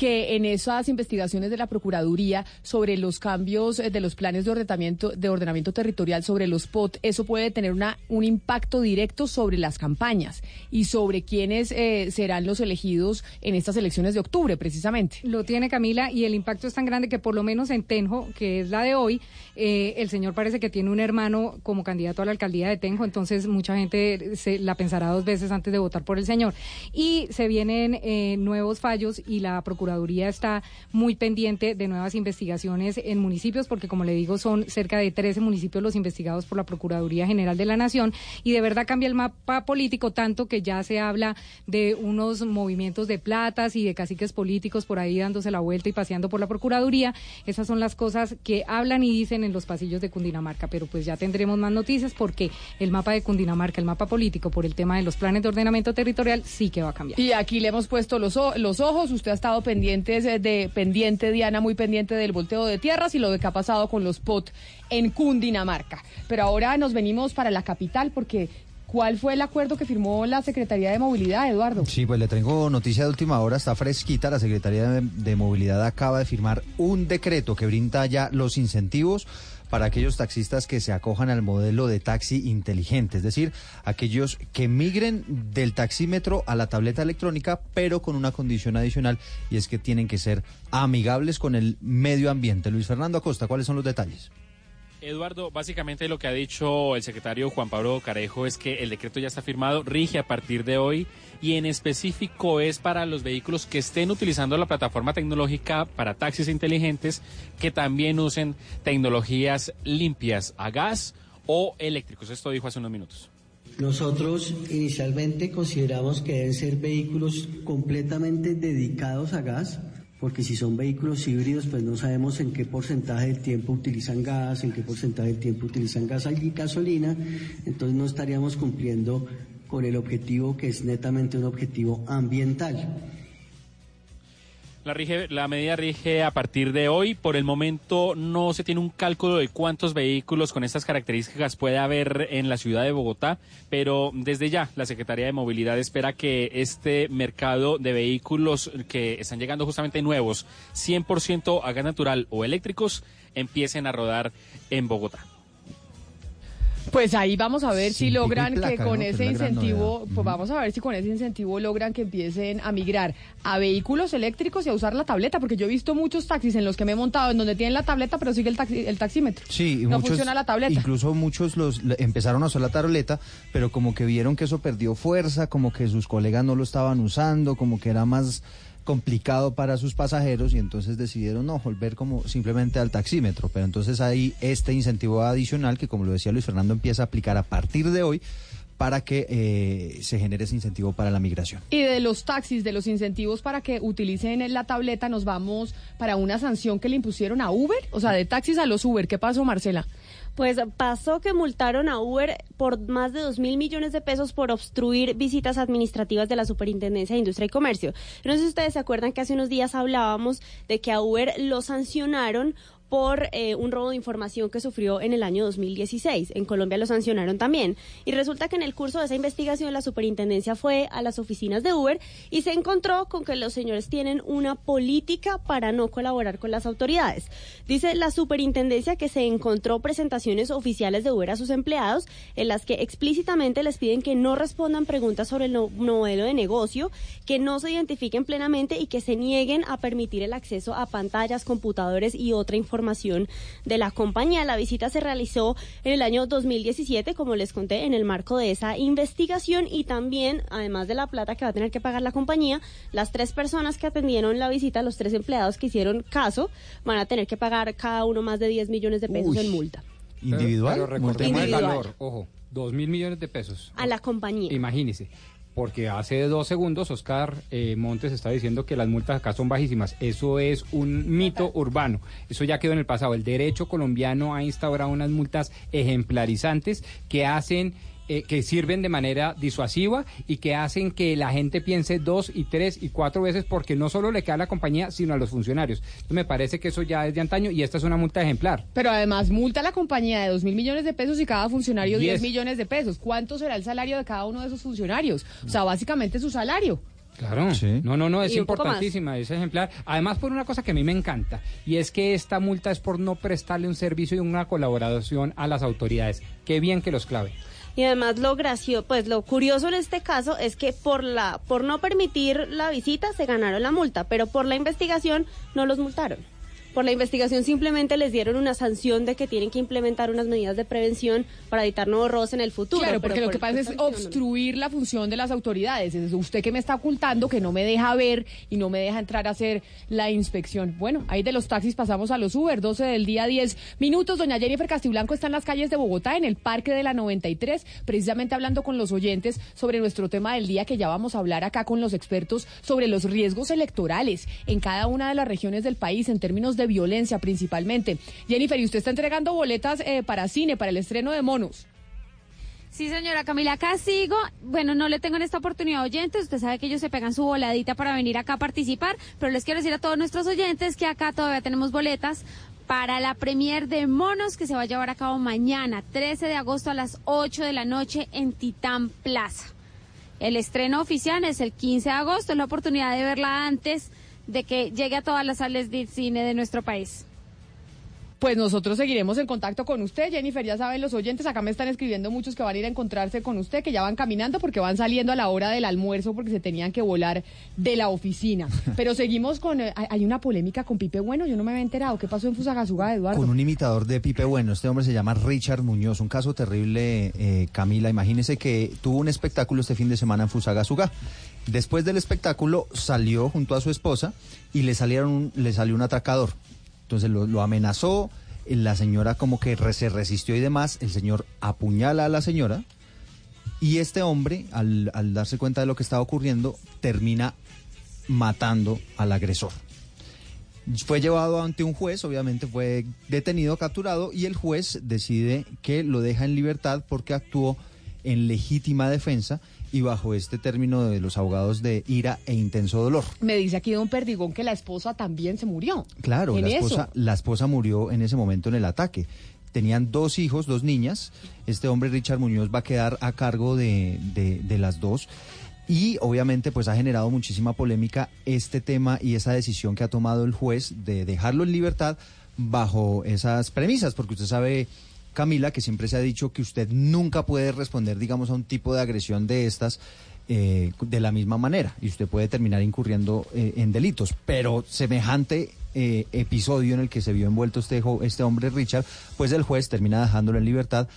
[SPEAKER 9] que en esas investigaciones de la Procuraduría sobre los cambios eh, de los planes de ordenamiento, de ordenamiento territorial sobre los POT, eso puede tener una, un impacto directo sobre las campañas y sobre quiénes eh, serán los elegidos en estas elecciones de octubre, precisamente.
[SPEAKER 29] Lo tiene Camila y el impacto es tan grande que por lo menos en Tenjo, que es la de hoy, eh, el señor parece que tiene un hermano como candidato a la alcaldía de Tenjo, entonces mucha gente se la pensará dos veces antes de votar por el señor. Y se vienen eh, nuevos fallos y la Procuraduría está muy pendiente de nuevas investigaciones en municipios, porque como le digo, son cerca de 13 municipios los investigados por la Procuraduría General de la Nación y de verdad cambia el mapa político tanto que ya se habla de unos movimientos de platas y de caciques políticos por ahí dándose la vuelta y paseando por la Procuraduría. Esas son las cosas que hablan y dicen en los pasillos de Cundinamarca, pero pues ya tendremos más noticias porque el mapa de Cundinamarca, el mapa político por el tema de los planes de ordenamiento territorial sí que va a cambiar.
[SPEAKER 9] Y aquí le hemos puesto los, los ojos. Usted ha estado pendiente de pendiente, Diana, muy pendiente del volteo de tierras y lo que ha pasado con los POT en Cundinamarca. Pero ahora nos venimos para la capital porque ¿cuál fue el acuerdo que firmó la Secretaría de Movilidad, Eduardo?
[SPEAKER 16] Sí, pues le tengo noticia de última hora, está fresquita. La Secretaría de Movilidad acaba de firmar un decreto que brinda ya los incentivos para aquellos taxistas que se acojan al modelo de taxi inteligente, es decir, aquellos que migren del taxímetro a la tableta electrónica, pero con una condición adicional y es que tienen que ser amigables con el medio ambiente. Luis Fernando Acosta, ¿cuáles son los detalles?
[SPEAKER 25] Eduardo, básicamente lo que ha dicho el secretario Juan Pablo Carejo es que el decreto ya está firmado, rige a partir de hoy y en específico es para los vehículos que estén utilizando la plataforma tecnológica para taxis inteligentes que también usen tecnologías limpias a gas o eléctricos. Esto dijo hace unos minutos.
[SPEAKER 30] Nosotros inicialmente consideramos que deben ser vehículos completamente dedicados a gas porque si son vehículos híbridos, pues no sabemos en qué porcentaje del tiempo utilizan gas, en qué porcentaje del tiempo utilizan gas y gasolina, entonces no estaríamos cumpliendo con el objetivo que es netamente un objetivo ambiental.
[SPEAKER 31] La, rige, la medida rige a partir de hoy. Por el momento no se tiene un cálculo de cuántos vehículos con estas características puede haber en la ciudad de Bogotá, pero desde ya la Secretaría de Movilidad espera que este mercado de vehículos que están llegando justamente nuevos, 100% a gas natural o eléctricos, empiecen a rodar en Bogotá.
[SPEAKER 9] Pues ahí vamos a ver si logran que con ese incentivo, pues vamos a ver si con ese incentivo logran que empiecen a migrar a vehículos eléctricos y a usar la tableta, porque yo he visto muchos taxis en los que me he montado en donde tienen la tableta, pero sigue el, taxi- el taxímetro.
[SPEAKER 16] Sí,
[SPEAKER 9] no
[SPEAKER 16] muchos-
[SPEAKER 9] funciona la tableta.
[SPEAKER 16] Incluso muchos los empezaron a usar la tableta, pero como que vieron que eso perdió fuerza, como que sus colegas no lo estaban usando, como que era más complicado para sus pasajeros y entonces decidieron no volver como simplemente al taxímetro. Pero entonces hay este incentivo adicional que, como lo decía Luis Fernando, empieza a aplicar a partir de hoy para que eh, se genere ese incentivo para la migración.
[SPEAKER 9] Y de los taxis, de los incentivos para que utilicen la tableta, nos vamos para una sanción que le impusieron a Uber, o sea, de taxis a los Uber. ¿Qué pasó, Marcela?
[SPEAKER 32] Pues pasó que multaron a Uber por más de 2 mil millones de pesos por obstruir visitas administrativas de la Superintendencia de Industria y Comercio. No sé si ustedes se acuerdan que hace unos días hablábamos de que a Uber lo sancionaron por eh, un robo de información que sufrió en el año 2016. En Colombia lo sancionaron también. Y resulta que en el curso de esa investigación la superintendencia fue a las oficinas de Uber y se encontró con que los señores tienen una política para no colaborar con las autoridades. Dice la superintendencia que se encontró presentaciones oficiales de Uber a sus empleados en las que explícitamente les piden que no respondan preguntas sobre el no- modelo de negocio, que no se identifiquen plenamente y que se nieguen a permitir el acceso a pantallas, computadores y otra información de la compañía. La visita se realizó en el año 2017, como les conté, en el marco de esa investigación y también, además de la plata que va a tener que pagar la compañía, las tres personas que atendieron la visita, los tres empleados que hicieron caso, van a tener que pagar cada uno más de 10 millones de pesos
[SPEAKER 10] Uy.
[SPEAKER 32] en multa
[SPEAKER 16] Individual.
[SPEAKER 10] Pero, recordemos el valor, ojo, dos mil millones de pesos.
[SPEAKER 32] a la compañía.
[SPEAKER 10] Imagínese. Porque hace dos segundos Oscar eh, Montes está diciendo que las multas acá son bajísimas. Eso es un mito urbano. Eso ya quedó en el pasado. El derecho colombiano ha instaurado unas multas ejemplarizantes que hacen eh, que sirven de manera disuasiva y que hacen que la gente piense dos y tres y cuatro veces porque no solo le queda a la compañía sino a los funcionarios. Entonces me parece que eso ya es de antaño y esta es una multa ejemplar.
[SPEAKER 9] Pero además multa a la compañía de 2 mil millones de pesos y cada funcionario 10
[SPEAKER 10] Diez.
[SPEAKER 9] millones de pesos. ¿Cuánto será el salario de cada uno de esos funcionarios? O sea, básicamente su salario.
[SPEAKER 10] Claro. No, no, no, es importantísima, es ejemplar. Además, por una cosa que a mí me encanta, y es que esta multa es por no prestarle un servicio y una colaboración a las autoridades. Qué bien que los clave.
[SPEAKER 32] Y además lo gracioso, pues lo curioso en este caso es que por la por no permitir la visita se ganaron la multa, pero por la investigación no los multaron. Por la investigación simplemente les dieron una sanción de que tienen que implementar unas medidas de prevención para evitar nuevos robos en el futuro.
[SPEAKER 9] Claro,
[SPEAKER 32] pero
[SPEAKER 9] porque lo que pasa es
[SPEAKER 32] no.
[SPEAKER 9] obstruir la función de las autoridades. Es usted que me está ocultando, que no me deja ver y no me deja entrar a hacer la inspección. Bueno, ahí de los taxis pasamos a los Uber, 12 del día, 10 minutos. Doña Jennifer Castiblanco está en las calles de Bogotá, en el Parque de la 93, precisamente hablando con los oyentes sobre nuestro tema del día, que ya vamos a hablar acá con los expertos sobre los riesgos electorales en cada una de las regiones del país, en términos de violencia principalmente. Jennifer, y usted está entregando boletas eh, para cine, para el estreno de Monos.
[SPEAKER 21] Sí, señora Camila, acá sigo. Bueno, no le tengo en esta oportunidad oyentes. Usted sabe que ellos se pegan su voladita para venir acá a participar, pero les quiero decir a todos nuestros oyentes que acá todavía tenemos boletas para la premier de Monos que se va a llevar a cabo mañana, 13 de agosto a las 8 de la noche en Titán Plaza. El estreno oficial es el 15 de agosto, es la oportunidad de verla antes de que llegue a todas las salas de cine de nuestro país.
[SPEAKER 9] Pues nosotros seguiremos en contacto con usted, Jennifer. Ya saben los oyentes, acá me están escribiendo muchos que van a ir a encontrarse con usted, que ya van caminando porque van saliendo a la hora del almuerzo porque se tenían que volar de la oficina. [laughs] Pero seguimos con. eh, hay- hay una polémica con Pipe Bueno, yo no me había enterado. ¿Qué pasó en Fusagasugá, Eduardo?
[SPEAKER 16] Con un imitador de Pipe Bueno. Este hombre se llama Richard Muñoz. Un caso terrible, eh, Camila. Imagínese que tuvo un espectáculo este fin de semana en Fusagasugá. Después del espectáculo salió junto a su esposa y le, salieron, le salió un atracador. Entonces lo, amenazó, eh, la señora como que se resistió y demás. El señor apuñala a la señora y este hombre, al, al darse cuenta de lo que estaba ocurriendo, termina matando al agresor.
[SPEAKER 33] Fue llevado ante un juez, obviamente fue detenido, capturado, y el juez decide que lo deja en libertad porque actuó en legítima defensa y bajo este término de los abogados de ira e intenso dolor.
[SPEAKER 9] Me dice aquí don Perdigón que la esposa también se murió.
[SPEAKER 33] Claro, la
[SPEAKER 9] eso.
[SPEAKER 33] esposa, la esposa murió en ese momento en el ataque. Tenían dos hijos, dos niñas. Este hombre, Richard Muñoz, va a quedar a cargo de, de- de las dos. Y obviamente pues ha generado muchísima polémica este tema y esa decisión que ha tomado el juez de dejarlo en libertad bajo esas premisas, porque usted sabe, Camila, que siempre se ha dicho que usted nunca puede responder, digamos, a un tipo de agresión de estas eh, de la misma manera y usted puede terminar incurriendo eh, en delitos. Pero semejante eh, episodio en el que se vio envuelto este, este hombre Richard, pues el juez termina dejándolo en libertad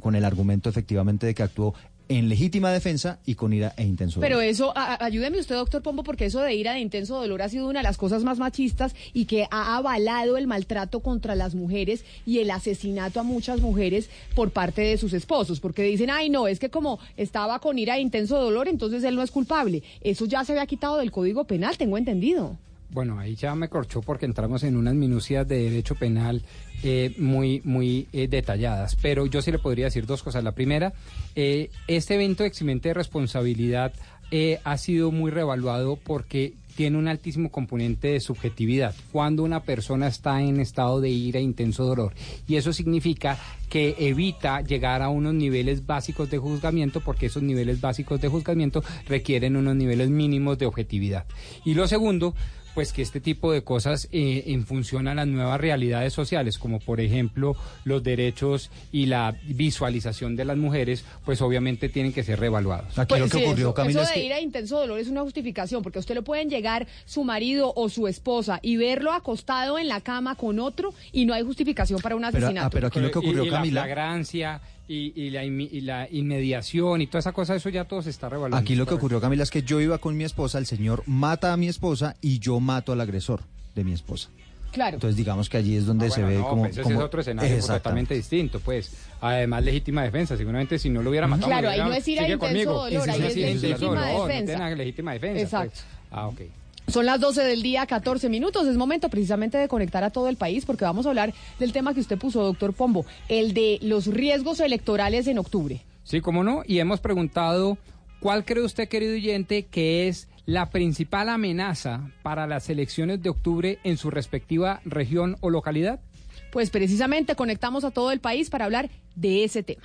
[SPEAKER 33] con el argumento efectivamente de que actuó en legítima defensa y con ira e intenso. dolor.
[SPEAKER 9] Pero eso, a- ayúdeme usted, doctor Pombo, porque eso de ira de intenso dolor ha sido una de las cosas más machistas y que ha avalado el maltrato contra las mujeres y el asesinato a muchas mujeres por parte de sus esposos, porque dicen, ay, no, es que como estaba con ira de intenso dolor, entonces él no es culpable. Eso ya se había quitado del Código Penal, tengo entendido.
[SPEAKER 10] Bueno, ahí ya me corchó porque entramos en unas minucias de derecho penal eh, muy, muy eh, detalladas. Pero yo sí le podría decir dos cosas. La primera, eh, este evento de eximente de responsabilidad eh, ha sido muy revaluado porque tiene un altísimo componente de subjetividad. Cuando una persona está en estado de ira intenso dolor. Y eso significa que evita llegar a unos niveles básicos de juzgamiento porque esos niveles básicos de juzgamiento requieren unos niveles mínimos de objetividad. Y lo segundo, pues que este tipo de cosas eh, en función a las nuevas realidades sociales, como por ejemplo los derechos y la visualización de las mujeres, pues obviamente tienen que ser reevaluados.
[SPEAKER 9] Pues sí, eso, eso de ira de intenso dolor es una justificación, porque a usted le pueden llegar su marido o su esposa y verlo acostado en la cama con otro y no hay justificación para un
[SPEAKER 33] Pero- ah,
[SPEAKER 9] asesinato.
[SPEAKER 33] pero aquí lo que ocurrió,
[SPEAKER 10] y, y
[SPEAKER 33] Camila-
[SPEAKER 10] la flagrancia y, y la, inmi- y la inmediación y toda esa cosa, eso ya todo se está revaluando.
[SPEAKER 33] Aquí lo que ocurrió, Camila, es que yo iba con mi esposa, el señor mata a mi esposa y yo mato al agresor de mi esposa.
[SPEAKER 9] Claro.
[SPEAKER 33] Entonces digamos que allí es donde
[SPEAKER 10] Ah,
[SPEAKER 33] se
[SPEAKER 10] bueno,
[SPEAKER 33] ve
[SPEAKER 10] no,
[SPEAKER 33] como...
[SPEAKER 10] pues ese
[SPEAKER 33] como-
[SPEAKER 10] es otro escenario totalmente distinto, pues. Además, legítima defensa. Seguramente si no lo hubiera matado...
[SPEAKER 9] Claro, ahí no es ira de
[SPEAKER 10] sigue
[SPEAKER 9] intenso
[SPEAKER 10] conmigo.
[SPEAKER 9] dolor, ahí es legítima defensa.
[SPEAKER 10] legítima defensa.
[SPEAKER 9] Exacto.
[SPEAKER 10] pues. Ah, ok.
[SPEAKER 9] Son las 12 del día, 14 minutos. Es momento precisamente de conectar a todo el país porque vamos a hablar del tema que usted puso, doctor Pombo, el de los riesgos electorales en octubre.
[SPEAKER 10] Sí, cómo no. Y hemos preguntado, ¿cuál cree usted, querido oyente, que es la principal amenaza para las elecciones de octubre en su respectiva región o localidad?
[SPEAKER 9] Pues precisamente conectamos a todo el país para hablar de ese tema.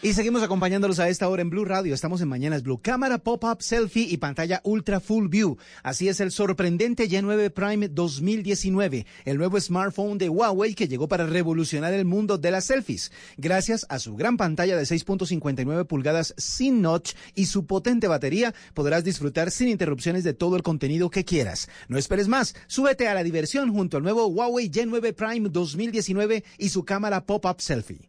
[SPEAKER 34] Y seguimos acompañándolos a esta hora en Blue Radio. Estamos en Mañanas Blue. Cámara pop-up, selfie y pantalla ultra full view. Así es el sorprendente Y9 Prime 2019, el nuevo smartphone de Huawei que llegó para revolucionar el mundo de las selfies. Gracias a su gran pantalla de 6.59 pulgadas sin notch y su potente batería, podrás disfrutar sin interrupciones de todo el contenido que quieras. No esperes más. Súbete a la diversión junto al nuevo Huawei Y9 Prime 2019 y su cámara pop-up selfie.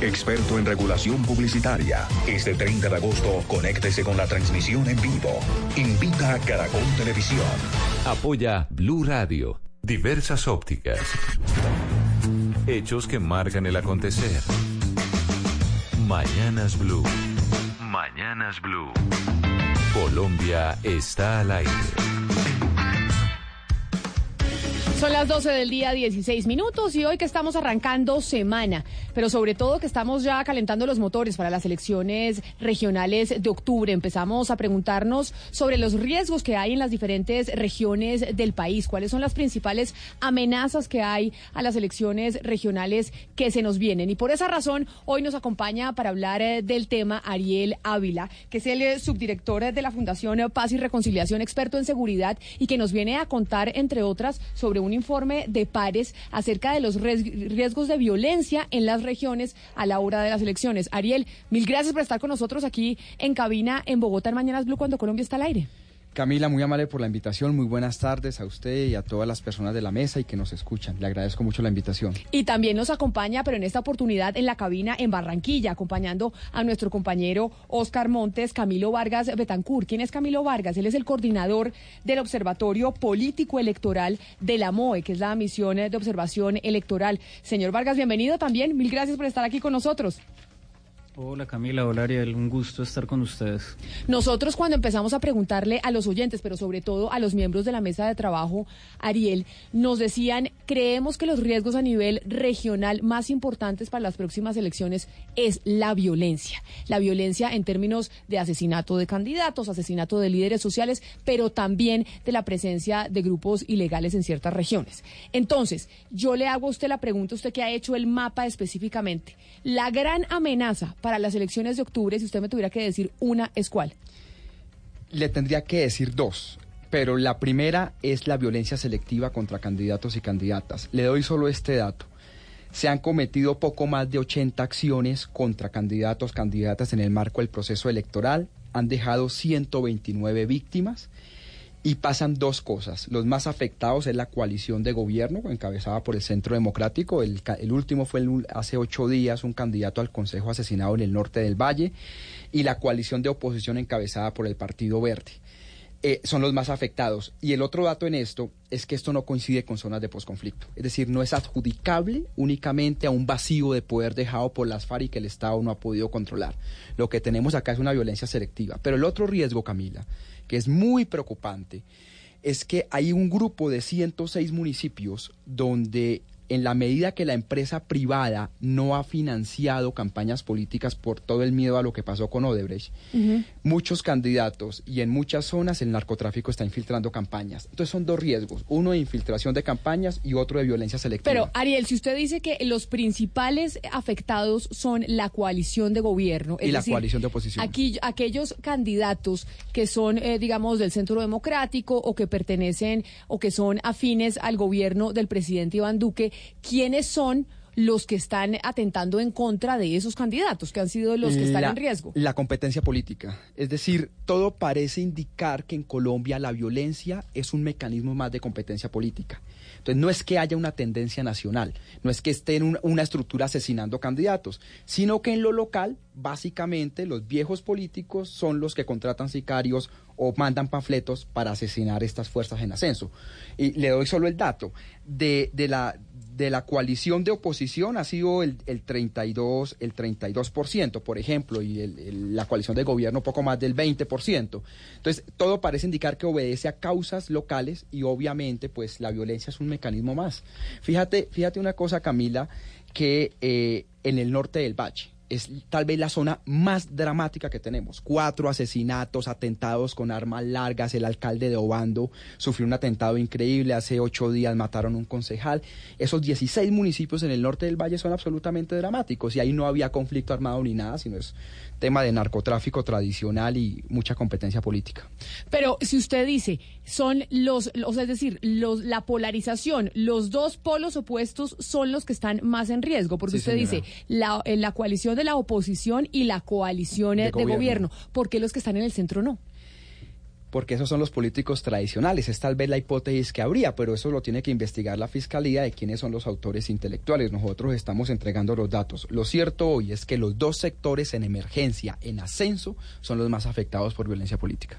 [SPEAKER 35] experto en regulación publicitaria. Este 30 de agosto, conéctese con la transmisión en vivo. Invita a Caracol Televisión.
[SPEAKER 19] Apoya Blue Radio. Diversas ópticas. Hechos que marcan el acontecer. Mañanas Blue.
[SPEAKER 35] Mañanas Blue.
[SPEAKER 19] Colombia está al aire.
[SPEAKER 9] Son las 12 del día, 16 minutos, y hoy que estamos arrancando semana, pero sobre todo que estamos ya calentando los motores para las elecciones regionales de octubre, empezamos a preguntarnos sobre los riesgos que hay en las diferentes regiones del país, cuáles son las principales amenazas que hay a las elecciones regionales que se nos vienen. Y por esa razón, hoy nos acompaña para hablar eh, del tema Ariel Ávila, que es el eh, subdirector de la Fundación Paz y Reconciliación, experto en seguridad, y que nos viene a contar, entre otras, sobre un informe de pares acerca de los riesgos de violencia en las regiones a la hora de las elecciones. Ariel, mil gracias por estar con nosotros aquí en cabina en Bogotá en Mañanas Blue cuando Colombia está al aire.
[SPEAKER 36] Camila, muy amable por la invitación. Muy buenas tardes a usted y a todas las personas de la mesa y que nos escuchan. Le agradezco mucho la invitación.
[SPEAKER 9] Y también nos acompaña, pero en esta oportunidad en la cabina en Barranquilla, acompañando a nuestro compañero Oscar Montes, Camilo Vargas Betancur. ¿Quién es Camilo Vargas? Él es el coordinador del Observatorio Político Electoral de la MOE, que es la misión de observación electoral. Señor Vargas, bienvenido también. Mil gracias por estar aquí con nosotros.
[SPEAKER 37] Hola Camila, hola Ariel, un gusto estar con ustedes.
[SPEAKER 9] Nosotros cuando empezamos a preguntarle a los oyentes, pero sobre todo a los miembros de la mesa de trabajo, Ariel, nos decían, creemos que los riesgos a nivel regional más importantes para las próximas elecciones es la violencia. La violencia en términos de asesinato de candidatos, asesinato de líderes sociales, pero también de la presencia de grupos ilegales en ciertas regiones. Entonces, yo le hago a usted la pregunta, usted que ha hecho el mapa específicamente, la gran amenaza para las elecciones de octubre, si usted me tuviera que decir una, ¿es cuál?
[SPEAKER 36] Le tendría que decir dos, pero la primera es la violencia selectiva contra candidatos y candidatas. Le doy solo este dato. Se han cometido poco más de 80 acciones contra candidatos, candidatas en el marco del proceso electoral. Han dejado 129 víctimas y pasan dos cosas. Los más afectados es la coalición de gobierno encabezada por el Centro Democrático. El, último fue hace ocho días un candidato al Consejo asesinado en el norte del Valle y la coalición de oposición encabezada por el Partido Verde. Eh, son los más afectados. Y el otro dato en esto es que esto no coincide con zonas de posconflicto. Es decir, no es adjudicable únicamente a un vacío de poder dejado por las FARC y que el Estado no ha podido controlar. Lo que tenemos acá es una violencia selectiva. Pero el otro riesgo, Camila, que es muy preocupante, es que hay un grupo de 106 municipios donde en la medida que la empresa privada no ha financiado campañas políticas por todo el miedo a lo que pasó con Odebrecht, muchos candidatos y en muchas zonas el narcotráfico está infiltrando campañas. Entonces son dos riesgos, uno de infiltración de campañas y otro de violencia selectiva.
[SPEAKER 9] Pero Ariel, si usted dice que los principales afectados son la coalición de gobierno
[SPEAKER 36] y la coalición de oposición.
[SPEAKER 9] Aquí, aquellos candidatos que son, eh, digamos, del centro democrático o que pertenecen o que son afines al gobierno del presidente Iván Duque, quiénes son los que están atentando en contra de esos candidatos, que han sido los que están en riesgo.
[SPEAKER 36] La competencia política. Es decir, todo parece indicar que en Colombia la violencia es un mecanismo más de competencia política. Entonces, no es que haya una tendencia nacional, no es que esté en una estructura asesinando candidatos, sino que en lo local, básicamente, los viejos políticos son los que contratan sicarios o mandan panfletos para asesinar estas fuerzas en ascenso. Y le doy solo el dato de, de la de la coalición de oposición ha sido el, el 32, el 32%, por ejemplo, y la coalición de gobierno poco más del 20%. Entonces, todo parece indicar que obedece a causas locales y obviamente, pues, la violencia es un mecanismo más. Fíjate, fíjate una cosa, Camila, que eh, en el norte del Valle, es tal vez la zona más dramática que tenemos. Cuatro asesinatos, atentados con armas largas. El alcalde de Obando sufrió un atentado increíble. Hace ocho días mataron un concejal. Esos 16 municipios en el norte del Valle son absolutamente dramáticos y ahí no había conflicto armado ni nada, sino es tema de narcotráfico tradicional y mucha competencia política.
[SPEAKER 9] Pero si usted dice, son los, o sea, es decir, los, la polarización, los dos polos opuestos son los que están más en riesgo, porque usted dice, la, eh, la coalición de la oposición y la coalición de, gobierno. gobierno, ¿por qué los que están en el centro no?
[SPEAKER 36] Porque esos son los políticos tradicionales. Es tal vez la hipótesis que habría, pero eso lo tiene que investigar la Fiscalía de quiénes son los autores intelectuales. Nosotros estamos entregando los datos. Lo cierto hoy es que los dos sectores en emergencia, en ascenso, son los más afectados por violencia política.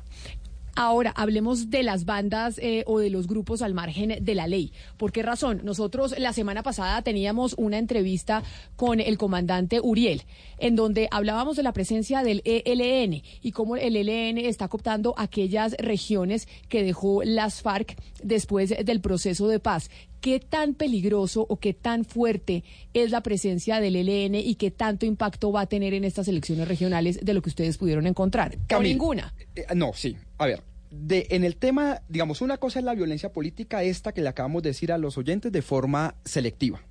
[SPEAKER 9] Ahora, hablemos de las bandas eh, o de los grupos al margen de la ley. ¿Por qué razón? Nosotros la semana pasada teníamos una entrevista con el comandante Uriel, en donde hablábamos de la presencia del ELN y cómo el ELN está cooptando aquellas regiones que dejó las FARC después del proceso de paz. ¿Qué tan peligroso o qué tan fuerte es la presencia del ELN y qué tanto impacto va a tener en estas elecciones regionales de lo que ustedes pudieron encontrar? ¿O
[SPEAKER 36] Camila,
[SPEAKER 9] ninguna?
[SPEAKER 36] eh, no, sí. A ver, de, en el tema, digamos, una cosa es la violencia política, esta que le acabamos de decir a los oyentes de forma selectiva.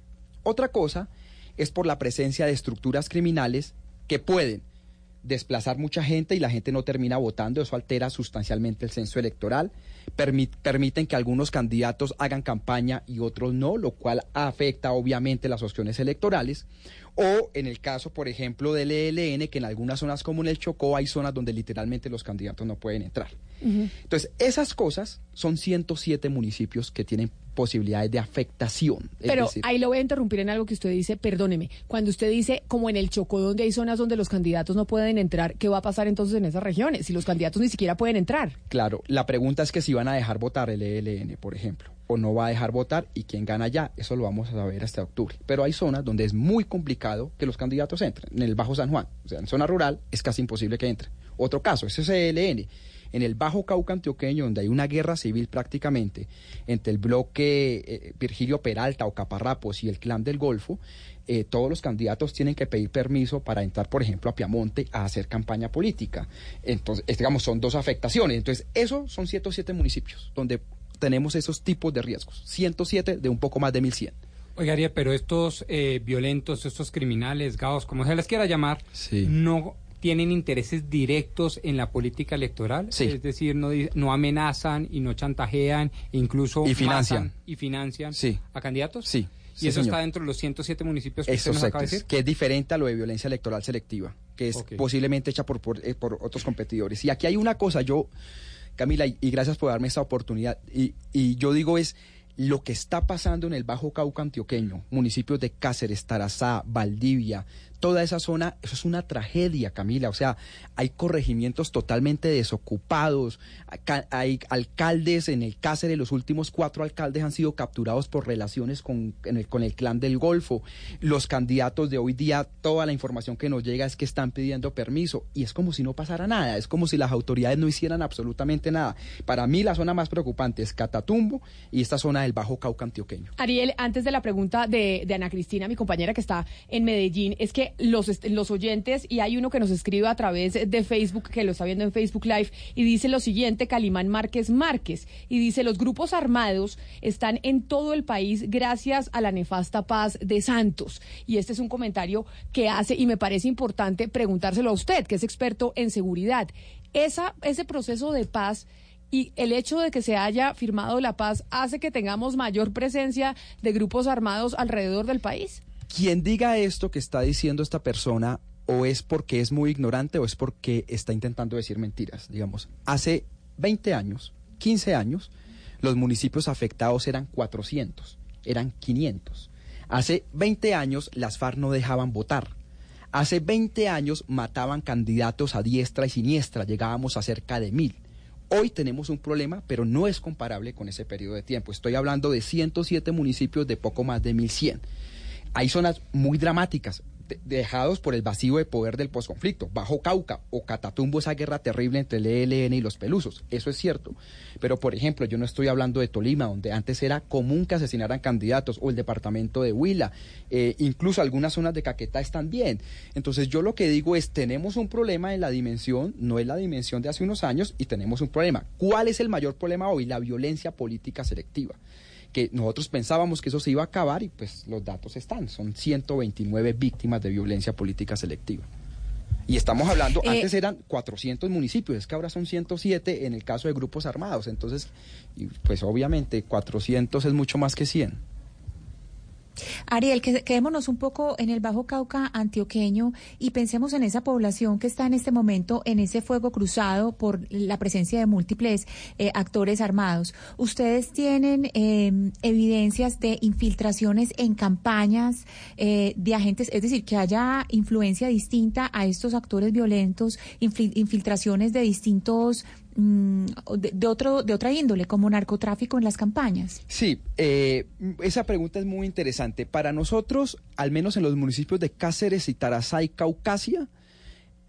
[SPEAKER 36] Otra cosa es por la presencia de estructuras criminales que pueden desplazar mucha gente y la gente no termina votando, eso altera sustancialmente el censo electoral, permi- permiten que algunos candidatos hagan campaña y otros no, lo cual afecta obviamente las opciones electorales, o en el caso, por ejemplo, del ELN, que en algunas zonas como en el Chocó hay zonas donde literalmente los candidatos no pueden entrar. Entonces, esas cosas son 107 municipios que tienen posibilidades de afectación.
[SPEAKER 9] Pero
[SPEAKER 36] decir,
[SPEAKER 9] ahí lo voy a interrumpir en algo que usted dice, perdóneme, cuando usted dice como en el Chocó donde hay zonas donde los candidatos no pueden entrar, ¿qué va a pasar entonces en esas regiones si los candidatos ni siquiera pueden entrar?
[SPEAKER 36] Claro, la pregunta es que si van a dejar votar el ELN, por ejemplo, o no va a dejar votar y quién gana ya, eso lo vamos a saber hasta octubre. Pero hay zonas donde es muy complicado que los candidatos entren, en el Bajo San Juan, o sea, en zona rural es casi imposible que entren. Otro caso, ese es el ELN. En el Bajo Cauca antioqueño, donde hay una guerra civil prácticamente entre el bloque eh, Virgilio Peralta o Caparrapos y el Clan del Golfo, eh, todos los candidatos tienen que pedir permiso para entrar, por ejemplo, a Piamonte a hacer campaña política. Entonces, es, digamos, son dos afectaciones. Entonces, esos son 107 municipios donde tenemos esos tipos de riesgos. 107 de un poco más de 1100.
[SPEAKER 10] Oiga, pero estos eh, violentos, estos criminales, gaos, como se les quiera llamar, no tienen intereses directos en la política electoral.
[SPEAKER 36] Sí.
[SPEAKER 10] Es decir, no, amenazan y no chantajean, incluso
[SPEAKER 36] Y financian.
[SPEAKER 10] matan y financian
[SPEAKER 36] Sí.
[SPEAKER 10] a candidatos.
[SPEAKER 36] Sí.
[SPEAKER 10] Y eso
[SPEAKER 36] señor.
[SPEAKER 10] está dentro de los 107 municipios que usted
[SPEAKER 36] Esos
[SPEAKER 10] nos acaba de decir.
[SPEAKER 36] que es diferente a lo de violencia electoral selectiva, que es posiblemente hecha por, por, eh, por otros competidores. Y aquí hay una cosa, yo, Camila, y, y gracias por darme esta oportunidad, y, y yo digo es lo que está pasando en el Bajo Cauca antioqueño, municipios de Cáceres, Tarazá, Valdivia, toda esa zona, eso es una tragedia, Camila. O sea, hay corregimientos totalmente desocupados, hay alcaldes en el Cáceres, los últimos cuatro alcaldes han sido capturados por relaciones con, el, con el clan del Golfo. Los candidatos de hoy día, toda la información que nos llega es que están pidiendo permiso y es como si no pasara nada, es como si las autoridades no hicieran absolutamente nada. Para mí la zona más preocupante es Catatumbo y esta zona del Bajo Cauca antioqueño.
[SPEAKER 9] Ariel, antes de la pregunta de Ana Cristina, mi compañera que está en Medellín, es que los, los oyentes, y hay uno que nos escribe a través de Facebook, que lo está viendo en Facebook Live, y dice lo siguiente, Calimán Márquez Márquez, y dice, los grupos armados están en todo el país gracias a la nefasta paz de Santos. Y este es un comentario que hace, y me parece importante preguntárselo a usted, que es experto en seguridad. Esa, ese proceso de paz y el hecho de que se haya firmado la paz hace que tengamos mayor presencia de grupos armados alrededor del país.
[SPEAKER 36] Quien diga esto que está diciendo esta persona o es porque es muy ignorante o es porque está intentando decir mentiras, digamos. Hace 20 años, 15 años, los municipios afectados eran 400, eran 500. Hace 20 años las FARC no dejaban votar. Hace 20 años mataban candidatos a diestra y siniestra, llegábamos a cerca de mil. Hoy tenemos un problema, pero no es comparable con ese periodo de tiempo. Estoy hablando de 107 municipios de poco más de 1100. Hay zonas muy dramáticas, de- dejados por el vacío de poder del posconflicto. Bajo Cauca o Catatumbo, esa guerra terrible entre el ELN y los pelusos. Eso es cierto. Pero, por ejemplo, yo no estoy hablando de Tolima, donde antes era común que asesinaran candidatos, o el departamento de Huila, eh, incluso algunas zonas de Caquetá están bien. Entonces, yo lo que digo es, tenemos un problema en la dimensión, no es la dimensión de hace unos años, y tenemos un problema. ¿Cuál es el mayor problema hoy? La violencia política selectiva que nosotros pensábamos que eso se iba a acabar y pues los datos están, son 129 víctimas de violencia política selectiva. Y estamos hablando,
[SPEAKER 15] Eh,
[SPEAKER 36] antes eran 400 municipios, es que ahora son 107 en el caso de grupos armados, entonces, pues obviamente 400 es mucho más que 100.
[SPEAKER 15] Ariel, que- quedémonos un poco en el Bajo Cauca antioqueño y pensemos en esa población que está en este momento en ese fuego cruzado por la presencia de múltiples eh, actores armados. ¿Ustedes tienen eh, evidencias de infiltraciones en campañas eh, de agentes, es decir, que haya influencia distinta a estos actores violentos, infil- infiltraciones de distintos de, de otro de otra índole como narcotráfico en las campañas?
[SPEAKER 36] Sí, eh, esa pregunta es muy interesante. Para nosotros, al menos en los municipios de Cáceres y Tarazá y Caucasia,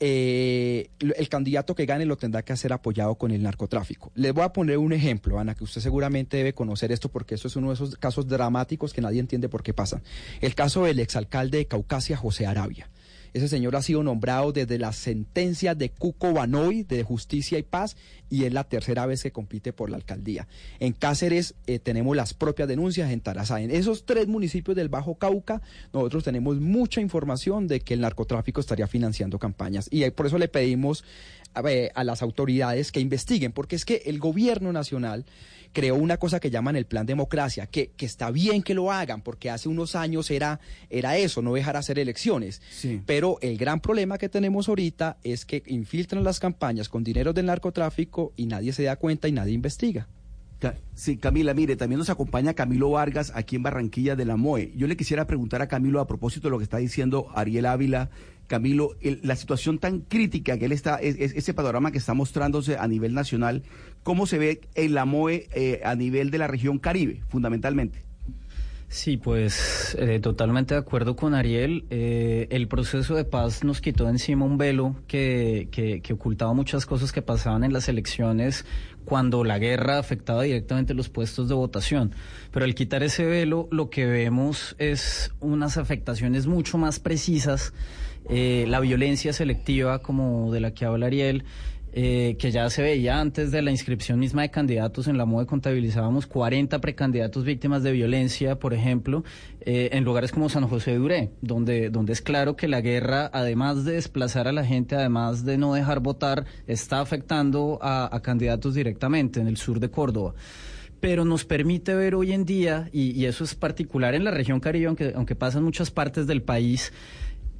[SPEAKER 36] eh, el candidato que gane lo tendrá que hacer apoyado con el narcotráfico. Les voy a poner un ejemplo, Ana, que usted seguramente debe conocer esto porque eso es uno de esos casos dramáticos que nadie entiende por qué pasan. El caso del exalcalde de Caucasia, José Arabia. Ese señor ha sido nombrado desde las sentencias de Cuco Banoy, de Justicia y Paz, y es la tercera vez que compite por la alcaldía. En Cáceres eh, tenemos las propias denuncias, en Tarazá. En esos tres municipios del Bajo Cauca, nosotros tenemos mucha información de que el narcotráfico estaría financiando campañas. Y por eso le pedimos a las autoridades que investiguen, porque es que el gobierno nacional creó una cosa que llaman el plan democracia, que, que está bien que lo hagan, porque hace unos años era, era eso, no dejar hacer elecciones. Pero el gran problema que tenemos ahorita es que infiltran las campañas con dinero del narcotráfico y nadie se da cuenta y nadie investiga.
[SPEAKER 16] Sí, Camila, mire, también nos acompaña Camilo Vargas aquí en Barranquilla de la MOE. Yo le quisiera preguntar a Camilo a propósito de lo que está diciendo Ariel Ávila. Camilo, la situación tan crítica que él está, ese panorama que está mostrándose a nivel nacional, ¿cómo se ve en la MOE eh, a nivel de la región Caribe, fundamentalmente?
[SPEAKER 37] Sí, pues eh, totalmente de acuerdo con Ariel. Eh, el proceso de paz nos quitó encima un velo que, que, ocultaba muchas cosas que pasaban en las elecciones cuando la guerra afectaba directamente los puestos de votación. Pero al quitar ese velo, lo que vemos es unas afectaciones mucho más precisas. Eh, la violencia selectiva, como de la que habla Ariel, eh, que ya se veía antes de la inscripción misma de candidatos. En la MOE contabilizábamos 40 precandidatos víctimas de violencia, por ejemplo, eh, en lugares como San José de Duré, donde, donde es claro que la guerra, además de desplazar a la gente, además de no dejar votar, está afectando a, candidatos directamente en el sur de Córdoba pero nos permite ver hoy en día, y, y, eso es particular en la región Caribe, aunque, aunque pasa en muchas partes del país,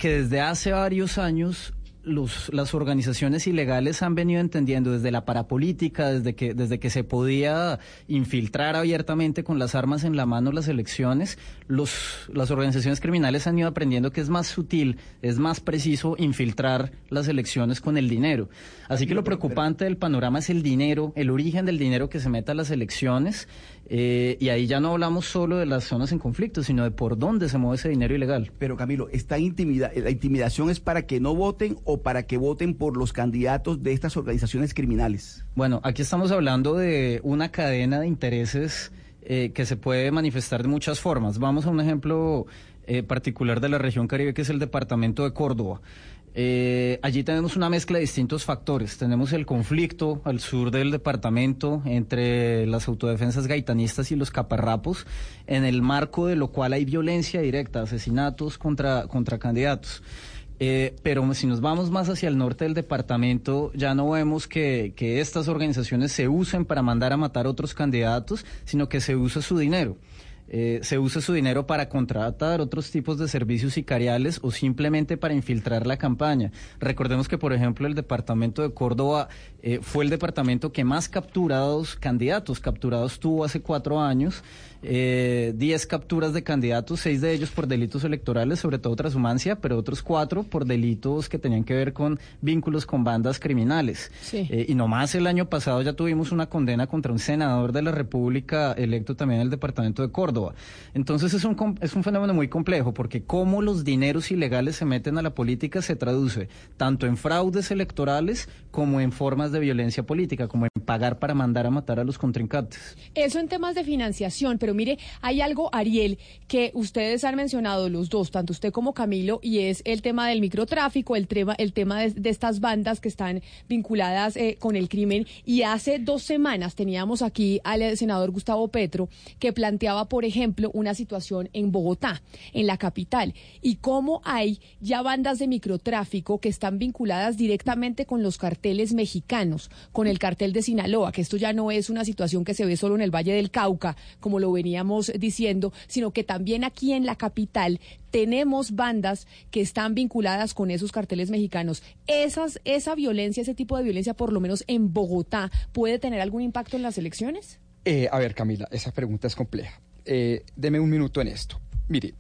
[SPEAKER 37] que desde hace varios años los, las organizaciones ilegales han venido entendiendo desde la parapolítica, desde que, desde que se podía infiltrar abiertamente con las armas en la mano las elecciones, los, las organizaciones criminales han ido aprendiendo que es más sutil, es más preciso infiltrar las elecciones con el dinero. Así que lo preocupante del panorama es el dinero, el origen del dinero que se mete a las elecciones eh, y ahí ya no hablamos solo de las zonas en conflicto, sino de por dónde se mueve ese dinero ilegal.
[SPEAKER 16] Pero Camilo, esta intimida la intimidación es para que no voten o para que voten por los candidatos de estas organizaciones criminales.
[SPEAKER 37] Bueno, aquí estamos hablando de una cadena de intereses eh, que se puede manifestar de muchas formas. Vamos a un ejemplo eh, particular de la región Caribe, que es el departamento de Córdoba. Eh, allí tenemos una mezcla de distintos factores. Tenemos el conflicto al sur del departamento entre las autodefensas gaitanistas y los caparrapos, en el marco de lo cual hay violencia directa, asesinatos contra, contra candidatos. Eh, pero si nos vamos más hacia el norte del departamento, ya no vemos que, que estas organizaciones se usen para mandar a matar a otros candidatos, sino que se usa su dinero. Eh, se usa su dinero para contratar otros tipos de servicios sicariales o simplemente para infiltrar la campaña. Recordemos que, por ejemplo, el departamento de Córdoba eh, fue el departamento que más capturados candidatos capturados tuvo hace cuatro años. 10 eh, capturas de candidatos, seis de ellos por delitos electorales, sobre todo transhumancia, pero otros cuatro por delitos que tenían que ver con vínculos con bandas criminales. Eh, y nomás el año pasado ya tuvimos una condena contra un senador de la República electo también en el departamento de Córdoba. Entonces es un, es un fenómeno muy complejo porque cómo los dineros ilegales se meten a la política se traduce tanto en fraudes electorales como en formas de violencia política, como en pagar para mandar a matar a los contrincantes.
[SPEAKER 9] Eso en temas de financiación, pero mire, hay algo, Ariel, que ustedes han mencionado los dos, tanto usted como Camilo, y es el tema del microtráfico, el tema, el tema de, estas bandas que están vinculadas eh, con el crimen. Y hace dos semanas teníamos aquí al senador Gustavo Petro, que planteaba, por ejemplo, una situación en Bogotá, en la capital, y cómo hay ya bandas de microtráfico que están vinculadas directamente con los carteles mexicanos, con el cartel de Sinaloa, que esto ya no es una situación que se ve solo en el Valle del Cauca, como lo veníamos diciendo, sino que también aquí en la capital tenemos bandas que están vinculadas con esos carteles mexicanos. Esas, esa violencia, ese tipo de violencia, por lo menos en Bogotá, ¿puede tener algún impacto en las elecciones?
[SPEAKER 36] Eh, a ver, Camila, esa pregunta es compleja. Eh, deme un minuto en esto. Mire,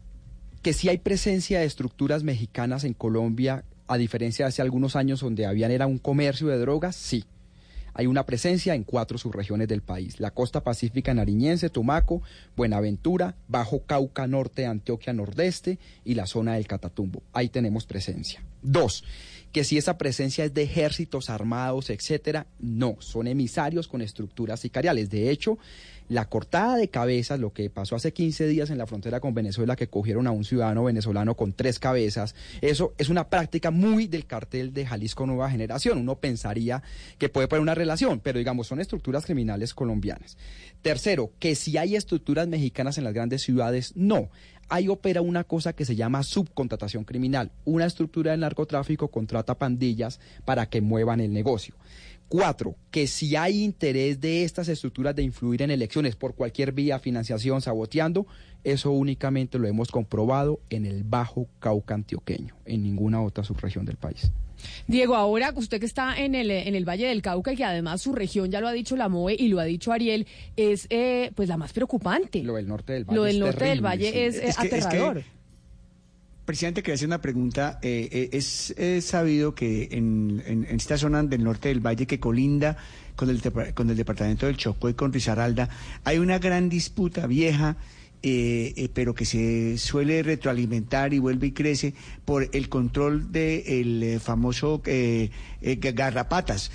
[SPEAKER 36] que si hay presencia de estructuras mexicanas en Colombia, a diferencia de hace algunos años donde habían era un comercio de drogas, sí. Hay una presencia en cuatro subregiones del país, la costa pacífica nariñense, Tumaco, Buenaventura, Bajo Cauca Norte, Antioquia Nordeste y la zona del Catatumbo. Ahí tenemos presencia. Dos, que si esa presencia es de ejércitos armados, etcétera, no, son emisarios con estructuras sicariales. De hecho, la cortada de cabezas, lo que pasó hace 15 días en la frontera con Venezuela, que cogieron a un ciudadano venezolano con tres cabezas, eso es una práctica muy del cartel de Jalisco Nueva Generación. Uno pensaría que puede poner una relación, pero digamos, son estructuras criminales colombianas. Tercero, que si hay estructuras mexicanas en las grandes ciudades, no ahí opera una cosa que se llama subcontratación criminal. Una estructura del narcotráfico contrata pandillas para que muevan el negocio. Cuatro, que si hay interés de estas estructuras de influir en elecciones por cualquier vía, financiación, saboteando, eso únicamente lo hemos comprobado en el Bajo Cauca antioqueño, en ninguna otra subregión del país.
[SPEAKER 9] Diego, ahora usted que está en el, en el Valle del Cauca y que además su región, ya lo ha dicho la MOE y lo ha dicho Ariel, es eh, pues la más preocupante.
[SPEAKER 36] Lo del norte del Valle.
[SPEAKER 9] Lo del norte del Valle es, aterrador.
[SPEAKER 12] Presidente, quería hacer una pregunta. Eh, eh, es, sabido que en, esta zona del norte del valle que colinda con el, con el departamento del Chocó y con Risaralda, hay una gran disputa vieja eh, eh, pero que se suele retroalimentar y vuelve y crece por el control del de eh, famoso garrapatas.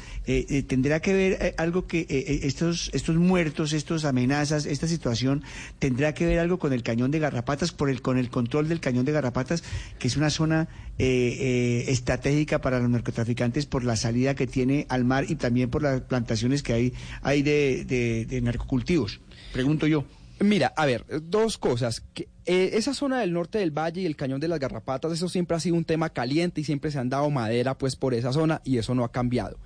[SPEAKER 12] ¿Tendrá que ver algo que estos, estos muertos, estas amenazas, esta situación, tendrá que ver algo con el cañón de garrapatas, por el, con el control del cañón de garrapatas, que es una zona estratégica para los narcotraficantes por la salida que tiene al mar y también por las plantaciones que hay, hay de, de narcocultivos? Pregunto yo.
[SPEAKER 36] Mira, a ver, dos cosas. Que, eh, esa zona del norte del valle y el cañón de las garrapatas, eso siempre ha sido un tema caliente y siempre se han dado madera pues por esa zona y eso no ha cambiado.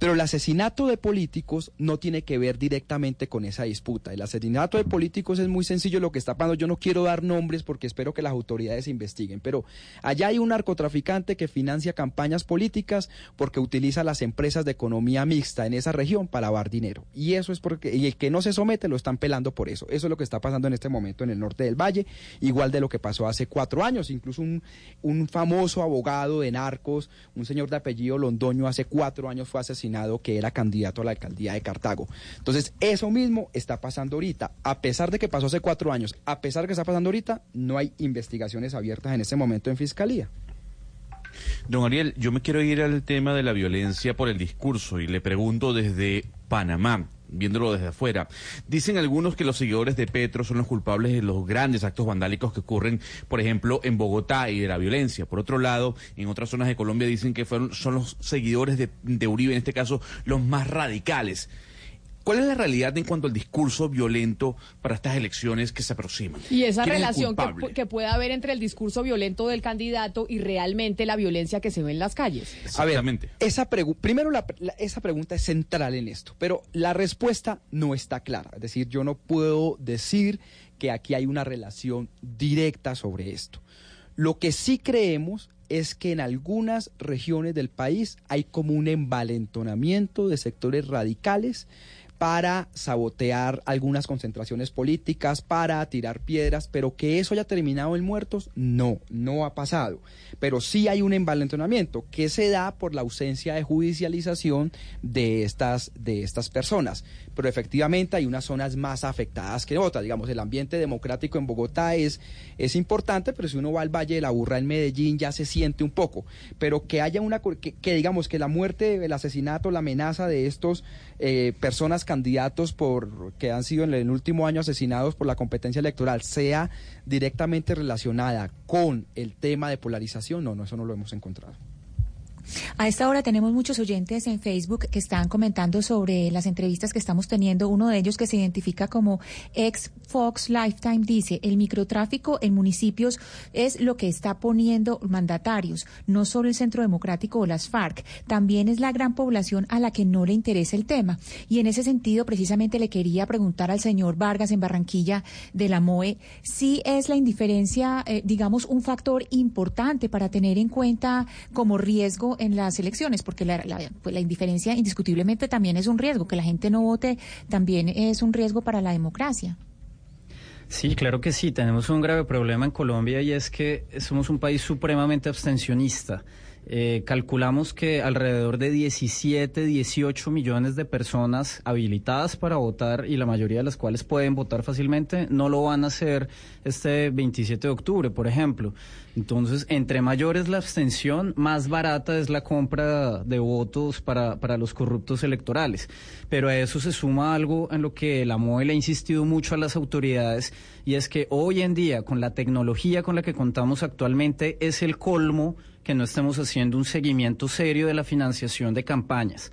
[SPEAKER 36] Pero el asesinato de políticos no tiene que ver directamente con esa disputa. El asesinato de políticos es muy sencillo lo que está pasando. Yo no quiero dar nombres porque espero que las autoridades investiguen, pero allá hay un narcotraficante que financia campañas políticas porque utiliza las empresas de economía mixta en esa región para lavar dinero. Y eso es porque, y el que no se somete lo están pelando por eso. Eso es lo que está pasando en este momento en el norte del Valle, igual de lo que pasó hace cuatro años. Incluso un, un famoso abogado de narcos, un señor de apellido Londoño, hace cuatro años fue asesinado que era candidato a la alcaldía de Cartago. Entonces, eso mismo está pasando ahorita. A pesar de que pasó hace cuatro años, a pesar de que está pasando ahorita, no hay investigaciones abiertas en ese momento en fiscalía.
[SPEAKER 11] Don Ariel, yo me quiero ir al tema de la violencia por el discurso y le pregunto desde Panamá viéndolo desde afuera. Dicen algunos que los seguidores de Petro son los culpables de los grandes actos vandálicos que ocurren, por ejemplo, en Bogotá y de la violencia. Por otro lado, en otras zonas de Colombia dicen que fueron, son los seguidores de, de Uribe, en este caso, los más radicales. ¿Cuál es la realidad en cuanto al discurso violento para estas elecciones que se aproximan?
[SPEAKER 9] Y esa relación que, que, puede haber entre el discurso violento del candidato y realmente la violencia que se ve en las calles.
[SPEAKER 36] Exactamente. esa primero, esa pregunta es central en esto, pero la respuesta no está clara. Es decir, yo no puedo decir que aquí hay una relación directa sobre esto. Lo que sí creemos es que en algunas regiones del país hay como un envalentonamiento de sectores radicales para sabotear algunas concentraciones políticas, para tirar piedras, pero que eso haya terminado en muertos, no, no ha pasado. Pero sí hay un envalentonamiento que se da por la ausencia de judicialización de estas, de estas personas. Pero efectivamente hay unas zonas más afectadas que otras. Digamos, el ambiente democrático en Bogotá es, es importante, pero si uno va al Valle de la Burra en Medellín ya se siente un poco. Pero que haya una, que, que digamos que la muerte, el asesinato, la amenaza de estos eh, personas candidatos por que han sido en el último año asesinados por la competencia electoral sea directamente relacionada con el tema de polarización, no, no, eso no lo hemos encontrado.
[SPEAKER 15] A esta hora tenemos muchos oyentes en Facebook que están comentando sobre las entrevistas que estamos teniendo. Uno de ellos que se identifica como ex Fox Lifetime dice, el microtráfico en municipios es lo que está poniendo mandatarios, no solo el Centro Democrático o las FARC, también es la gran población a la que no le interesa el tema. Y en ese sentido, precisamente le quería preguntar al señor Vargas en Barranquilla de la MOE si es la indiferencia, eh, digamos, un factor importante para tener en cuenta como riesgo en las elecciones, porque la, pues la indiferencia indiscutiblemente también es un riesgo, que la gente no vote también es un riesgo para la democracia.
[SPEAKER 37] Sí, claro que sí. Tenemos un grave problema en Colombia y es que somos un país supremamente abstencionista. Eh, calculamos que alrededor de 17, 18 millones de personas habilitadas para votar y la mayoría de las cuales pueden votar fácilmente no lo van a hacer este 27 de octubre, por ejemplo. Entonces, entre mayor es la abstención, más barata es la compra de votos para, para los corruptos electorales. Pero a eso se suma algo en lo que la MOE le ha insistido mucho a las autoridades y es que hoy en día, con la tecnología con la que contamos actualmente, es el colmo que no estemos haciendo un seguimiento serio de la financiación de campañas.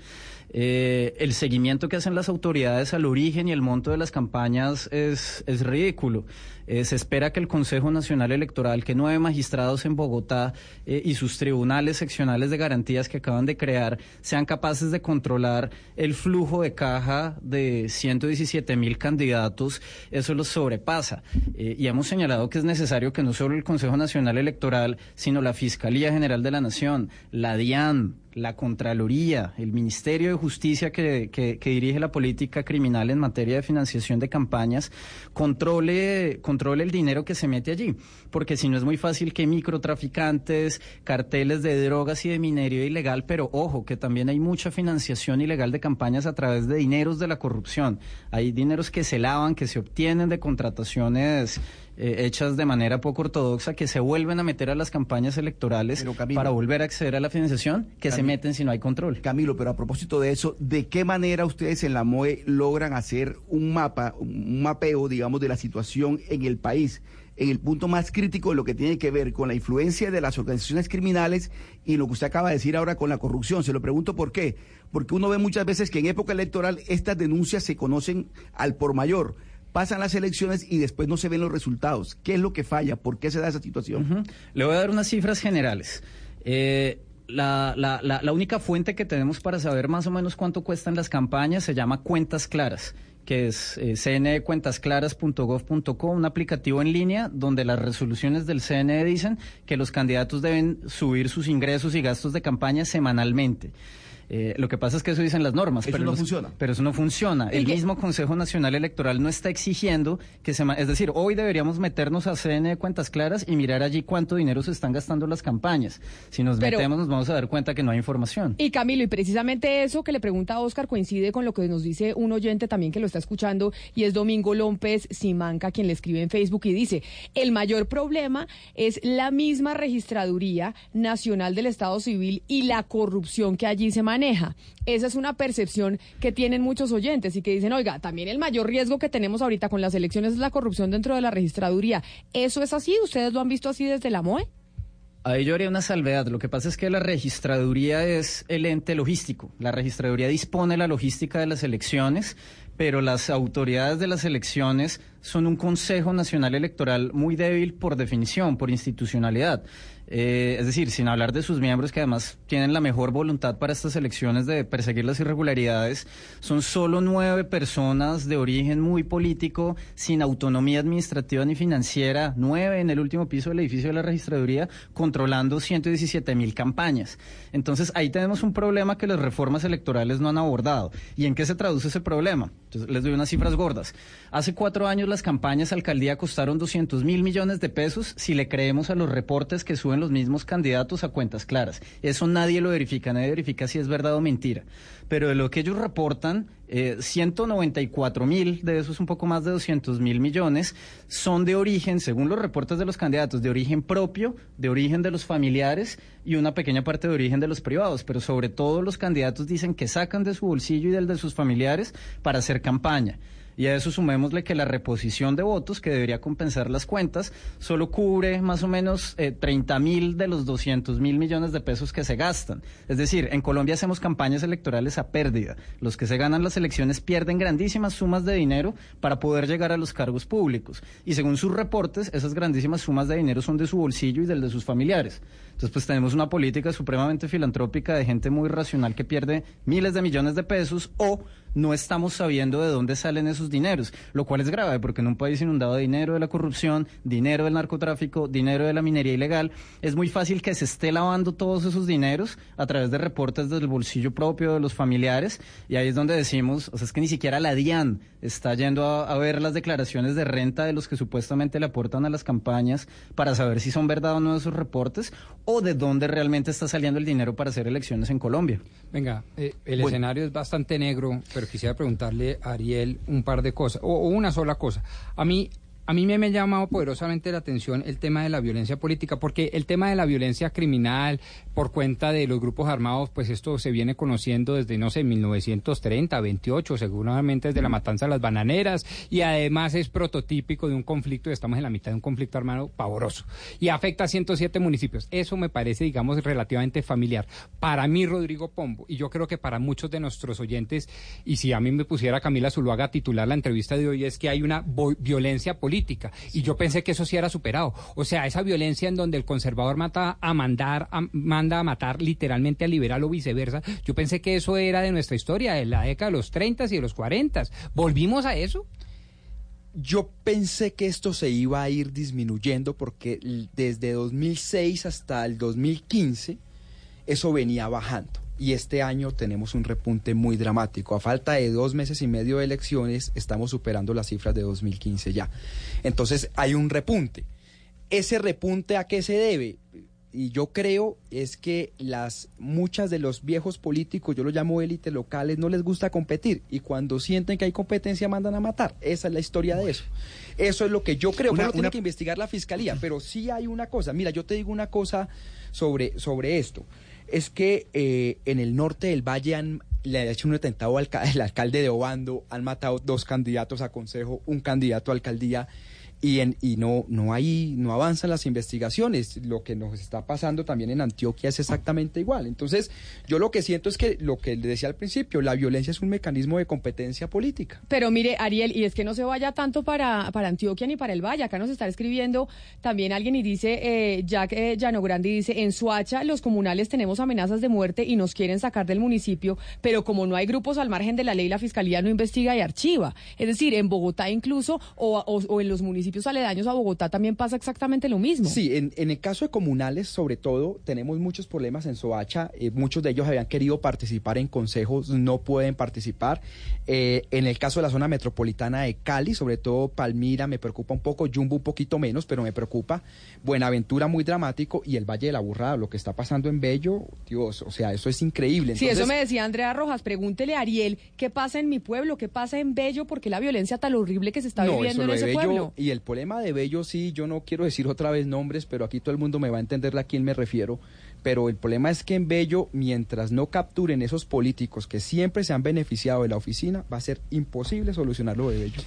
[SPEAKER 37] Eh, el seguimiento que hacen las autoridades al origen y el monto de las campañas es, es ridículo. Eh, se espera que el Consejo Nacional Electoral, que nueve magistrados en Bogotá eh, y sus tribunales seccionales de garantías que acaban de crear sean capaces de controlar el flujo de caja de 117 mil candidatos, eso los sobrepasa. Eh, y hemos señalado que es necesario que no solo el Consejo Nacional Electoral, sino la Fiscalía General de la Nación, la DIAN, la Contraloría, el Ministerio de Justicia que, que, dirige la política criminal en materia de financiación de campañas, controle, controle el dinero que se mete allí. Porque si no es muy fácil que microtraficantes, carteles de drogas y de minerio ilegal, pero ojo, que también hay mucha financiación ilegal de campañas a través de dineros de la corrupción. Hay dineros que se lavan, que se obtienen de contrataciones eh, hechas de manera poco ortodoxa que se vuelven a meter a las campañas electorales para volver a acceder a la financiación, que se meten si no hay control.
[SPEAKER 16] Camilo, pero a propósito de eso, ¿de qué manera ustedes en la MOE logran hacer un mapa, un mapeo, digamos, de la situación en el país? en el punto más crítico de lo que tiene que ver con la influencia de las organizaciones criminales y lo que usted acaba de decir ahora con la corrupción. Se lo pregunto por qué. Porque uno ve muchas veces que en época electoral estas denuncias se conocen al por mayor pasan las elecciones y después no se ven los resultados. ¿Qué es lo que falla? ¿Por qué se da esa situación?
[SPEAKER 37] Le voy a dar unas cifras generales. Eh, la, la, la, única fuente que tenemos para saber más o menos cuánto cuestan las campañas se llama Cuentas Claras que es eh, cnecuentasclaras.gov.co, un aplicativo en línea donde las resoluciones del CNE dicen que los candidatos deben subir sus ingresos y gastos de campaña semanalmente. Eh, lo que pasa es que eso dicen las normas.
[SPEAKER 16] Eso
[SPEAKER 37] pero
[SPEAKER 16] no funciona.
[SPEAKER 37] Pero eso no funciona. El mismo Consejo Nacional Electoral no está exigiendo que se... Es decir, hoy deberíamos meternos a CN de cuentas claras y mirar allí cuánto dinero se están gastando las campañas. Si nos metemos nos vamos a dar cuenta que no hay información.
[SPEAKER 9] Y Camilo, y precisamente eso que le pregunta a Oscar coincide con lo que nos dice un oyente también que lo está escuchando y es Domingo López Simanca quien le escribe en Facebook y dice, el mayor problema es la misma registraduría nacional del Estado Civil y la corrupción que allí se maneja maneja. Esa es una percepción que tienen muchos oyentes y que dicen, oiga, también el mayor riesgo que tenemos ahorita con las elecciones es la corrupción dentro de la registraduría. ¿Eso es así? ¿Ustedes lo han visto así desde la MOE?
[SPEAKER 37] Ahí yo haría una salvedad. Lo que pasa es que la registraduría es el ente logístico. La registraduría dispone la logística de las elecciones, pero las autoridades de las elecciones son un Consejo Nacional Electoral muy débil por definición, por institucionalidad. Eh, es decir, sin hablar de sus miembros que además tienen la mejor voluntad para estas elecciones de perseguir las irregularidades, son solo nueve personas de origen muy político, sin autonomía administrativa ni financiera, nueve en el último piso del edificio de la registraduría, controlando 117 mil campañas. Entonces ahí tenemos un problema que las reformas electorales no han abordado. ¿Y en qué se traduce ese problema? Entonces, les doy unas cifras gordas. Hace cuatro años las campañas alcaldía costaron 200 mil millones de pesos si le creemos a los reportes que suben los mismos candidatos a cuentas claras. Eso nadie lo verifica, nadie verifica si es verdad o mentira. Pero de lo que ellos reportan, eh, 194 mil, de esos un poco más de 200 mil millones, son de origen, según los reportes de los candidatos, de origen propio, de origen de los familiares y una pequeña parte de origen de los privados. Pero sobre todo los candidatos dicen que sacan de su bolsillo y del de sus familiares para hacer campaña. Y a eso sumémosle que la reposición de votos, que debería compensar las cuentas, solo cubre más o menos eh, 30 mil de los 200 mil millones de pesos que se gastan. Es decir, en Colombia hacemos campañas electorales a pérdida. Los que se ganan las elecciones pierden grandísimas sumas de dinero para poder llegar a los cargos públicos. Y según sus reportes, esas grandísimas sumas de dinero son de su bolsillo y del de sus familiares. Entonces, pues tenemos una política supremamente filantrópica de gente muy racional que pierde miles de millones de pesos o no estamos sabiendo de dónde salen esos dineros, lo cual es grave porque en un país inundado de dinero de la corrupción, dinero del narcotráfico, dinero de la minería ilegal, es muy fácil que se esté lavando todos esos dineros a través de reportes del bolsillo propio de los familiares y ahí es donde decimos, o sea, es que ni siquiera la DIAN está yendo a, a ver las declaraciones de renta de los que supuestamente le aportan a las campañas para saber si son verdad o no esos reportes o de dónde realmente está saliendo el dinero para hacer elecciones en Colombia.
[SPEAKER 10] Venga, eh, el escenario es bastante negro, pero quisiera preguntarle a Ariel un par de cosas, o, o una sola cosa. A mí, a mí me, ha llamado poderosamente la atención el tema de la violencia política, porque el tema de la violencia criminal por cuenta de los grupos armados, pues esto se viene conociendo desde, no sé, 1930, 28, seguramente desde la matanza de las bananeras, y además es prototípico de un conflicto, estamos en la mitad de un conflicto armado pavoroso, y afecta a 107 municipios. Eso me parece, digamos, relativamente familiar. Para mí, Rodrigo Pombo, y yo creo que para muchos de nuestros oyentes, y si a mí me pusiera Camila Zuluaga a titular la entrevista de hoy, es que hay una violencia política, y yo pensé que eso sí era superado. O sea, esa violencia en donde el conservador mata a mandar, a- manda a matar literalmente al liberal o viceversa, yo pensé que eso era de nuestra historia, de la década de los 30 y de los 40. ¿Volvimos a eso?
[SPEAKER 36] Yo pensé que esto se iba a ir disminuyendo porque desde 2006 hasta el 2015 eso venía bajando. Y este año tenemos un repunte muy dramático. A falta de dos meses y medio de elecciones estamos superando las cifras de 2015 ya. Entonces hay un repunte. ¿Ese repunte a qué se debe? Y yo creo es que las muchas de los viejos políticos, yo los llamo élites locales, no les gusta competir y cuando sienten que hay competencia mandan a matar. Esa es la historia de eso. Eso es lo que yo creo.
[SPEAKER 12] Una-
[SPEAKER 36] lo tiene que investigar la fiscalía. Pero sí hay una cosa. Mira, yo te digo una cosa sobre, sobre esto. Es que eh, en el norte del Valle han, le han hecho un atentado al [laughs] alcalde de Obando, han matado dos candidatos a consejo, un candidato a alcaldía y, en, y no, no, hay, no avanzan las investigaciones. Lo que nos está pasando también en Antioquia es exactamente igual. Entonces, yo lo que siento es que lo que le decía al principio, la violencia es un mecanismo de competencia política.
[SPEAKER 9] Pero mire, Ariel, y es que no se vaya tanto para, para Antioquia ni para el Valle. Acá nos está escribiendo también alguien y dice, eh, Jack eh, Llanograndi dice, en Suacha los comunales tenemos amenazas de muerte y nos quieren sacar del municipio, pero como no hay grupos al margen de la ley, la fiscalía no investiga y archiva. Es decir, en Bogotá incluso, o, o- o en los municipios aledaños a Bogotá también pasa exactamente lo mismo.
[SPEAKER 36] Sí, en, en el caso de comunales, sobre todo, tenemos muchos problemas en Soacha. Eh, muchos de ellos habían querido participar en consejos, no pueden participar. Eh, en el caso de la zona metropolitana de Cali, sobre todo Palmira, me preocupa un poco, Jumbo un poquito menos, pero me preocupa. Buenaventura muy dramático y el Valle de la Burrada, lo que está pasando en Bello, Dios, o sea, eso es increíble.
[SPEAKER 9] Sí, eso
[SPEAKER 36] Entonces,
[SPEAKER 9] me decía Andrea Rojas. Pregúntele a Ariel qué pasa en mi pueblo, qué pasa en Bello, porque la violencia tan horrible que se está
[SPEAKER 36] no,
[SPEAKER 9] viviendo en ese pueblo.
[SPEAKER 36] Y el problema de Bello, sí, yo no quiero decir otra vez nombres, pero aquí todo el mundo me va a entender a quién me refiero. Pero el problema es que en Bello, mientras no capturen esos políticos que siempre se han beneficiado de la oficina, va a ser imposible solucionar lo de Bello.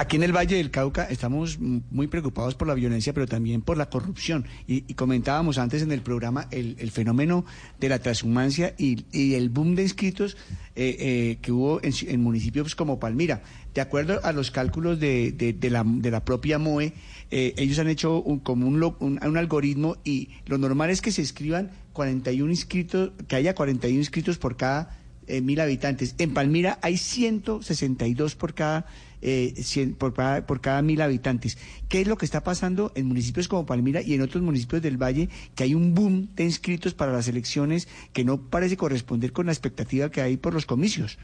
[SPEAKER 12] Aquí en el Valle del Cauca estamos muy preocupados por la violencia, pero también por la corrupción. Y, comentábamos antes en el programa el, fenómeno de la transhumancia y, el boom de inscritos eh, eh, que hubo en, en municipios como Palmira. De acuerdo a los cálculos de, la, propia MOE, eh, ellos han hecho un, como un- un algoritmo y lo normal es que se escriban 41 inscritos, que haya 41 inscritos por cada eh, mil habitantes. En Palmira hay 162 por cada, eh, por, cada, por cada mil habitantes. ¿Qué es lo que está pasando en municipios como Palmira y en otros municipios del Valle? Que hay un boom de inscritos para las elecciones que no parece corresponder con la expectativa que hay por los comicios.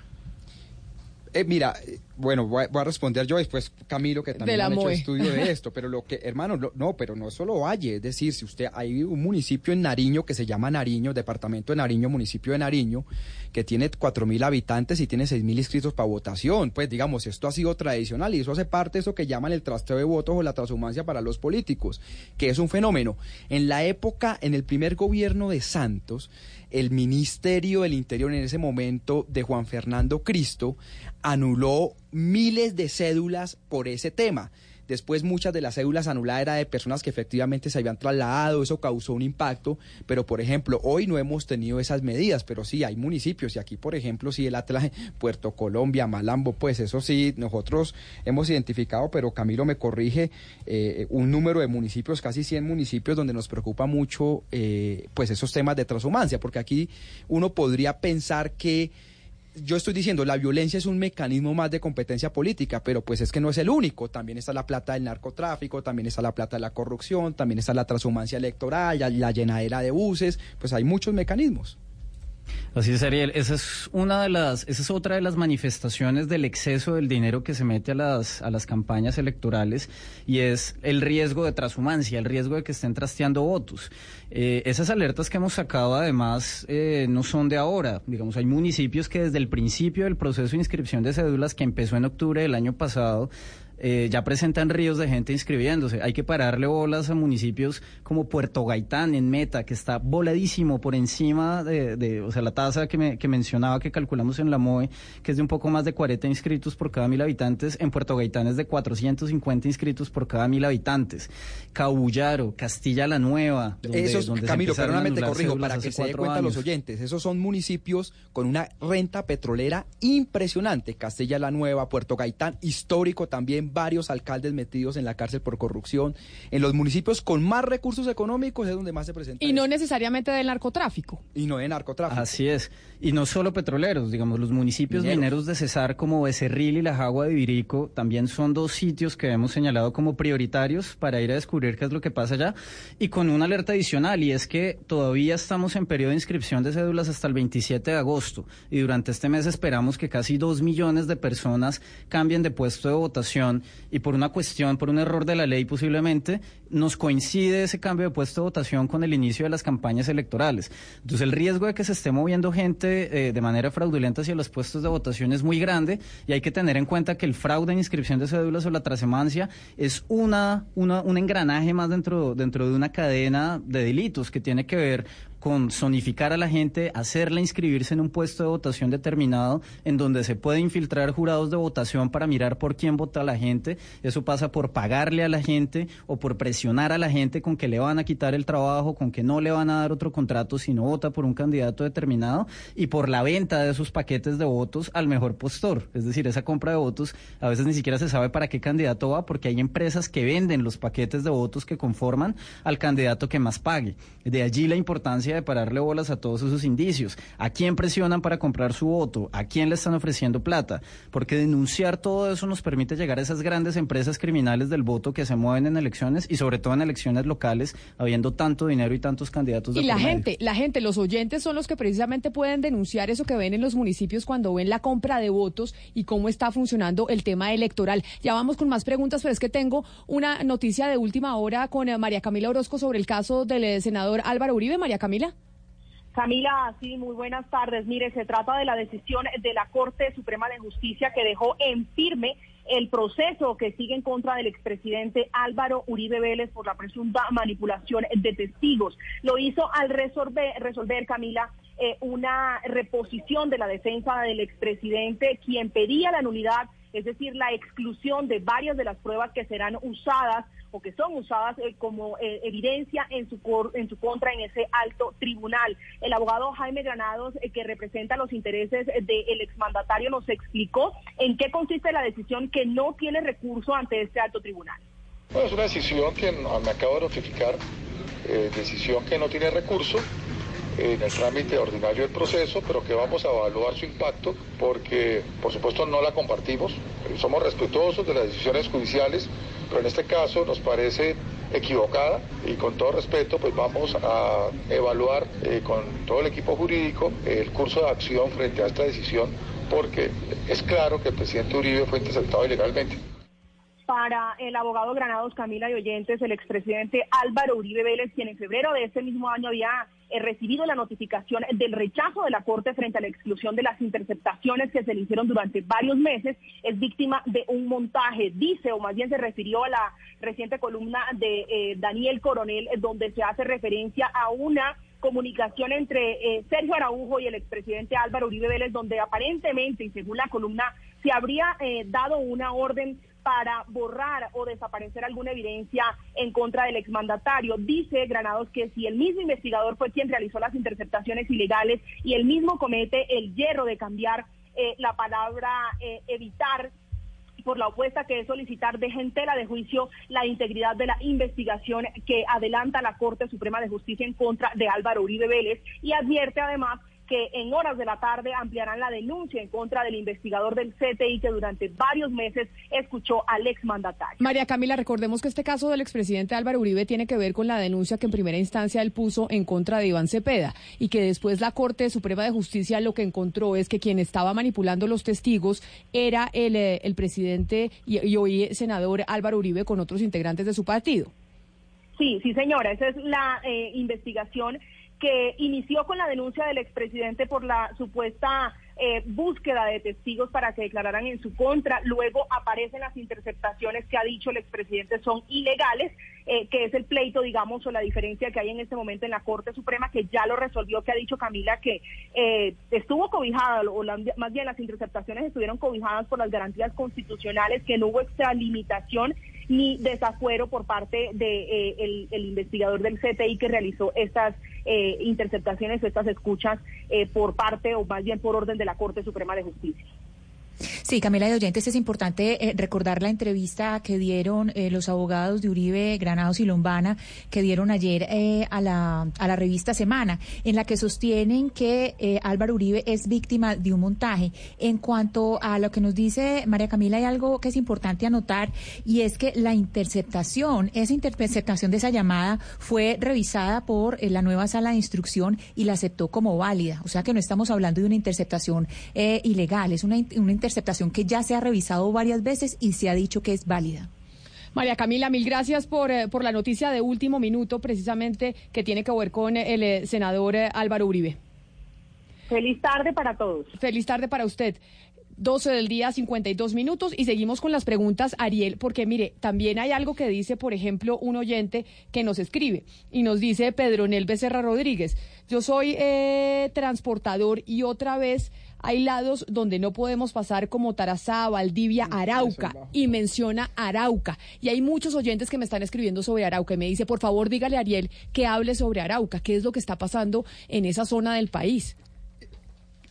[SPEAKER 36] Eh, mira, bueno, voy a, voy a responder yo después Camilo, que también han hecho estudio de [laughs] esto, pero lo que, hermano, lo- no, pero no solo Valle, es decir, si usted, hay un municipio en Nariño que se llama Nariño, departamento de Nariño, municipio de Nariño, que tiene cuatro mil habitantes y tiene seis mil inscritos para votación, pues digamos, esto ha sido tradicional y eso hace parte de eso que llaman el trasteo de votos o la transhumancia para los políticos, que es un fenómeno. En la época, en el primer gobierno de Santos, el Ministerio del Interior en ese momento de Juan Fernando Cristo anuló miles de cédulas por ese tema. Después muchas de las cédulas anuladas eran de personas que efectivamente se habían trasladado, eso causó un impacto, pero por ejemplo, hoy no hemos tenido esas medidas, pero sí hay municipios y aquí por ejemplo sí el Atlas, Puerto Colombia, Malambo, pues eso sí nosotros hemos identificado, pero Camilo me corrige, eh, un número de municipios, casi 100 municipios donde nos preocupa mucho eh, pues esos temas de transhumancia, porque aquí uno podría pensar que yo estoy diciendo, la violencia es un mecanismo más de competencia política, pero pues es que no es el único. También está la plata del narcotráfico, también está la plata de la corrupción, también está la transhumancia electoral, la, la llenadera de buses, pues hay muchos mecanismos.
[SPEAKER 37] Así es, Ariel. Esa es una de las, esa es otra de las manifestaciones del exceso del dinero que se mete a las, a las campañas electorales y es el riesgo de transhumancia, el riesgo de que estén trasteando votos. Eh, esas alertas que hemos sacado además eh, no son de ahora. Digamos, hay municipios que desde el principio del proceso de inscripción de cédulas que empezó en octubre del año pasado eh, ya presentan ríos de gente inscribiéndose. Hay que pararle bolas a municipios como Puerto Gaitán, en Meta, que está voladísimo por encima de, o sea, la tasa que, que mencionaba que calculamos en la MOE, que es de un poco más de 40 inscritos por cada mil habitantes. En Puerto Gaitán es de 450 inscritos por cada mil habitantes. Cabullaro, Castilla la Nueva.
[SPEAKER 36] esos, Camilo, perdóname, te corrijo, para que se dé cuenta los oyentes. Esos son municipios con una renta petrolera impresionante. Castilla la Nueva, Puerto Gaitán, histórico también varios alcaldes metidos en la cárcel por corrupción. En los municipios con más recursos económicos es donde más se presenta.
[SPEAKER 9] Y no necesariamente del narcotráfico.
[SPEAKER 36] Y no de narcotráfico.
[SPEAKER 37] Así es. Y no solo petroleros, digamos, los municipios mineros, de Cesar como Becerril y La Jagua de Virico también son dos sitios que hemos señalado como prioritarios para ir a descubrir qué es lo que pasa allá. Y con una alerta adicional, y es que todavía estamos en periodo de inscripción de cédulas hasta el 27 de agosto. Y durante este mes esperamos que casi dos millones de personas cambien de puesto de votación y por una cuestión, por un error de la ley posiblemente, nos coincide ese cambio de puesto de votación con el inicio de las campañas electorales. Entonces el riesgo de que se esté moviendo gente eh, de manera fraudulenta hacia los puestos de votación es muy grande y hay que tener en cuenta que el fraude en inscripción de cédulas o la trasemancia es una, una, un engranaje más dentro, dentro de una cadena de delitos que tiene que ver con zonificar a la gente, hacerla inscribirse en un puesto de votación determinado en donde se puede infiltrar jurados de votación para mirar por quién vota la gente. Eso pasa por pagarle a la gente o por presionar a la gente con que le van a quitar el trabajo, con que no le van a dar otro contrato si no vota por un candidato determinado y por la venta de esos paquetes de votos al mejor postor. Es decir, esa compra de votos a veces ni siquiera se sabe para qué candidato va porque hay empresas que venden los paquetes de votos que conforman al candidato que más pague. De allí la importancia de pararle bolas a todos esos indicios. ¿A quién presionan para comprar su voto? ¿A quién le están ofreciendo plata? Porque denunciar todo eso nos permite llegar a esas grandes empresas criminales del voto que se mueven en elecciones y sobre todo en elecciones locales, habiendo tanto dinero y tantos candidatos.
[SPEAKER 9] De y la gente, la gente, los oyentes son los que precisamente pueden denunciar eso que ven en los municipios cuando ven la compra de votos y cómo está funcionando el tema electoral. Ya vamos con más preguntas, pero es que tengo una noticia de última hora con eh, María Camila Orozco sobre el caso del eh, senador Álvaro Uribe. María Camila.
[SPEAKER 38] Camila, sí, muy buenas tardes. Mire, se trata de la decisión de la Corte Suprema de Justicia que dejó en firme el proceso que sigue en contra del expresidente Álvaro Uribe Vélez por la presunta manipulación de testigos. Lo hizo al resolver, resolver Camila, eh, una reposición de la defensa del expresidente, quien pedía la nulidad, es decir, la exclusión de varias de las pruebas que serán usadas o que son usadas eh, como eh, evidencia en su, en su contra en ese alto tribunal. El abogado Jaime Granados, eh, que representa los intereses del exmandatario, nos explicó en qué consiste la decisión que no tiene recurso ante este alto tribunal.
[SPEAKER 39] Bueno, es una decisión que me acabo de notificar, decisión que no tiene recurso en el trámite ordinario del proceso, pero que vamos a evaluar su impacto porque, por supuesto, no la compartimos. Somos respetuosos de las decisiones judiciales, pero en este caso nos parece equivocada y con todo respeto pues vamos a evaluar eh, con todo el equipo jurídico el curso de acción frente a esta decisión porque es claro que el presidente Uribe fue interceptado ilegalmente.
[SPEAKER 38] Para el abogado Granados Camila y Oyentes, el expresidente Álvaro Uribe Vélez, quien en febrero de este mismo año había He recibido la notificación del rechazo de la Corte frente a la exclusión de las interceptaciones que se le hicieron durante varios meses, es víctima de un montaje, dice, o más bien se refirió a la reciente columna de eh, Daniel Coronel, donde se hace referencia a una comunicación entre eh, Sergio Araujo y el expresidente Álvaro Uribe Vélez, donde aparentemente, y según la columna, se habría eh, dado una orden para borrar o desaparecer alguna evidencia en contra del exmandatario. Dice Granados que si el mismo investigador fue quien realizó las interceptaciones ilegales y el mismo comete el hierro de cambiar eh, la palabra eh, evitar por la opuesta que es solicitar de entera de juicio la integridad de la investigación que adelanta la Corte Suprema de Justicia en contra de Álvaro Uribe Vélez y advierte además que en horas de la tarde ampliarán la denuncia en contra del investigador del CTI que durante varios meses escuchó al exmandatario.
[SPEAKER 9] María Camila, recordemos que este caso del expresidente Álvaro Uribe tiene que ver con la denuncia que en primera instancia él puso en contra de Iván Cepeda y que después la Corte Suprema de Justicia lo que encontró es que quien estaba manipulando los testigos era el, eh, el presidente y, y hoy senador Álvaro Uribe con otros integrantes de su partido.
[SPEAKER 38] Sí, sí, señora, esa es la eh, investigación que inició con la denuncia del expresidente por la supuesta eh, búsqueda de testigos para que declararan en su contra. Luego aparecen las interceptaciones que ha dicho el expresidente son ilegales, eh, que es el pleito, digamos, o la diferencia que hay en este momento en la Corte Suprema, que ya lo resolvió, que ha dicho Camila que eh, estuvo cobijada, o más bien las interceptaciones estuvieron cobijadas por las garantías constitucionales, que no hubo extralimitación ni desafuero por parte de el, el investigador del CTI que realizó estas eh, interceptaciones estas escuchas eh, por parte o más bien por orden de la Corte Suprema de Justicia.
[SPEAKER 15] Sí, Camila de Oyentes, es importante eh, recordar la entrevista que dieron eh, los abogados de Uribe, Granados y Lombana, que dieron ayer eh, a, la, a la revista Semana, en la que sostienen que Álvaro Uribe es víctima de un montaje. En cuanto a lo que nos dice María Camila, hay algo que es importante anotar y es que la interceptación, esa interceptación de esa llamada fue revisada por la nueva sala de instrucción y la aceptó como válida. O sea que no estamos hablando de una interceptación ilegal, es una, una interceptación interceptación que ya se ha revisado varias veces y se ha dicho que es válida.
[SPEAKER 9] María Camila, mil gracias por, eh, por la noticia de último minuto, precisamente que tiene que ver con el eh, senador eh, Álvaro Uribe.
[SPEAKER 38] Feliz tarde para todos.
[SPEAKER 9] Feliz tarde para usted. 12 del día, 52 minutos y seguimos con las preguntas, Ariel, porque mire, también hay algo que dice, por ejemplo, un oyente que nos escribe y nos dice Pedro Nel Becerra Rodríguez, yo soy transportador y otra vez hay lados donde no podemos pasar como Tarazá, Valdivia, Arauca, y menciona Arauca. Y hay muchos oyentes que me están escribiendo sobre Arauca y me dice, por favor, dígale a Ariel que hable sobre Arauca, qué es lo que está pasando en esa zona del país.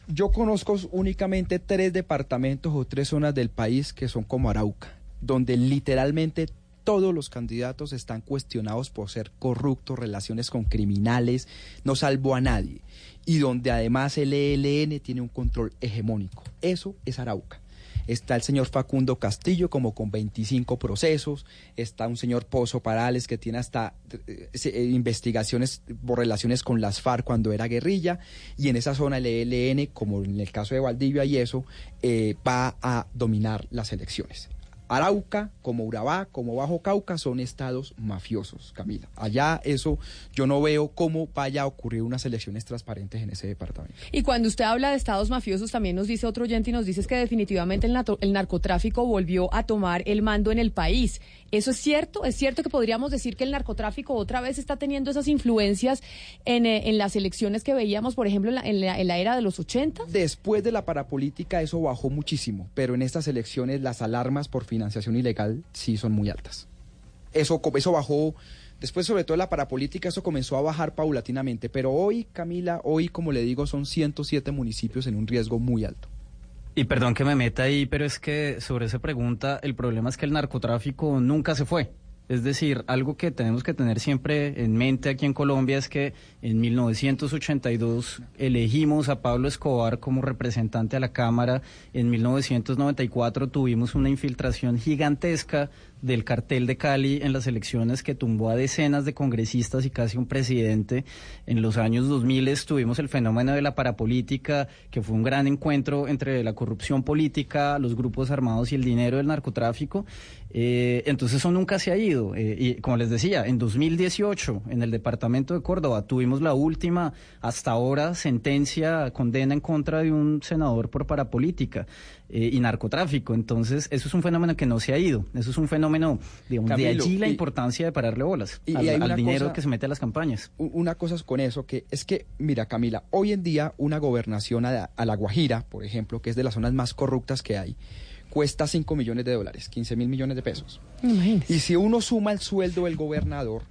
[SPEAKER 36] Yo conozco únicamente tres departamentos o tres zonas del país que son como Arauca, donde literalmente todos los candidatos están cuestionados por ser corruptos, relaciones con criminales, no salvo a nadie y donde además el ELN tiene un control hegemónico. Eso es Arauca. Está el señor Facundo Castillo como con 25 procesos, está un señor Pozo Parales que tiene hasta eh, eh, investigaciones por relaciones con las FARC cuando era guerrilla, y en esa zona el ELN, como en el caso de Valdivia y eso, eh, va a dominar las elecciones. Arauca, como Urabá, como Bajo Cauca, son estados mafiosos, Camila. Allá eso yo no veo cómo vaya a ocurrir unas elecciones transparentes en ese departamento.
[SPEAKER 9] Y cuando usted habla de estados mafiosos, también nos dice otro oyente y nos dice que definitivamente el, el narcotráfico volvió a tomar el mando en el país. ¿Eso es cierto? ¿Es cierto que podríamos decir que el narcotráfico otra vez está teniendo esas influencias en, eh, las elecciones que veíamos, por ejemplo, en la, en la era de los 80?
[SPEAKER 36] Después de la parapolítica eso bajó muchísimo, pero en estas elecciones las alarmas por financiación ilegal sí son muy altas. Eso, eso bajó, después sobre todo la parapolítica, eso comenzó a bajar paulatinamente, pero hoy, Camila, hoy, como le digo, son 107 municipios en un riesgo muy alto.
[SPEAKER 37] Y perdón que me meta ahí, pero es que sobre esa pregunta, el problema es que el narcotráfico nunca se fue. Es decir, algo que tenemos que tener siempre en mente aquí en Colombia es que en 1982 elegimos a Pablo Escobar como representante a la Cámara. En 1994 tuvimos una infiltración gigantesca del cartel de Cali en las elecciones que tumbó a decenas de congresistas y casi un presidente. En los años 2000 tuvimos el fenómeno de la parapolítica, que fue un gran encuentro entre la corrupción política, los grupos armados y el dinero del narcotráfico. Eh, entonces eso nunca se ha ido. Eh, y como les decía, en 2018, en el departamento de Córdoba, tuvimos la última, hasta ahora, sentencia, condena en contra de un senador por parapolítica eh, y narcotráfico. Entonces eso es un fenómeno que no se ha ido. Eso es un fenómeno, digamos, de allí la importancia de pararle bolas y, al, dinero que se mete a las campañas.
[SPEAKER 36] Una cosa es con eso, que es que, mira Camila, hoy en día una gobernación a, a La Guajira, por ejemplo, que es de las zonas más corruptas que hay, cuesta 5 millones de dólares, 15 mil millones de pesos. Y si uno suma el sueldo del gobernador,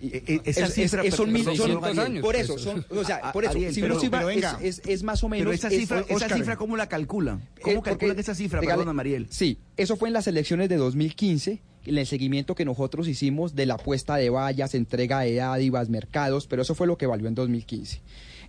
[SPEAKER 36] esa cifra, son mil, años. Por eso, son, o sea, por eso, si uno suma, venga, es, es, más o menos.
[SPEAKER 16] Pero esa cifra, esa cifra ¿cómo la calcula? ¿Cómo eh, calcula esa cifra, perdona, Mariel?
[SPEAKER 36] Sí, eso fue en las elecciones de 2015, en el seguimiento que nosotros hicimos de la apuesta de vallas, entrega de dádivas, mercados, pero eso fue lo que valió en 2015.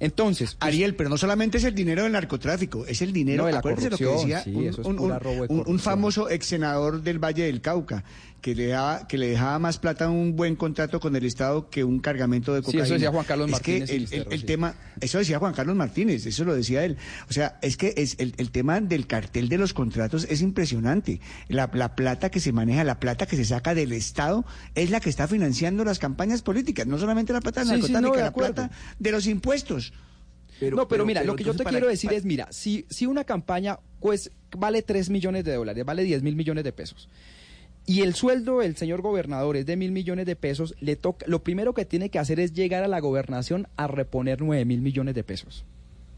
[SPEAKER 36] Entonces,
[SPEAKER 12] pues, Ariel, pero no solamente es el dinero del narcotráfico, es el dinero
[SPEAKER 36] de la
[SPEAKER 12] acuérdese lo que decía
[SPEAKER 36] sí,
[SPEAKER 12] un,
[SPEAKER 36] es
[SPEAKER 12] un-
[SPEAKER 36] corrupción.
[SPEAKER 12] famoso ex senador del Valle del Cauca que le daba, que le dejaba más plata a un buen contrato con el Estado que un cargamento de
[SPEAKER 36] Sí,
[SPEAKER 12] cocaína.
[SPEAKER 36] eso decía Juan Carlos
[SPEAKER 12] Es que
[SPEAKER 36] Martínez
[SPEAKER 12] el,
[SPEAKER 36] Sinisterro,
[SPEAKER 12] el- el
[SPEAKER 36] sí.
[SPEAKER 12] tema, eso decía Juan Carlos Martínez, eso lo decía él. O sea, es que es el, el tema del cartel de los contratos es impresionante. La, la plata que se maneja, la plata que se saca del Estado es la que está financiando las campañas políticas, no solamente la plata del
[SPEAKER 36] Sí, sí,
[SPEAKER 12] narcotráfico,
[SPEAKER 36] no, de
[SPEAKER 12] la plata de los impuestos.
[SPEAKER 36] no, pero, mira, lo que yo te quiero decir es, mira, si, si una campaña pues, vale 3 millones de dólares, vale 10 mil millones de pesos, y el sueldo del señor gobernador es de mil millones de pesos, le toca, lo primero que tiene que hacer es llegar a la gobernación a reponer 9 mil millones de pesos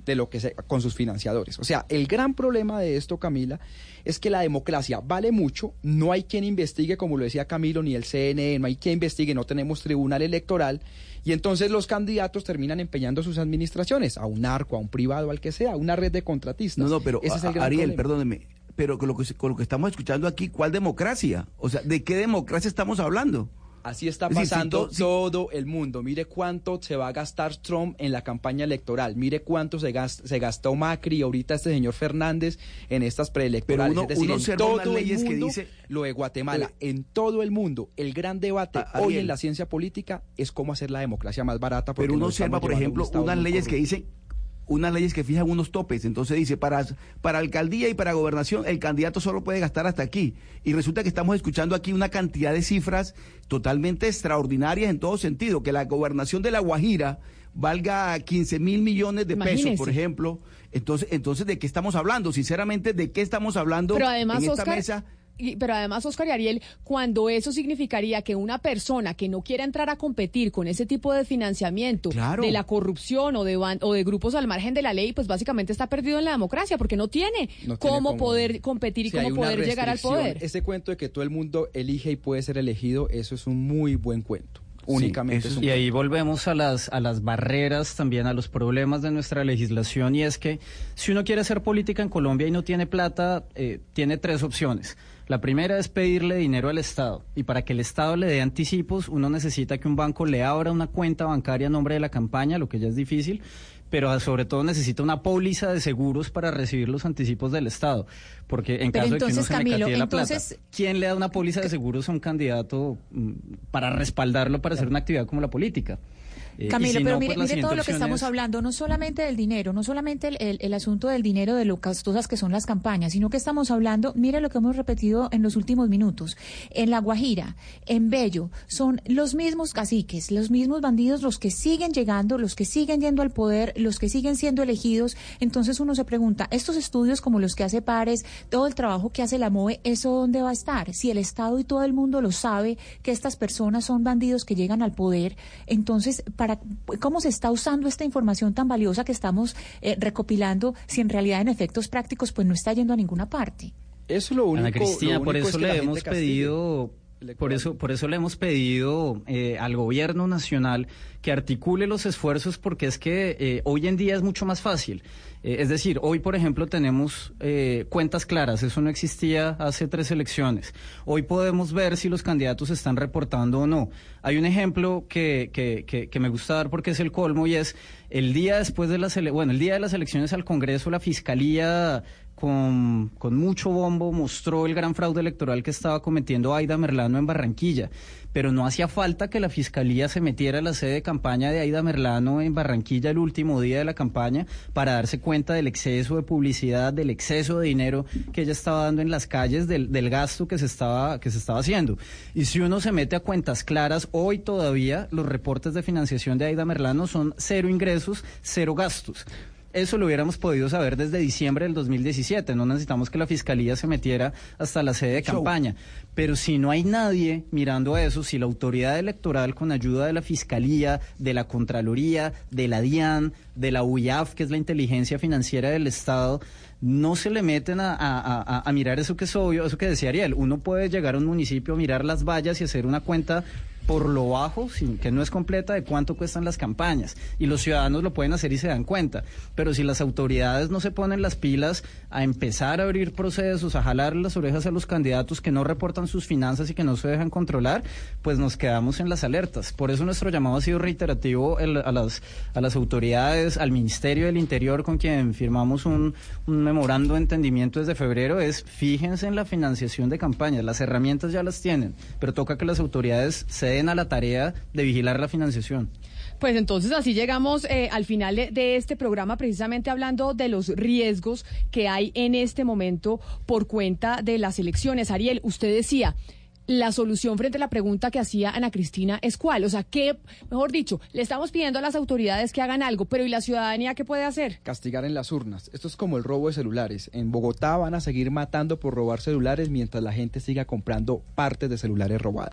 [SPEAKER 36] de lo que se, con sus financiadores. O sea, el gran problema de esto, Camila, es que la democracia vale mucho, no hay quien investigue, como lo decía Camilo, ni el CNE, no hay quien investigue, no tenemos tribunal electoral, y entonces los candidatos terminan empeñando sus administraciones a un narco, a un privado, al que sea, a una red de contratistas.
[SPEAKER 16] No, no, pero
[SPEAKER 36] Ese es el gran
[SPEAKER 16] Ariel,
[SPEAKER 36] problema.
[SPEAKER 16] perdóneme, pero con lo, que, con lo que estamos escuchando aquí, ¿cuál democracia? O sea, ¿de qué democracia estamos hablando?
[SPEAKER 36] Así está pasando todo el mundo. Mire cuánto se va a gastar Trump en la campaña electoral. Mire cuánto se, gas- se gastó Macri y ahorita este señor Fernández en estas preelectorales.
[SPEAKER 16] Pero uno-
[SPEAKER 36] es decir,
[SPEAKER 16] uno
[SPEAKER 36] en todo el
[SPEAKER 16] leyes que
[SPEAKER 36] mundo,
[SPEAKER 16] dice-
[SPEAKER 36] lo de Guatemala, en todo el mundo, el gran debate
[SPEAKER 16] A-
[SPEAKER 36] hoy
[SPEAKER 16] Ariel.
[SPEAKER 36] en la ciencia política es cómo hacer la democracia más barata.
[SPEAKER 16] Pero uno observa, por ejemplo, unas leyes que dicen, unas leyes que fijan unos topes. Entonces dice, para, para alcaldía y para gobernación, el candidato solo puede gastar hasta aquí. Y resulta que estamos escuchando aquí una cantidad de cifras totalmente extraordinarias en todo sentido. Que la gobernación de La Guajira valga 15 mil millones de pesos, por ejemplo. Entonces, entonces, ¿de qué estamos hablando? Sinceramente, ¿de qué estamos hablando
[SPEAKER 9] Pero además,
[SPEAKER 16] en esta
[SPEAKER 9] Oscar,
[SPEAKER 16] mesa?
[SPEAKER 9] Y- pero además, Oscar y Ariel, cuando eso significaría que una persona que no quiera entrar a competir con ese tipo de financiamiento
[SPEAKER 16] Claro.
[SPEAKER 9] de la corrupción o de, o de grupos al margen de la ley, pues básicamente está perdido en la democracia porque no tiene,
[SPEAKER 36] No tiene
[SPEAKER 9] cómo,
[SPEAKER 36] cómo-
[SPEAKER 9] poder competir y
[SPEAKER 36] Sí,
[SPEAKER 9] cómo poder llegar al poder.
[SPEAKER 36] Ese cuento de que todo el mundo elige y puede ser elegido, eso es un muy buen cuento. Únicamente es un
[SPEAKER 37] Y ahí volvemos a las, a las barreras, también a los problemas de nuestra legislación, y es que si uno quiere hacer política en Colombia y no tiene plata, eh, tiene tres opciones. La primera es pedirle dinero al Estado, y para que el Estado le dé anticipos, uno necesita que un banco le abra una cuenta bancaria a nombre de la campaña, lo que ya es difícil, pero sobre todo necesita una póliza de seguros para recibir los anticipos del Estado, porque en
[SPEAKER 15] Pero
[SPEAKER 37] caso de que uno se
[SPEAKER 15] Camilo,
[SPEAKER 37] catee la
[SPEAKER 15] entonces-
[SPEAKER 37] plata, ¿quién le da una póliza de seguros a un candidato mm, para respaldarlo para hacer una actividad como la política? Eh,
[SPEAKER 15] Camilo,
[SPEAKER 37] si
[SPEAKER 15] pero
[SPEAKER 37] no,
[SPEAKER 15] mire,
[SPEAKER 37] pues
[SPEAKER 15] mire todo lo que estamos
[SPEAKER 37] es-
[SPEAKER 15] hablando, no solamente del dinero, no solamente el, el- el asunto del dinero, de lo costosas que son las campañas, sino que estamos hablando, mire lo que hemos repetido en los últimos minutos, en La Guajira, en Bello, son los mismos caciques, los mismos bandidos los que siguen llegando, los que siguen yendo al poder, los que siguen siendo elegidos. Entonces uno se pregunta, estos estudios como los que hace Pares, todo el trabajo que hace la MOE, ¿eso dónde va a estar? Si el Estado y todo el mundo lo sabe, que estas personas son bandidos que llegan al poder, entonces, para ¿cómo se está usando esta información tan valiosa que estamos eh, recopilando si en realidad en efectos prácticos pues no está yendo a ninguna parte?
[SPEAKER 36] Eso es lo único.
[SPEAKER 37] Ana Cristina,
[SPEAKER 36] lo
[SPEAKER 37] por
[SPEAKER 36] es
[SPEAKER 37] eso
[SPEAKER 36] que
[SPEAKER 37] le hemos
[SPEAKER 36] castigue.
[SPEAKER 37] pedido, por eso, por eso le hemos pedido eh, al gobierno nacional que articule los esfuerzos, porque es que eh, hoy en día es mucho más fácil. Eh, es decir, hoy, por ejemplo, tenemos cuentas claras, eso no existía hace tres elecciones. Hoy podemos ver si los candidatos están reportando o no. Hay un ejemplo que, que, que, que me gusta dar porque es el colmo y es el día después de las bueno, el día de las elecciones al Congreso, la Fiscalía con, con mucho bombo mostró el gran fraude electoral que estaba cometiendo Aida Merlano en Barranquilla. Pero no hacía falta que la Fiscalía se metiera a la sede de campaña de Aida Merlano en Barranquilla el último día de la campaña para darse cuenta del exceso de publicidad, del exceso de dinero que ella estaba dando en las calles, del, gasto que se, estaba, que se estaba haciendo. Y si uno se mete a cuentas claras, hoy todavía los reportes de financiación de Aida Merlano son cero ingresos, cero gastos. Eso lo hubiéramos podido saber desde diciembre del 2017. No necesitamos que la fiscalía se metiera hasta la sede de campaña. Pero si no hay nadie mirando a eso, si la autoridad electoral, con ayuda de la fiscalía, de la Contraloría, de la DIAN, de la UIAF, que es la inteligencia financiera del Estado, no se le meten a, a- a- a mirar eso que es obvio, eso que decía Ariel. Uno puede llegar a un municipio, mirar las vallas y hacer una cuenta por lo bajo, sin, que no es completa, de cuánto cuestan las campañas. Y los ciudadanos lo pueden hacer y se dan cuenta. Pero si las autoridades no se ponen las pilas a empezar a abrir procesos, a jalar las orejas a los candidatos que no reportan sus finanzas y que no se dejan controlar, pues nos quedamos en las alertas. Por eso nuestro llamado ha sido reiterativo a, las, a las autoridades, al Ministerio del Interior, con quien firmamos un, un memorando de entendimiento desde febrero, es fíjense en la financiación de campañas. Las herramientas ya las tienen, pero toca que las autoridades se den a la tarea de vigilar la financiación.
[SPEAKER 9] Pues entonces así llegamos eh, al final de, este programa, precisamente hablando de los riesgos que hay en este momento por cuenta de las elecciones. Ariel, usted decía la solución frente a la pregunta que hacía Ana Cristina es cuál. O sea, ¿qué, mejor dicho, le estamos pidiendo a las autoridades que hagan algo, pero ¿y la ciudadanía qué puede hacer?
[SPEAKER 36] Castigar en las urnas. Esto es como el robo de celulares. En Bogotá van a seguir matando por robar celulares mientras la gente siga comprando partes de celulares robadas.